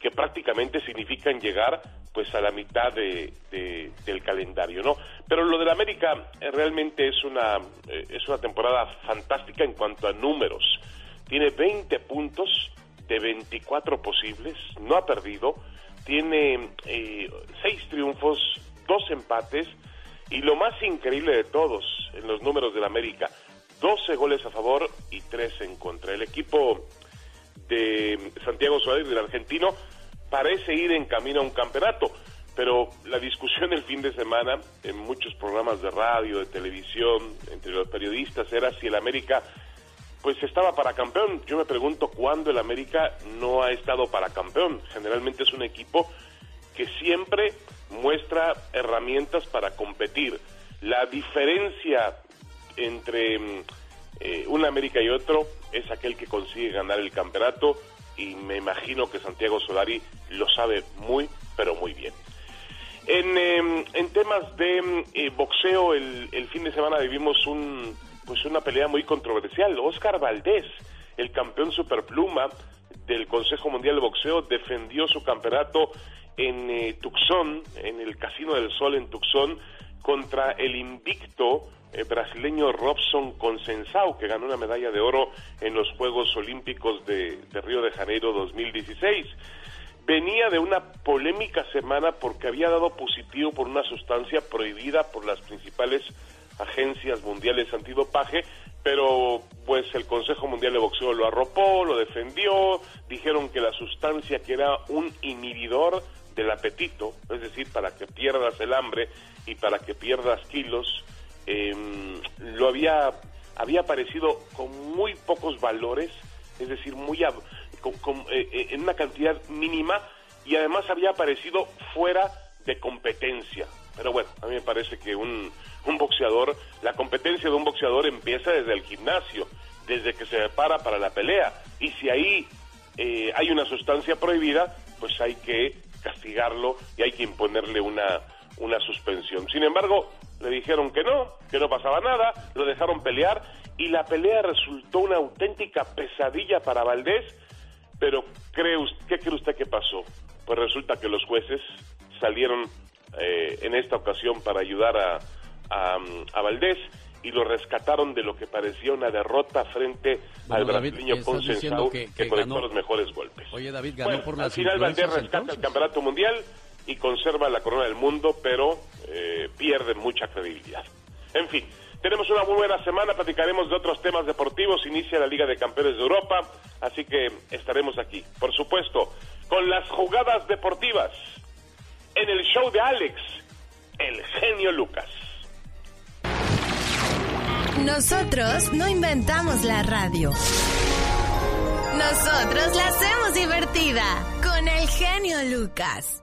que prácticamente significan llegar pues a la mitad de, de- del calendario, ¿no? Pero lo del América eh, realmente es una eh, es una temporada fantástica en cuanto a números. Tiene 20 puntos de 24 posibles, no ha perdido, tiene eh, seis triunfos, dos empates y lo más increíble de todos en los números del América, 12 goles a favor y 3 en contra. El equipo de Santiago Suárez, del argentino, parece ir en camino a un campeonato. Pero la discusión el fin de semana en muchos programas de radio, de televisión, entre los periodistas, era si el América pues estaba para campeón. Yo me pregunto cuándo el América no ha estado para campeón. Generalmente es un equipo que siempre muestra herramientas para competir. La diferencia entre mm, eh, un América y otro es aquel que consigue ganar el campeonato y me imagino que Santiago Solari lo sabe muy, pero muy bien. En, eh, en temas de mm, eh, boxeo, el, el fin de semana vivimos un, pues una pelea muy controversial. Oscar Valdés, el campeón superpluma del Consejo Mundial de Boxeo, defendió su campeonato en eh, Tucson, en el Casino del Sol en Tucson, contra el invicto eh, brasileño Robson Consensao, que ganó una medalla de oro en los Juegos Olímpicos de, de Río de Janeiro 2016 venía de una polémica semana porque había dado positivo por una sustancia prohibida por las principales agencias mundiales antidopaje, pero pues el Consejo Mundial de Boxeo lo arropó, lo defendió, dijeron que la sustancia que era un inhibidor del apetito, es decir, para que pierdas el hambre y para que pierdas kilos, em, lo había, había aparecido con muy pocos valores, es decir, muy ab- con- eh, eh, en una cantidad mínima y además había aparecido fuera de competencia. Pero bueno, a mí me parece que un, un boxeador, la competencia de un boxeador empieza desde el gimnasio, desde que se prepara para la pelea. Y si ahí eh, hay una sustancia prohibida, pues hay que castigarlo y hay que imponerle una, una suspensión. Sin embargo, le dijeron que no, que no pasaba nada, lo dejaron pelear y la pelea resultó una auténtica pesadilla para Valdés, pero cree ¿qué cree usted que pasó? Pues resulta que los jueces salieron eh, en esta ocasión para ayudar a, a, a Valdés y lo rescataron de lo que parecía una derrota frente Bueno, al brasileño Ponce que- que, que conectó ganó- los mejores golpes. Oye, David, ganó Bueno, por al las final Valdés rescata entonces. el campeonato mundial y conserva la corona del mundo, pero eh, pierde mucha credibilidad. En fin, tenemos una muy buena semana, platicaremos de otros temas deportivos, inicia la Liga de Campeones de Europa, así que estaremos aquí. Por supuesto, con las jugadas deportivas en el show de Alex, el genio Lucas. Nosotros no inventamos la radio. Nosotros la hacemos divertida con el genio Lucas.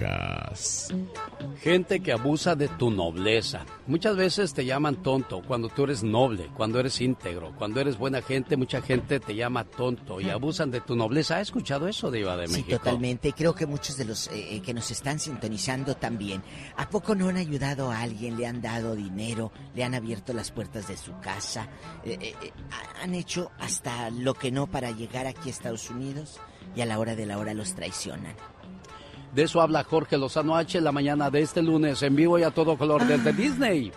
Lucas. Gente que abusa de tu nobleza. Muchas veces te llaman tonto cuando tú eres noble, cuando eres íntegro, cuando eres buena gente, mucha gente te llama tonto y abusan de tu nobleza. ¿Ha escuchado eso, Diva de Sí, México? totalmente. Creo que muchos de los eh, eh, que nos están sintonizando también. ¿A poco no han ayudado a alguien? ¿Le han dado dinero? ¿Le han abierto las puertas de su casa? Eh, ha- ¿Han hecho hasta lo que no para llegar aquí a Estados Unidos? Y a la hora de la hora los traicionan. De eso habla Jorge Lozano H la mañana de este lunes en vivo y a todo color desde Disney.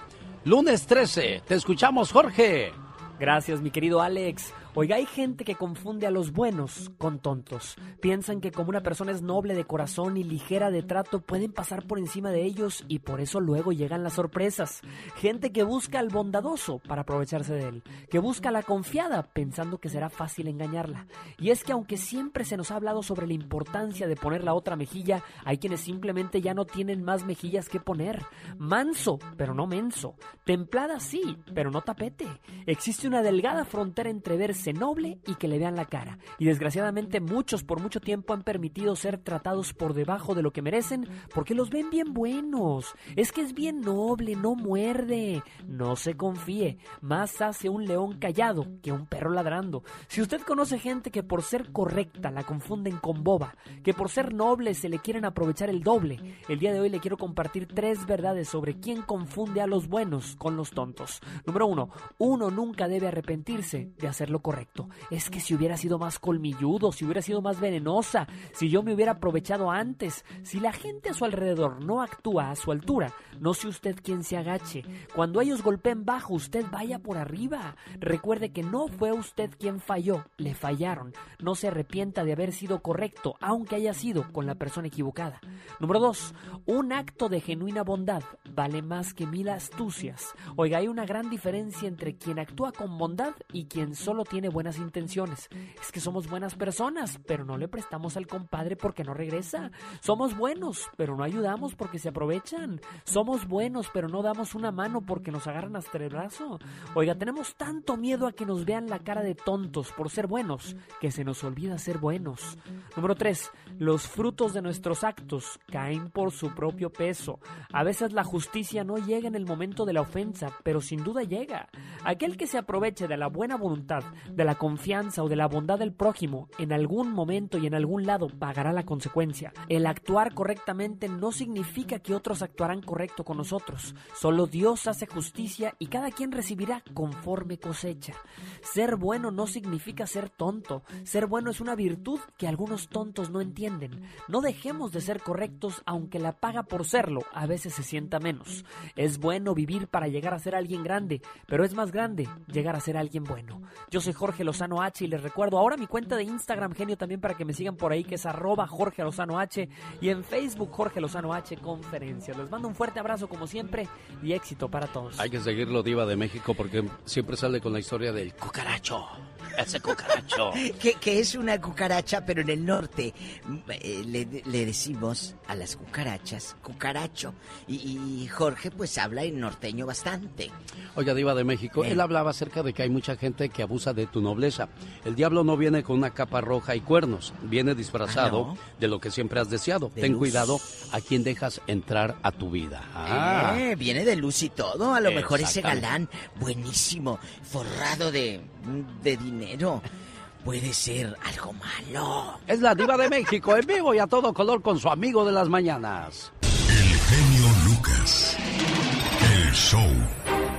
Lunes 13. Te escuchamos, Jorge. Gracias, mi querido Alex. Oiga, hay gente que confunde a los buenos con tontos. Piensan que como una persona es noble de corazón y ligera de trato, pueden pasar por encima de ellos y por eso luego llegan las sorpresas. Gente que busca al bondadoso para aprovecharse de él, que busca a la confiada pensando que será fácil engañarla. Y es que aunque siempre se nos ha hablado sobre la importancia de poner la otra mejilla, hay quienes simplemente ya no tienen más mejillas que poner. Manso, pero no menso. Templada sí, pero no tapete. Existe una delgada frontera entre verse noble y que le vean la cara. Y desgraciadamente muchos por mucho tiempo han permitido ser tratados por debajo de lo que merecen porque los ven bien buenos. Es que es bien noble, no muerde. No se confíe. Más hace un león callado que un perro ladrando. Si usted conoce gente que por ser correcta la confunden con boba, que por ser noble se le quieren aprovechar el doble, el día de hoy le quiero compartir tres verdades sobre quién confunde a los buenos con los tontos. Número uno, uno nunca debe arrepentirse de hacer lo correcto. Es que si hubiera sido más colmilludo, si hubiera sido más venenosa, si yo me hubiera aprovechado antes, si la gente a su alrededor no actúa a su altura, no sé usted quién se agache. Cuando ellos golpeen bajo, usted vaya por arriba. Recuerde que no fue usted quien falló, le fallaron. No se arrepienta de haber sido correcto, aunque haya sido con la persona equivocada. Número dos, un acto de genuina bondad vale más que mil astucias. Oiga, hay una gran diferencia entre quien actúa con bondad y quien solo tiene buenas intenciones. Es que somos buenas personas, pero no le prestamos al compadre porque no regresa. Somos buenos, pero no ayudamos porque se aprovechan. Somos buenos, pero no damos una mano porque nos agarran hasta el brazo. Oiga, tenemos tanto miedo a que nos vean la cara de tontos por ser buenos que se nos olvida ser buenos. Número 3. Los frutos de nuestros actos caen por su propio peso. A veces la justicia no llega en el momento de la ofensa, pero sin duda llega. Aquel que se aproveche de la buena voluntad, de la confianza o de la bondad del prójimo, en algún momento y en algún lado pagará la consecuencia. El actuar correctamente no significa que otros actuarán correcto con nosotros. Solo Dios hace justicia y cada quien recibirá conforme cosecha. Ser bueno no significa ser tonto. Ser bueno es una virtud que algunos tontos no entienden. No dejemos de ser correctos aunque la paga por serlo a veces se sienta menos. Es bueno vivir para llegar a ser alguien grande, pero es más grande llegar a ser alguien bueno. Yo soy soy Jorge Lozano H y les recuerdo ahora mi cuenta de Instagram, genio, también para que me sigan por ahí, que es arroba Jorge Lozano H y en Facebook Jorge Lozano H Conferencias. Les mando un fuerte abrazo como siempre y éxito para todos. Hay que seguirlo, Diva de México, porque siempre sale con la historia del cucaracho. Ese cucaracho. que, que es una cucaracha, pero en el norte eh, le, le decimos a las cucarachas cucaracho. Y, y Jorge pues habla en norteño bastante. Oiga, Diva de México, Eh. él hablaba acerca de que hay mucha gente que abusa de tu nobleza. El diablo no viene con una capa roja y cuernos, viene disfrazado Ah, ¿no? de lo que siempre has deseado. De Ten luz. cuidado a quien dejas entrar a tu vida. Ah. Eh, viene de luz y todo. A lo mejor ese galán, buenísimo, forrado de, de dinero, puede ser algo malo. Es la Diva de México en vivo y a todo color con su amigo de las mañanas. genio Lucas. Show.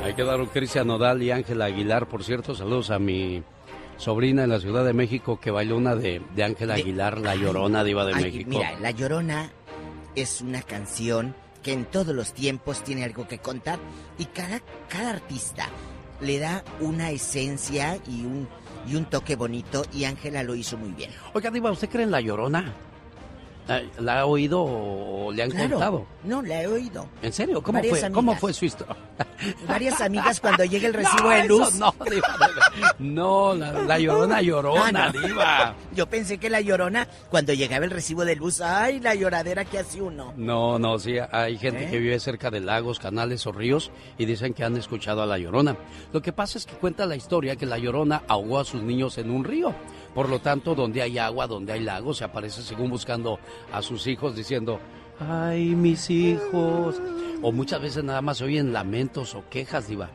Ahí quedaron Cristian Nodal y Ángela Aguilar. Por cierto, saludos a mi sobrina en la Ciudad de México que bailó una de de Ángela Aguilar, La Llorona, Diva de Ay, México. Mira, La Llorona es una canción que en todos los tiempos tiene algo que contar y cada, cada artista le da una esencia y un, y un toque bonito y Ángela lo hizo muy bien. Oiga, Diva, ¿usted cree en La Llorona? ¿La ha oído o le han Claro. contado? No, la he oído. ¿En serio? ¿Cómo Varias fue, ¿Cómo fue su historia? Varias amigas cuando llega el recibo No, de eso luz. no, Diva, no, la, la Llorona llorona, Ah, no. Diva. Yo pensé que la llorona, cuando llegaba el recibo de luz, ay, la lloradera que hace uno. No, no, sí, hay gente ¿Eh? que vive cerca de lagos, canales o ríos y dicen que han escuchado a La Llorona. Lo que pasa es que cuenta la historia que La Llorona ahogó a sus niños en un río. Por lo tanto, donde hay agua, donde hay lagos, se aparece según buscando a sus hijos diciendo, ay, mis hijos. O muchas veces nada más se oyen lamentos o quejas, diva.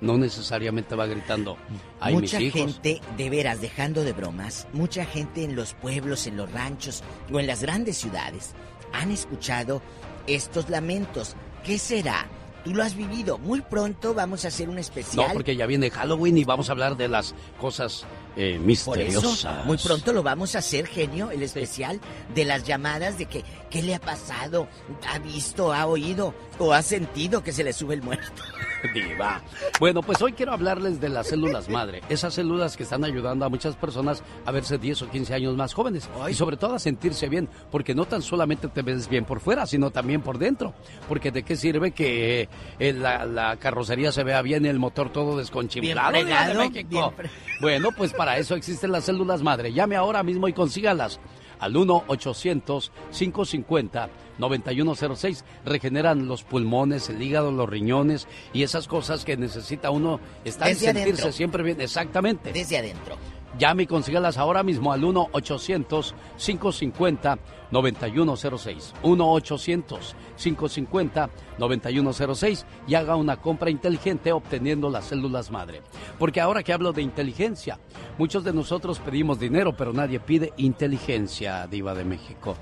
No necesariamente va gritando, ay, mucha mis hijos. gente, de veras, dejando de bromas, mucha gente en los pueblos, en los ranchos o en las grandes ciudades han escuchado estos lamentos. ¿Qué será? Tú lo has vivido. Muy pronto vamos a hacer un No, especial. porque ya viene Halloween y vamos a hablar de las cosas eh, Por misteriosas. eso, muy pronto lo vamos a hacer, genio, el especial de las llamadas de que, ¿qué le ha pasado? ¿Ha visto, ha oído o ha sentido que se le sube el muerto? Diva. Bueno, pues hoy quiero hablarles de las células madre. Esas células que están ayudando a muchas personas a verse 10 o 15 años más jóvenes. Y sobre todo a sentirse bien. Porque no tan solamente te ves bien por fuera, sino también por dentro. Porque de qué sirve que eh, la, la carrocería se vea bien el motor todo desconchimplado. Bien de México? bien Bueno, pues para eso existen las células madre. Llame ahora mismo y consígalas. Al 1-800-550-9106 regeneran los pulmones, el hígado, los riñones y esas cosas que necesita uno estar y Desde sentirse adentro. siempre bien. Exactamente. Desde adentro. Llame y consígalas ahora mismo al 1-800-550-9106. 1-800-550-9106 y haga una compra inteligente obteniendo las células madre. Porque ahora que hablo de inteligencia, muchos de nosotros pedimos dinero, pero nadie pide inteligencia, Diva de México.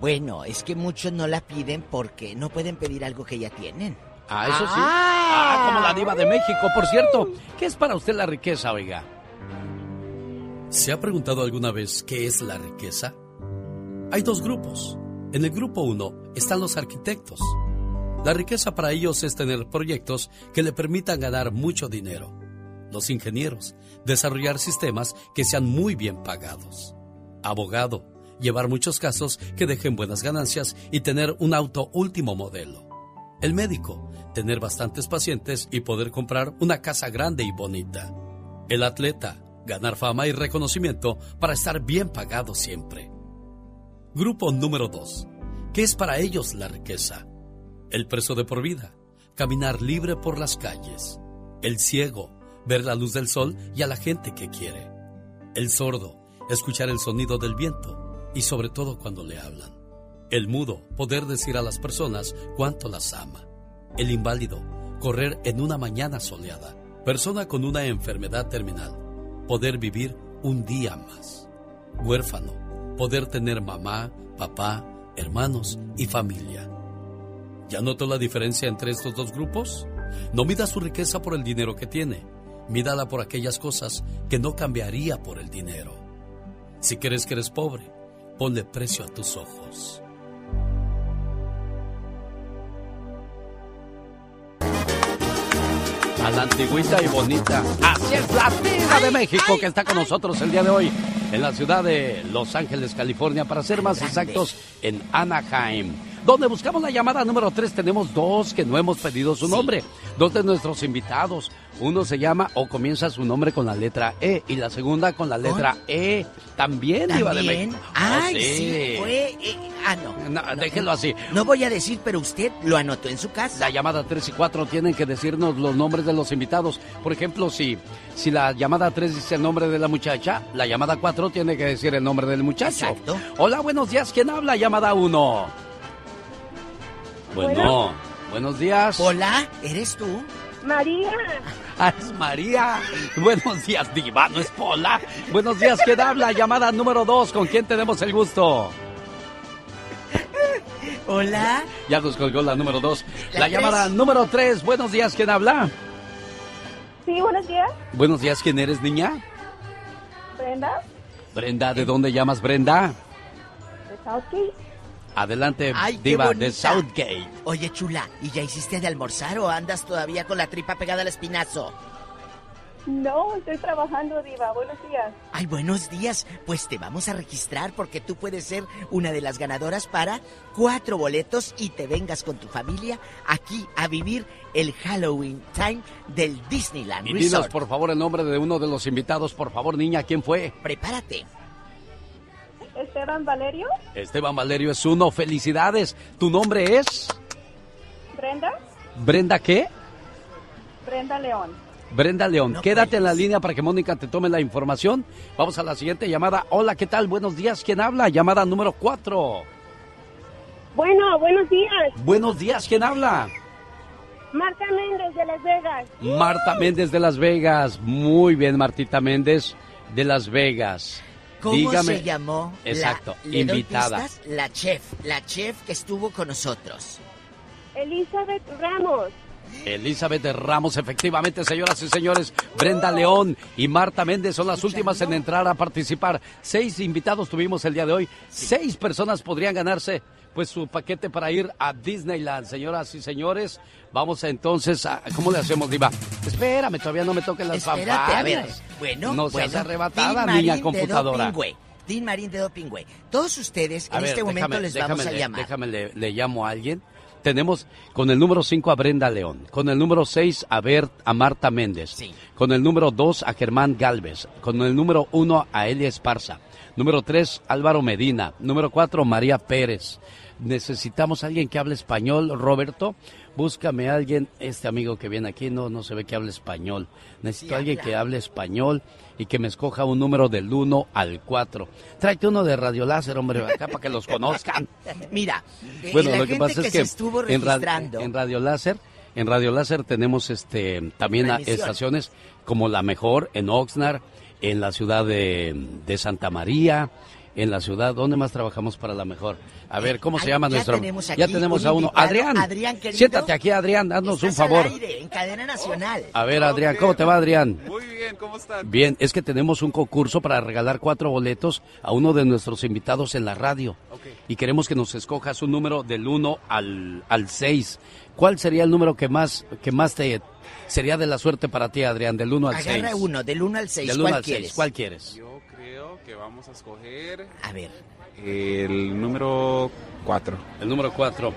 Bueno, es que muchos no la piden porque no pueden pedir algo que ya tienen. Ah, eso sí. Ah, como la Diva de México. Por cierto, ¿qué es para usted la riqueza, oiga? ¿Se ha preguntado alguna vez qué es la riqueza? Hay dos grupos. En el grupo 1 están los arquitectos. La riqueza para ellos es tener proyectos que le permitan ganar mucho dinero. Los ingenieros, desarrollar sistemas que sean muy bien pagados. Abogado, llevar muchos casos que dejen buenas ganancias y tener un auto último modelo. El médico, tener bastantes pacientes y poder comprar una casa grande y bonita. El atleta, ganar fama y reconocimiento para estar bien pagado siempre. Grupo número 2. ¿Qué es para ellos la riqueza? El preso de por vida, caminar libre por las calles. El ciego, ver la luz del sol y a la gente que quiere. El sordo, escuchar el sonido del viento y sobre todo cuando le hablan. El mudo, poder decir a las personas cuánto las ama. El inválido, correr en una mañana soleada. Persona con una enfermedad terminal, poder vivir un día más. Huérfano, poder tener mamá, papá, hermanos y familia. ¿Ya notó la diferencia entre estos dos grupos? No mida su riqueza por el dinero que tiene, mídala por aquellas cosas que no cambiaría por el dinero. Si crees que eres pobre, ponle precio a tus ojos. A la antigüita y bonita. Así es la diva de México que está con nosotros el día de hoy en la ciudad de Los Ángeles, California, para ser más exactos, en Anaheim. Donde buscamos la llamada número 3, tenemos dos que no hemos pedido su nombre. Dos de nuestros invitados. Uno se llama o comienza su nombre con la letra E y la segunda con la letra E. También, Diva de ¿También? México. Ay, Oh, sí, fue... eh, ah, no. No, déjelo así. No voy a decir, pero usted lo anotó en su casa. La llamada 3 y 4 tienen que decirnos los nombres de los invitados. Por ejemplo, si, si la llamada 3 dice el nombre de la muchacha, la llamada 4 tiene que decir el nombre del muchacho. Exacto. Hola, buenos días. ¿Quién habla? Llamada 1. Bueno, Bueno. buenos días. Hola, ¿eres tú? María. Ah, es María. Buenos días, Diva, no es Pola. Buenos días, ¿quién habla? Llamada número 2. ¿Con quién tenemos el gusto? Hola. Ya nos colgó la número 2. La La, tres. llamada número 3. Buenos días, ¿quién habla? Sí, buenos días. Buenos días, ¿quién eres, niña? Brenda. Brenda, ¿de dónde llamas, Brenda? De Southgate. Adelante, Ay, Diva, de Southgate. Oye, chula, ¿y ya hiciste de almorzar o andas todavía con la tripa pegada al espinazo? No, estoy trabajando, Diva. Buenos días. Ay, buenos días. Pues te vamos a registrar porque tú puedes ser una de las ganadoras para cuatro boletos y te vengas con tu familia aquí a vivir el Halloween Time del Disneyland Y dinos, Resort. por favor, el nombre de uno de los invitados. Por favor, niña, ¿quién fue? Prepárate. Esteban Valerio. Esteban Valerio es uno. Felicidades. ¿Tu nombre es? Brenda. ¿Brenda qué? Brenda León. Brenda León. Quédate en la línea para que Mónica te tome la información. Vamos a la siguiente llamada. Hola, ¿qué tal? Buenos días. ¿Quién habla? Llamada número 4. Bueno, buenos días. Buenos días. ¿Quién habla? Marta Méndez de Las Vegas. Marta Méndez de Las Vegas. Muy bien, Martita Méndez de Las Vegas. ¿Cómo Dígame. se llamó? la- Exacto, ¿le doy invitada. pistas? La chef, la chef que estuvo con nosotros. Elizabeth Ramos. Elizabeth Ramos, efectivamente, señoras y señores, Brenda León y Marta Méndez son las últimas en entrar a participar. Seis invitados tuvimos el día de hoy. Seis personas podrían ganarse pues su paquete para ir a Disneyland, señoras y señores. Vamos entonces a... ¿Cómo le hacemos, Diva? Espérame, todavía no me toquen las Espérate, a ver. Bueno, No bueno. seas arrebatada, niña Marín computadora. Dean Marín de Dopingüe. Todos ustedes en ver, este momento déjame- les vamos déjame a le- llamar. Déjame, le, le llamo a alguien. Tenemos con el número 5 a Brenda León, con el número 6 a, Bert, a Marta Méndez, con el número 2 a Germán Galvez, con el número 1 a Elia Esparza, número 3 Álvaro Medina, número 4 María Pérez. Necesitamos a alguien que hable español, Roberto. Búscame a alguien, este amigo que viene aquí no, no se ve que hable español. Necesito a alguien que hable español y que me escoja un número del 1 al 4. Tráete uno de Radio Láser, hombre, acá para que los conozcan. Mira, eh, Bueno, la lo que pasa que es se que estuvo registrando. en Radio Láser, en Radio Láser tenemos este también estaciones como La Mejor en Oxnard, en la ciudad de, de Santa María, en la ciudad, ¿dónde más trabajamos para La Mejor? A ver, ¿cómo se llama ya nuestro? tenemos ya aquí tenemos un a uno. invitado. Adrián, Adrián, querido, siéntate aquí, Adrián, haznos un Estás al favor. aire, en cadena nacional. A ver, Adrián, ¿cómo te va, Adrián? Muy bien, ¿cómo están? Bien, es que tenemos un concurso para regalar cuatro boletos a uno de nuestros invitados en la radio. Y queremos que nos escojas un número del 1 al, al 6. ¿Cuál sería el número que más, que más te sería de la suerte para ti, Adrián? Del 1 al 6. Agarra uno, del 1 al 6. Del ¿Cuál 1 al 6. quieres? ¿Cuál quieres? Yo que vamos a escoger... A ver. El número 4. El número 4.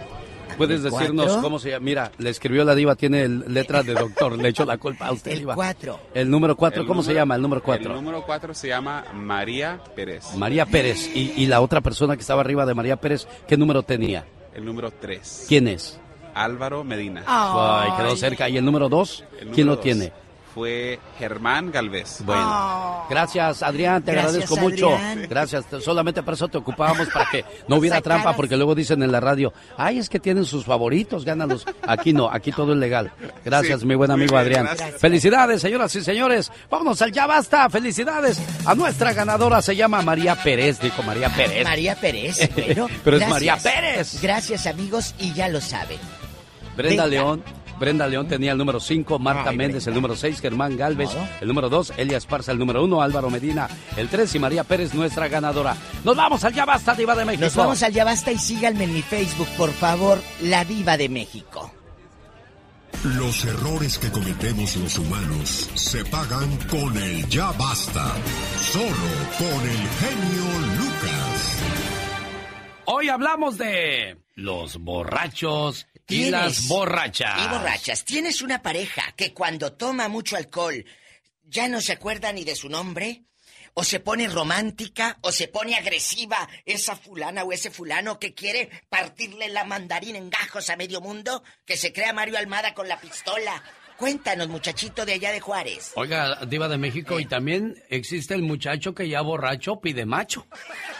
¿Puedes ¿El decirnos cuatro? cómo se llama? Mira, le escribió la diva, tiene el- letra de doctor, le echo la culpa a usted, El diva. cuatro. El número 4, El ¿cómo se llama el número El 4? número 4 se llama María Pérez. María Pérez. Y, y la otra persona que estaba arriba de María Pérez, ¿qué número tenía? El número 3. ¿Quién es? Álvaro Medina. Ay, quedó cerca. ¿Y el número 2? El ¿Quién lo dos tiene? Fue Germán Galvez. Bueno, gracias Adrián, te Gracias, agradezco mucho. Gracias, te- solamente por eso te ocupábamos para que no hubiera Sacaras. trampa, porque luego dicen en la radio, ay, es que tienen sus favoritos, gánalos. Aquí no, aquí todo es legal. Gracias, Sí, mi buen amigo bien, Adrián. gracias. Felicidades, señoras y señores. Vámonos al ya basta. Felicidades a nuestra ganadora, se llama María Pérez, dijo María Pérez. María Pérez. Bueno, Pero es. María Pérez. Gracias, amigos, y ya lo saben. Brenda Venga. León. Brenda León tenía el número 5, Marta Méndez el número 6, Germán Galvez el número 2, Elia Esparza el número 1, Álvaro Medina el 3 y María Pérez nuestra ganadora. Nos vamos al Ya Basta, Diva de México. Nos vamos al Ya Basta y síganme en mi Facebook, por favor, La Diva de México. Los errores que cometemos los humanos se pagan con el ya basta. Solo con el genio Lucas. Hoy hablamos de los borrachos y las borrachas. Y borrachas. Tienes una pareja que cuando toma mucho alcohol ya no se acuerda ni de su nombre. O se pone romántica, o se pone agresiva esa fulana o ese fulano que quiere partirle la mandarina en gajos a medio mundo, que se crea Mario Almada con la pistola. Cuéntanos, muchachito de allá de Juárez. Oiga, Diva de México, y también existe el muchacho que ya borracho pide macho.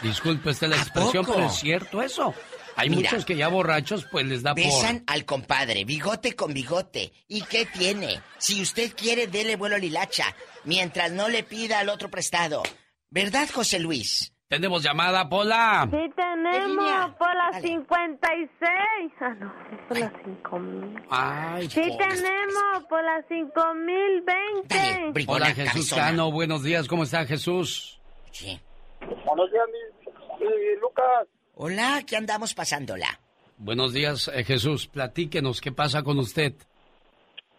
Disculpe esta la expresión, pero es cierto eso. Hay Mira. muchos que ya borrachos pues les da Besan al compadre, bigote con bigote. ¿Y qué tiene? Si usted quiere, dele vuelo a Lilacha, mientras no le pida al otro prestado. ¿Verdad, José Luis? por... Tenemos llamada, Pola. Sí tenemos por las 56. Ah, no, es por las 5000. Ay, Sí pobre. tenemos por las 5020. Hola, Jesús Cano. Buenos días. ¿Cómo está, Jesús? Sí. Buenos días, mi, mi Lucas. Hola, aquí andamos pasándola. Buenos días, eh, Jesús. Platíquenos, ¿qué pasa con usted?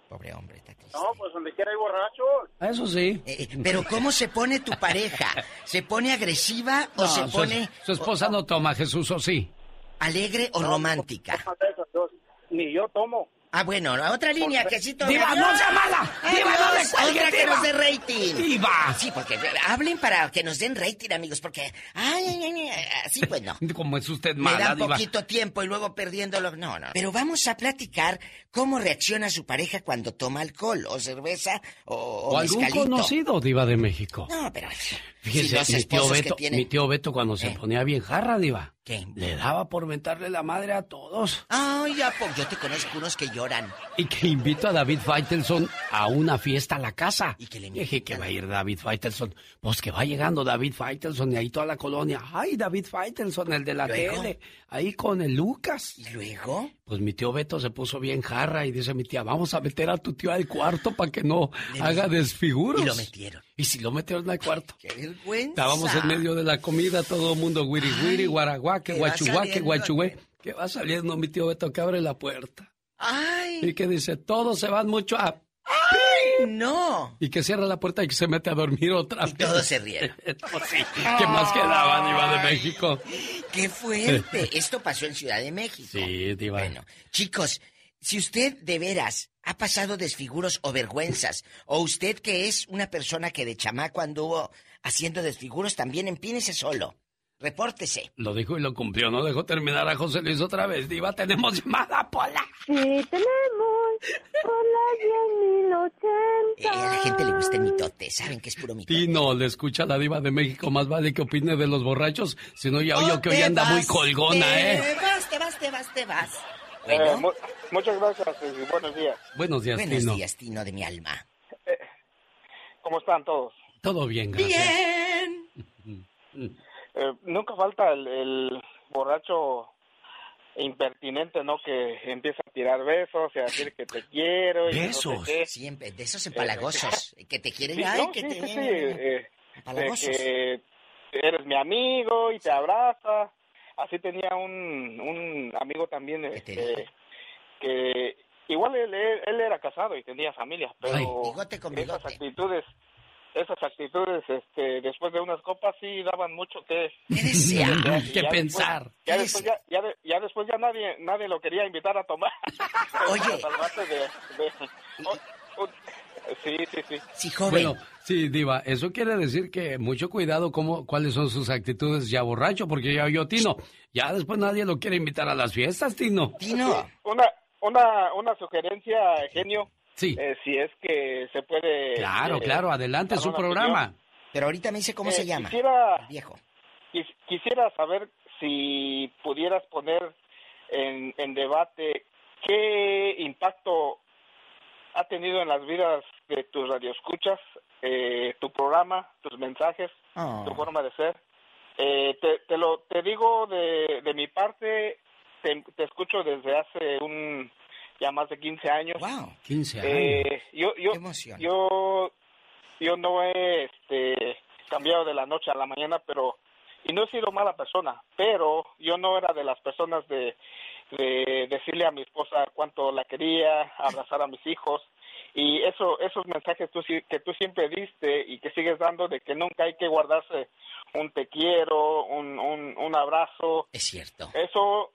Pobre hombre. No, pues donde quiera hay borrachos. Eso sí. Eh, Pero ¿cómo se pone tu pareja? ¿Se pone agresiva o No, se su- pone Su esposa no toma, Jesús, ¿o sí? alegre o romántica? Ni yo tomo. Ah, bueno, la otra línea que sí toma. Diva, no sea mala. Diva, no le cuelgue, que nos dé rating. Diva. Sí, porque hablen para que nos den rating, amigos, porque... Ay, ay, ay, así pues no. Como es usted Me mala, dan Diva. poquito tiempo y luego perdiéndolo. No, no. Pero vamos a platicar cómo reacciona su pareja cuando toma alcohol, o cerveza, o, O algún mezcalito. conocido, Diva de México. No, pero... Fíjese, si mi, tío Beto, tienen- mi tío Beto cuando se ponía bien jarra, Diva. ¿Qué? Le daba por mentarle la madre a todos. Ay, ya, po- yo te conozco unos que lloran. Y que invito a David Faitelson a una fiesta a la casa. Y que le dije que va a ir David Faitelson. Pues que va llegando David Faitelson y ahí toda la colonia. Ay, David Faitelson, el de la ¿Luego? tele. Ahí con el Lucas. ¿Y luego? Pues mi tío Beto se puso bien jarra y dice mi tía, vamos a meter a tu tío al cuarto para que no haga desfiguros. Y lo metieron. Y si lo metieron al cuarto. ¡Qué vergüenza! Estábamos en medio de la comida, todo el mundo guiri guiri, guaraguaque, guachuguaque, guachugué. Que va saliendo mi tío Beto que abre la puerta. ¡Ay! Y que dice, todos se van mucho a... ¡Ay, no! Y que cierra la puerta y que se mete a dormir otra vez. todos se rieron. Pues sí, ¿Qué más quedaba, Diva de México? ¡Qué fuerte! Esto pasó en Ciudad de México. Sí, Diva. Bueno, chicos, si usted de veras ha pasado desfiguros o vergüenzas, o usted que es una persona que de chamaco anduvo haciendo desfiguros, también empínese solo. Repórtese. Lo dijo y lo cumplió, no dejó terminar a José Luis otra vez. Diva, tenemos llamada, Pola. Sí tenemos por las 10080. Eh, a la gente le gusta el mitote, saben que es puro mitote. Tino, le escucha la Diva de México, más vale que opine de los borrachos, si no ya Oh, oye que hoy anda muy colgona, ¿eh? Te vas, te vas, te vas, te vas. Eh, mu- muchas gracias y buenos días. Buenos días, buenos Tino. días, Tino de mi alma. ¿Cómo están todos? Todo bien, gracias. Bien. Eh, nunca falta el, el borracho impertinente, ¿no? Que empieza a tirar besos y a decir que te quiero. Y no sé qué. Siempre, de esos empalagosos, que te quieren, Sí, ay, no, que sí, te... sí, eh, de que eres mi amigo y te abraza. Así tenía un, un amigo también este, que igual él, él, él era casado y tenía familia, pero Ay. Bigote con esas actitudes, esas actitudes, este, después de unas copas sí daban mucho que que ya pensar. Después, ya, después, ya, ya, de- ya después ya nadie nadie lo quería invitar a tomar. Oye. De, sí, sí, sí. Sí, joven. Bueno, sí, Diva, eso quiere decir que mucho cuidado cómo, cuáles son sus actitudes ya borracho, porque ya yo, Tino, ya después nadie lo quiere invitar a las fiestas, Tino. Tino. Una, una, una sugerencia, genio. Sí. Eh, si es que se puede. Claro, eh, claro, adelante su programa. opinión. Pero ahorita me dice cómo Eh, se llama. Quisiera, Viejo. quis- quisiera saber si pudieras poner en, en debate qué impacto ha tenido en las vidas de tus radioescuchas, eh, tu programa, tus mensajes, Oh. tu forma de ser. Eh, te, te lo te digo de, de mi parte, te, te escucho desde hace un ya más de 15 años. 15 años. Eh, yo, yo, yo, yo no he este, cambiado de la noche a la mañana, pero y no he sido mala persona, pero yo no era de las personas de de decirle a mi esposa cuánto la quería, abrazar a mis hijos. Y eso, esos mensajes tú, que tú siempre diste y que sigues dando de que nunca hay que guardarse un te quiero, un, un, un abrazo. Es cierto. Eso,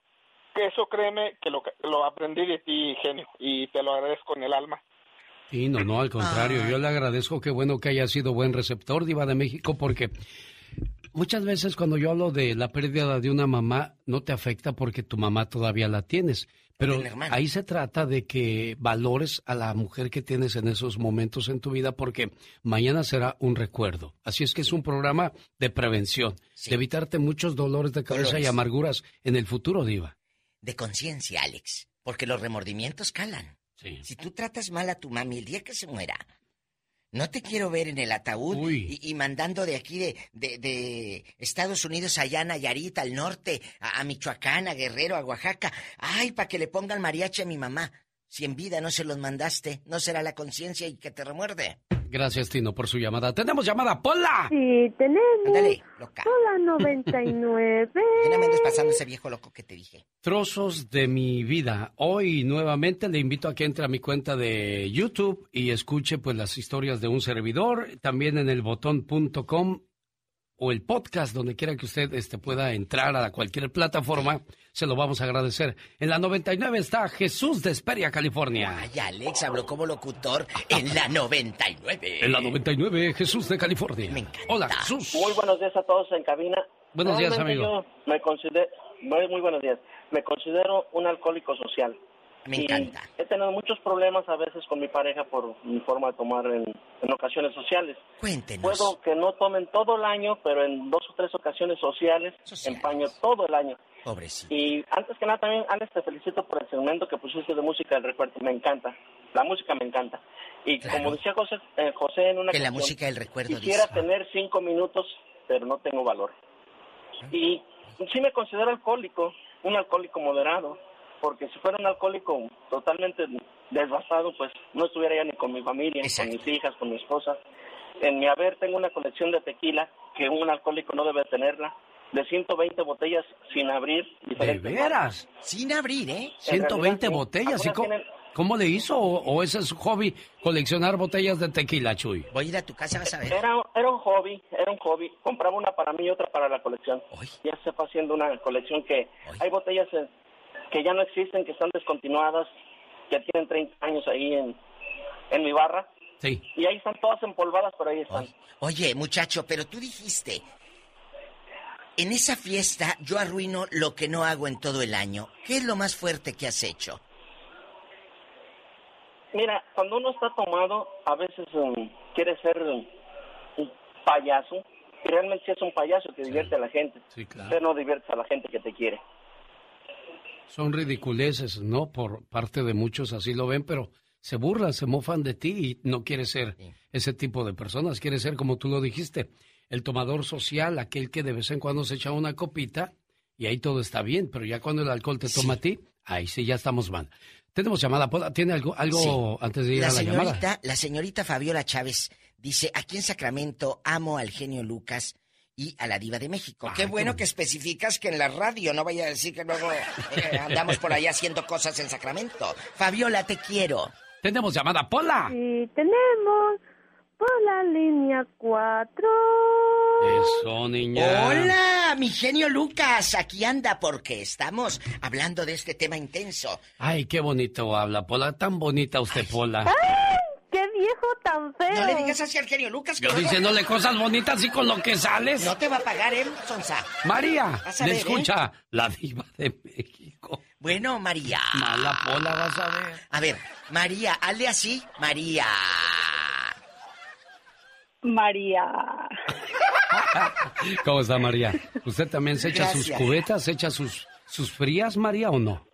eso créeme que lo, lo aprendí de ti, genio, y te lo agradezco en el alma. Sí, no, no, al contrario, yo le agradezco, qué bueno que haya sido buen receptor, Diva de México, porque muchas veces cuando yo hablo de la pérdida de una mamá, no te afecta porque tu mamá todavía la tienes. Pero ahí se trata de que valores a la mujer que tienes en esos momentos en tu vida porque mañana será un recuerdo. Así es que es un programa de prevención, de evitarte muchos dolores de cabeza y amarguras en el futuro, Diva. De conciencia, Alex. Porque los remordimientos calan. Si tú tratas mal a tu mami el día que se muera, no te quiero ver en el ataúd y, y mandando de aquí de, de, de Estados Unidos allá a Nayarit, al norte, a, a Michoacán, a Guerrero, a Oaxaca. Ay, para que le pongan mariachi a mi mamá. Si en vida no se los mandaste, ¿no será la conciencia y que te remuerde? Gracias, Tino, por su llamada. ¡Tenemos llamada, Pola! Sí, tenemos. Ándale, loca. Hola, 99. ¿Qué no me andes pasando ese viejo loco que te dije? Trozos de mi vida. Hoy nuevamente le invito a que entre a mi cuenta de YouTube y escuche pues las historias de un servidor, también en el botón.com o el podcast donde quiera que usted este, pueda entrar a cualquier plataforma, se lo vamos a agradecer. En la 99 está Jesús de Esperia, California. Ay, Alex habló como locutor en la 99. En la 99, Jesús de California. Hola, Jesús. Muy buenos días a todos en cabina. Buenos días, amigo. Yo me considero, muy, muy buenos días. Me considero un alcohólico social. Me Y encanta. He tenido muchos problemas a veces con mi pareja por mi forma de tomar en, en ocasiones sociales. Cuéntenos. Puedo que no tomen todo el año, pero en dos o tres ocasiones sociales, empaño todo el año. Pobrecito. Y antes que nada también, Alex, te felicito por el segmento que pusiste de música del recuerdo. Me encanta. La música me encanta. Y como decía José, eh, José en una Que la canción, música del recuerdo Quisiera dice. tener cinco minutos, pero no tengo valor. Y sí me considero alcohólico, un alcohólico moderado, porque si fuera un alcohólico totalmente desbastado, pues no estuviera ya ni con mi familia, con mis hijas, con mi esposa. En mi haber tengo una colección de tequila que un alcohólico no debe tenerla, de 120 botellas sin abrir. ¿De veras? Sin abrir, ¿eh? 120 sí. botellas. ¿Y cómo, tienen- cómo le hizo? ¿O, o ese es su hobby, coleccionar botellas de tequila, Chuy? Voy a ir a tu casa, vas a ver. Era, era un hobby, era un hobby. Compraba una para mí y otra para la colección. Ya se fue haciendo una colección que hay botellas eh, que ya no existen, que están descontinuadas, que tienen 30 años ahí en, en mi barra. Sí. Y ahí están todas empolvadas, pero ahí están. Oye, muchacho, pero tú dijiste, en esa fiesta yo arruino lo que no hago en todo el año. ¿Qué es lo más fuerte que has hecho? Mira, cuando uno está tomado, a veces um, quiere ser um, un payaso. Y realmente sí es un payaso que divierte a la gente. Pero no divierte a la gente que te quiere. Son ridiculeces, ¿no? Por parte de muchos así lo ven, pero se burlan, se mofan de ti y no quiere ser ese tipo de personas. Quiere ser, como tú lo dijiste, el tomador social, aquel que de vez en cuando se echa una copita y ahí todo está bien, pero ya cuando el alcohol te toma a ti, ahí sí ya estamos mal. Tenemos llamada, ¿tiene algo, algo Sí. antes de ir La a la llamada? señorita, la señorita Fabiola Chávez dice, aquí en Sacramento amo al genio Lucas y a la diva de México. qué bueno que especificas que en la radio, no vaya a decir que luego eh, andamos por allá haciendo cosas en Sacramento. Fabiola, te quiero. Tenemos llamada, Pola. Sí, tenemos por la línea 4. Eso, niña. Hola, mi genio Lucas, aquí anda porque estamos hablando de este tema intenso. Ay, qué bonito habla, Pola. Tan bonita usted, Pola. ¡Qué viejo tan feo! No le digas así al genio Lucas. que Yo diciéndole cosas bonitas y con lo que sales. No te va a pagar, ¿eh, Sonsa? María, le ver, ¿eh? escucha la diva de México. Bueno, María. Mala Pola, vas a ver. A ver, María, hazle así. María. María. ¿Cómo está María? ¿Usted también se echa sus cubetas, se echa sus, sus frías, María, o no?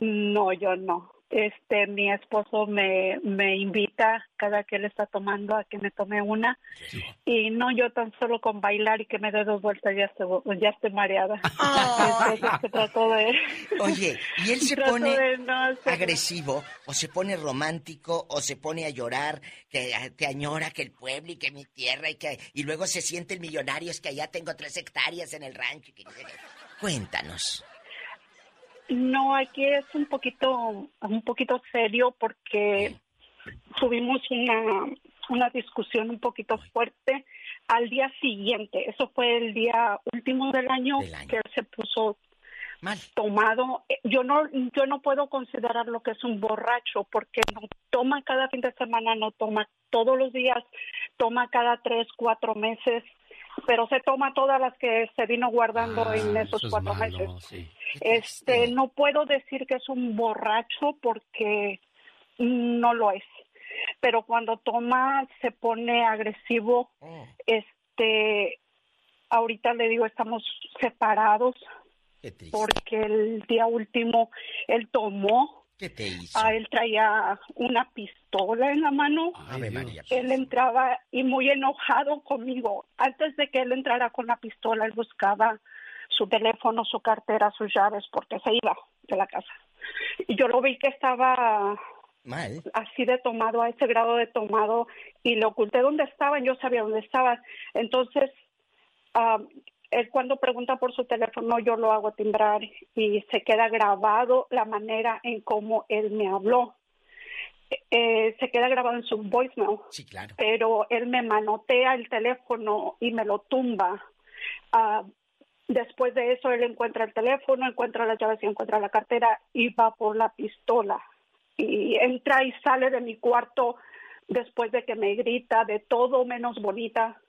No, yo no. Este, mi esposo me, me invita cada que él está tomando a que me tome una. Y no, yo tan solo con bailar y que me dé dos vueltas ya estoy, ya estoy mareada. Entonces, de... Oye, ¿y él se pone no agresivo o se pone romántico o se pone a llorar que te añora que el pueblo y que mi tierra y que y luego se siente el millonario es que allá tengo tres hectáreas en el rancho? y que- Cuéntanos. No, aquí es un poquito, un poquito serio porque tuvimos una, una discusión un poquito fuerte al día siguiente. Eso fue el día último del año, que él se puso tomado. Eh, Yo no, yo no puedo considerar lo que es un borracho porque no toma cada fin de semana, no toma todos los días, toma cada tres, cuatro meses, pero se toma todas las que se vino guardando Ah, en esos eso es cuatro malo, meses. sí. Este, no puedo decir que es un borracho porque no lo es. Pero cuando toma se pone agresivo. Este, ahorita le digo estamos separados porque el día último él tomó. ¿Qué te hizo? A él traía una pistola en la mano. Ave María. Él entraba y muy enojado conmigo. Antes de que él entrara con la pistola, él buscaba su teléfono, su cartera, sus llaves, porque se iba de la casa. Y yo lo vi que estaba Mal. así de tomado, a ese grado de tomado, y le oculté dónde estaban, yo sabía dónde estaban. Entonces, ah, él cuando pregunta por su teléfono, yo lo hago timbrar y se queda grabado la manera en cómo él me habló. Eh, se queda grabado en su voicemail. Sí, claro. Pero él me manotea el teléfono y me lo tumba. Ah, después de eso, él encuentra el teléfono, encuentra las llaves y encuentra la cartera y va por la pistola. Y entra y sale de mi cuarto después de que me grita de todo menos bonita.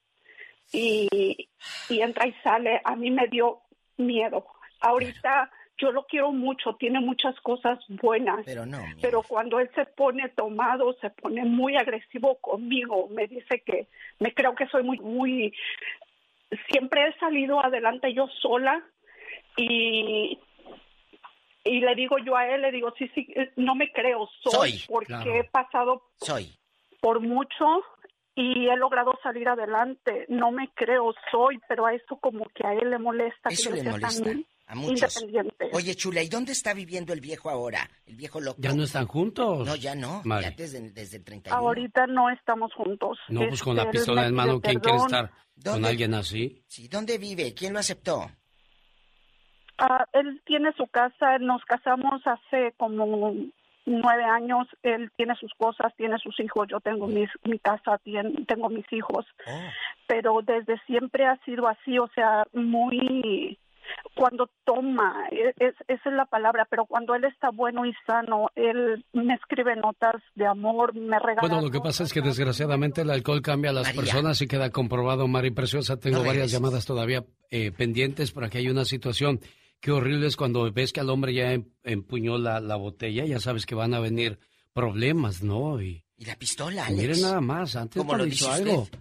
Y, y entra y sale. A mí me dio miedo. Ahorita yo lo quiero mucho, tiene muchas cosas buenas. Pero no. Pero cuando él se pone tomado, se pone muy agresivo conmigo. Me dice que me creo que soy muy, muy. Siempre he salido adelante yo sola y y le digo yo a él, le digo, sí, sí, no me creo, soy, Soy, porque claro. he pasado Soy. por mucho y he logrado salir adelante. No me creo, soy, pero a eso como que a él le molesta. que Eso yo le molesta a muchos. Independiente. Oye, chula, ¿y dónde está viviendo el viejo ahora? El viejo loco. ¿Ya no están juntos? No, ya no. Ya desde, desde el 31. Ahorita no estamos juntos. No, pues con la Este, pistola en mano, ¿quién quiere estar con alguien así? Sí, ¿dónde vive? ¿Quién lo aceptó? Ah, él tiene su casa, nos casamos hace como nueve años, él tiene sus cosas, tiene sus hijos, yo tengo mis, mi casa, tien- tengo mis hijos, pero desde siempre ha sido así, o sea, muy cuando toma, e- es, esa es la palabra, pero cuando él está bueno y sano, él me escribe notas de amor, me regala. Bueno, lo que pasa es que desgraciadamente el alcohol cambia a las personas y queda comprobado, Mari Preciosa. Tengo No varias llamadas todavía eh, pendientes por aquí hay una situación. Qué horrible es cuando ves que al hombre ya em- empuñó la, la botella, ya sabes que van a venir problemas, ¿no? Y, Y la pistola, y miren Alex. nada más, antes lo dice algo. usted.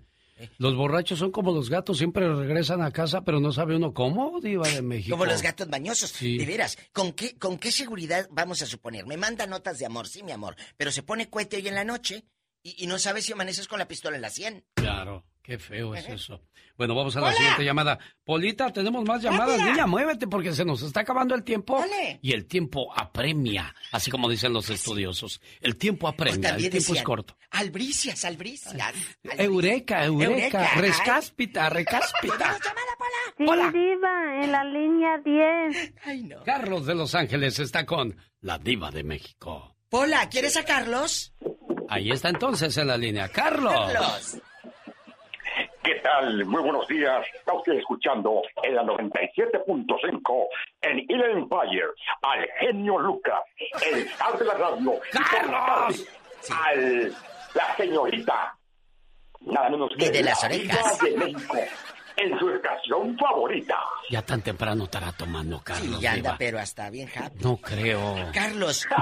Los borrachos son como los gatos, siempre regresan a casa, pero no sabe uno cómo, diva de México. Como los gatos bañosos. Sí. De veras, ¿con qué, ¿con qué seguridad vamos a suponer? Me manda notas de amor, sí, mi amor, pero se pone cohete hoy en la noche y, y no sabes si amaneces con la pistola en la sien. Claro, qué feo es eso. Bueno, vamos a la Hola. siguiente llamada. Polita, tenemos más llamadas. Rápida. Niña, muévete porque se nos está acabando el tiempo. Y el tiempo apremia, así como dicen los estudiosos. El tiempo apremia, el tiempo es corto. Albricias, albricias. Eureka, eureka, Eureka, rescáspita, recáspita. Sí, diva, en la línea 10. Ay, no. Carlos de Los Ángeles está con la diva de México. Hola, ¿quieres a Carlos? Ahí está entonces en la línea. Carlos. Carlos. ¿Qué tal? Muy buenos días. Está usted escuchando en la 97.5 en Il Empire al genio Lucas, el zar de la radio. Tarde, Al la señorita, nada menos que Ni de las la orejas. de México, en su estación favorita. Ya tan temprano estará tomando, Carlos. Sí, ya anda, pero hasta bien happy. No creo. Carlos.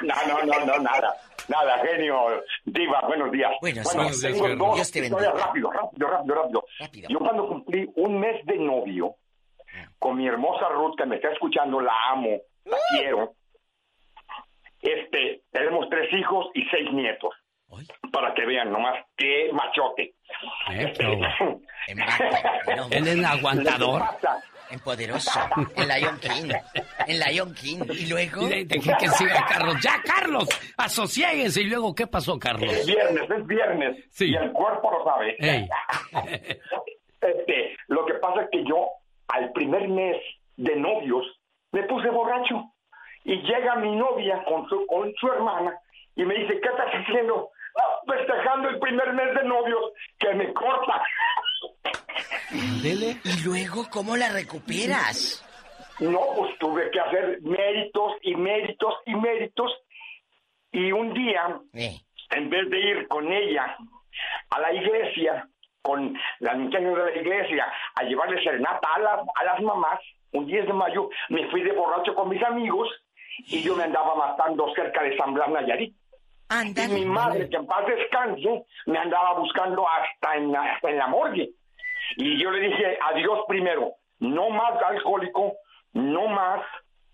No, no, no, no, nada. Nada, genio. Diva, buenos días. Buenos bueno, días, tengo genio. dos Dios te historias bendiga. rápido, rápido, rápido, rápido. Rápido. Yo cuando cumplí un mes de novio con mi hermosa Ruth, que me está escuchando, la amo, la quiero. Este, tenemos tres hijos y seis nietos. Para que vean nomás qué machote. Eh, pero- Él es aguantador. Lo que pasa- En poderoso. En Lion King. En Lion King. Y luego. Y que siga Carlos. ¡Ya, Carlos! ¡Asociéguense! Y luego, ¿qué pasó, Carlos? Es viernes, es viernes. Sí. Y el cuerpo lo sabe. Ey. Este, lo que pasa es que yo, al primer mes de novios, me puse borracho. Y llega mi novia con su, con su hermana y me dice, ¿qué estás haciendo? "No, festejando el primer mes de novios, que me corta. ¿Y luego cómo la recuperas? No, pues tuve que hacer méritos y méritos y méritos. Y un día, en vez de ir con ella a la iglesia, con las muchachas de la iglesia, a llevarle serenata a, las a las mamás, un 10 de mayo me fui de borracho con mis amigos y yo me andaba matando cerca de San Blas Nayarit. Y mi madre, que en paz descanse, me andaba buscando hasta en, la- hasta en la morgue. Y yo le dije, adiós primero, no más alcohólico, no más.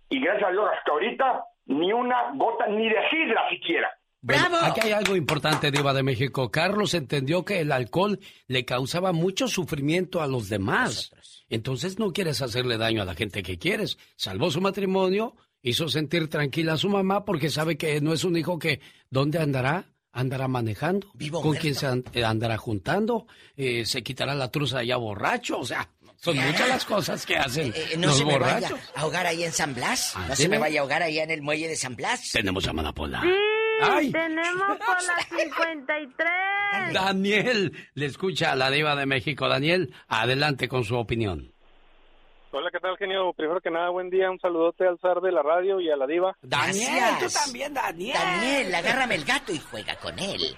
Y gracias a Dios, hasta ahorita, ni una gota, ni de sidra siquiera. Bueno, aquí hay algo importante, Diva de México. Carlos entendió que el alcohol le causaba mucho sufrimiento a los demás. Entonces no quieres hacerle daño a la gente que quieres. Salvó su matrimonio, hizo sentir tranquila a su mamá porque sabe que no es un hijo que, ¿dónde andará? Andará manejando. ¿Con quién se an- eh, andará juntando? Eh, ¿Se quitará la truza ya borracho? O sea, son muchas las cosas que hacen Eh, no los se me vaya borrachos. a ahogar ahí en San Blas. Ah, no se me vaya a ahogar allá en el muelle de San Blas. Tenemos llamada Pola. Sí, Ay. tenemos por la 53. Daniel, le escucha a la diva de México. Daniel, adelante con su opinión. Hola, ¿qué tal, genio? Primero que nada, buen día. Un saludote al zar de la radio y a la diva. Daniel, tú también, Daniel. Daniel, agárrame el gato y juega con él.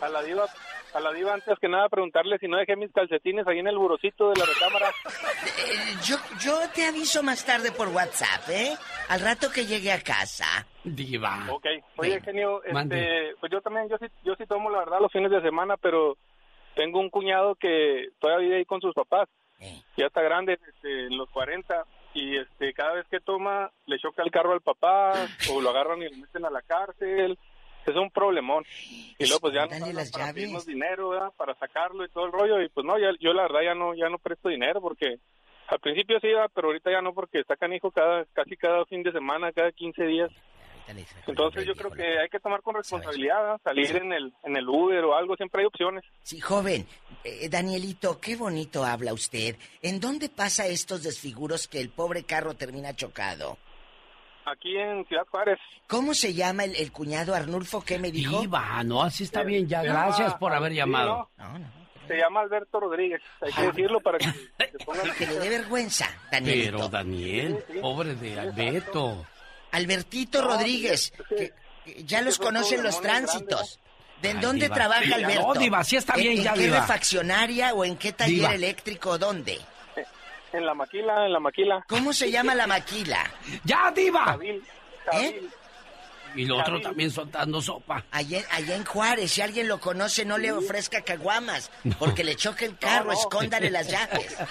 A la diva, a la diva antes que nada preguntarle si no dejé mis calcetines ahí en el burocito de la recámara. Eh, yo, yo te aviso más tarde por WhatsApp, ¿eh? Al rato que llegue a casa. Diva. Ok. Oye, genio, Mande. este, pues yo también, yo sí, yo sí tomo la verdad los fines de semana, pero tengo un cuñado que todavía vive ahí con sus papás. Ya está grande, este, en los 40, y este, cada vez que toma le choca el carro al papá, o lo agarran y lo meten a la cárcel. Es un problemón. Y luego pues ya no Dale las para llaves. pedirnos dinero, ¿verdad? Para sacarlo y todo el rollo, y pues no, ya, yo la verdad ya no, ya no presto dinero porque al principio sí iba, pero ahorita ya no porque está canijo cada, casi cada fin de semana, cada 15 días. Entonces yo creo que hay que tomar con responsabilidad, salir en el en el Uber o algo, siempre hay opciones. Sí, joven. Eh, Danielito, qué bonito habla usted. ¿En dónde pasa estos desfiguros que el pobre carro termina chocado? Aquí en Ciudad Juárez. ¿Cómo se llama el, el cuñado Arnulfo? ¿Qué me dijo? Diva, no, así está bien ya. Gracias llama- por haber sí, llamado. ¿no? Se llama Alberto Rodríguez, hay que decirlo para que se pongan... Que le dé vergüenza, Danielito. Pero Daniel, pobre de Alberto. Albertito Rodríguez, que, que ya los conocen los tránsitos. ¿De en Ay, dónde diva, trabaja diva, Alberto? no, diva, sí está ¿En- bien ¿En, ya, qué diva. refaccionaria o en qué taller Diva. eléctrico? ¿Dónde? En la maquila, en la maquila. ¿Cómo se llama la maquila? ¡Ya, diva! ¿Eh? Y lo otro también soltando sopa. Allá, allá en Juárez, si alguien lo conoce, no le ofrezca caguamas, porque le choque el carro, no. escóndale las llaves.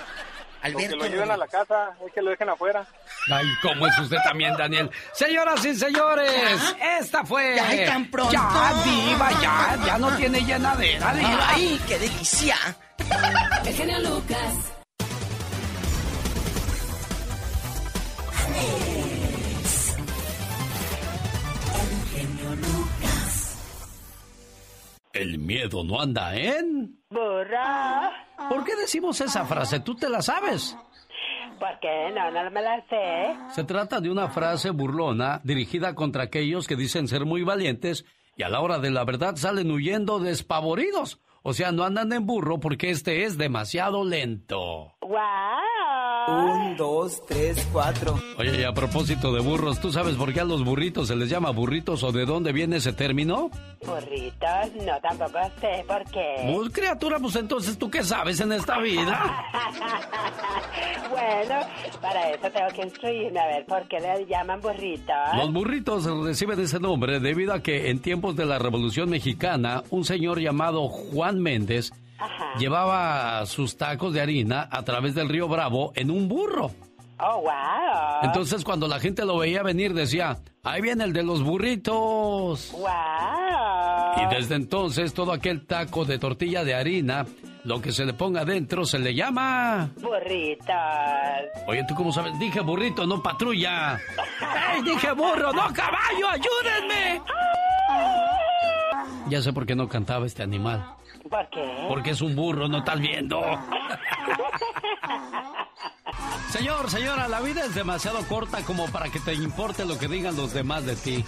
Alberto lo lleven a la casa, es que lo dejen afuera. Ay, ¿cómo es usted también, Daniel? Señoras y señores, esta fue. Ay, tan pronto. Ya, diva, ya, ya no tiene llenadera, diva. ¡Ay, qué delicia! El genio Lucas. El miedo no anda en. Borra. ¿Por qué decimos esa frase? ¿Tú te la sabes? ¿Por qué? No, no me la sé. Se trata de una frase burlona dirigida contra aquellos que dicen ser muy valientes y a la hora de la verdad salen huyendo despavoridos. O sea, no andan en burro porque este es demasiado lento. ¡Wow! Un, dos, tres, cuatro. Oye, y a propósito de burros, ¿tú sabes por qué a los burritos se les llama burritos o de dónde viene ese término? Burritos, no, tampoco sé por qué. Pues criatura, pues entonces tú qué sabes en esta vida. bueno, para eso tengo que instruirme a ver por qué le llaman burritos. Los burritos reciben ese nombre debido a que en tiempos de la Revolución Mexicana, un señor llamado Juan Méndez llevaba sus tacos de harina a través del río Bravo en un burro. Oh, wow. Entonces cuando la gente lo veía venir decía, ahí viene el de los burritos. Wow. Y desde entonces todo aquel taco de tortilla de harina, lo que se le ponga adentro se le llama... Burritos. Oye, ¿tú cómo sabes? Dije burrito, no patrulla. ¡Ey, dije burro, no caballo! ¡Ayúdenme! Ya sé por qué no cantaba este animal. ¿Por qué? Porque es un burro, no estás viendo. Señor, señora, la vida es demasiado corta como para que te importe lo que digan los demás de ti.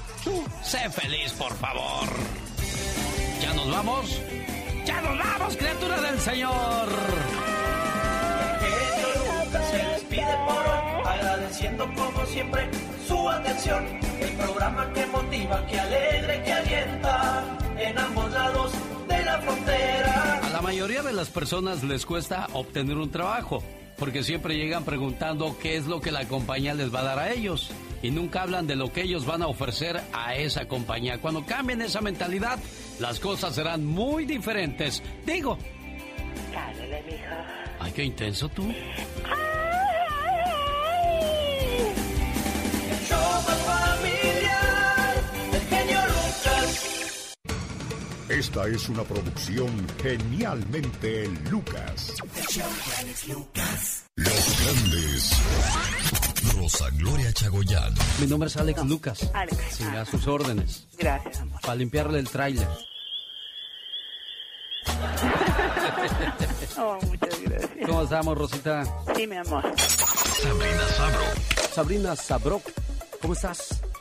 sé feliz, por favor. ¿Ya nos vamos? ¡Ya nos vamos, criatura del Señor! se despide por hoy, agradeciendo como siempre su atención. El programa que motiva, que alegra, que alienta en ambos lados la frontera. A la mayoría de las personas les cuesta obtener un trabajo, porque siempre llegan preguntando qué es lo que la compañía les va a dar a ellos y nunca hablan de lo que ellos van a ofrecer a esa compañía. Cuando cambien esa mentalidad, las cosas serán muy diferentes. Digo. Cállale, mija. Ay, qué intenso tú. Esta es una producción genialmente Lucas. Los grandes. Rosa Gloria Chagoyán. Mi nombre es Alex Lucas. Alex. Sí, a sus órdenes. Gracias, amor. Para limpiarle el tráiler. Oh, muchas gracias. ¿Cómo estamos, Rosita? Sí, mi amor. Sabrina Sabro. Sabrina Sabro, ¿cómo estás?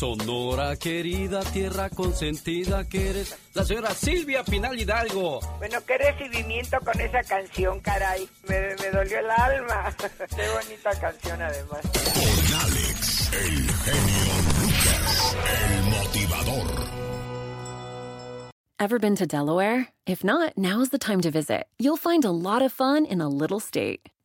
Sonora querida, tierra consentida que eres. La señora Silvia Pinal Hidalgo. Bueno, qué recibimiento con esa canción, caray. Me, me dolió el alma. qué bonita canción, además. Con Alex, el genio Lucas, el motivador. Ever been to Delaware? If not, now's the time to visit. You'll find a lot of fun in a little state.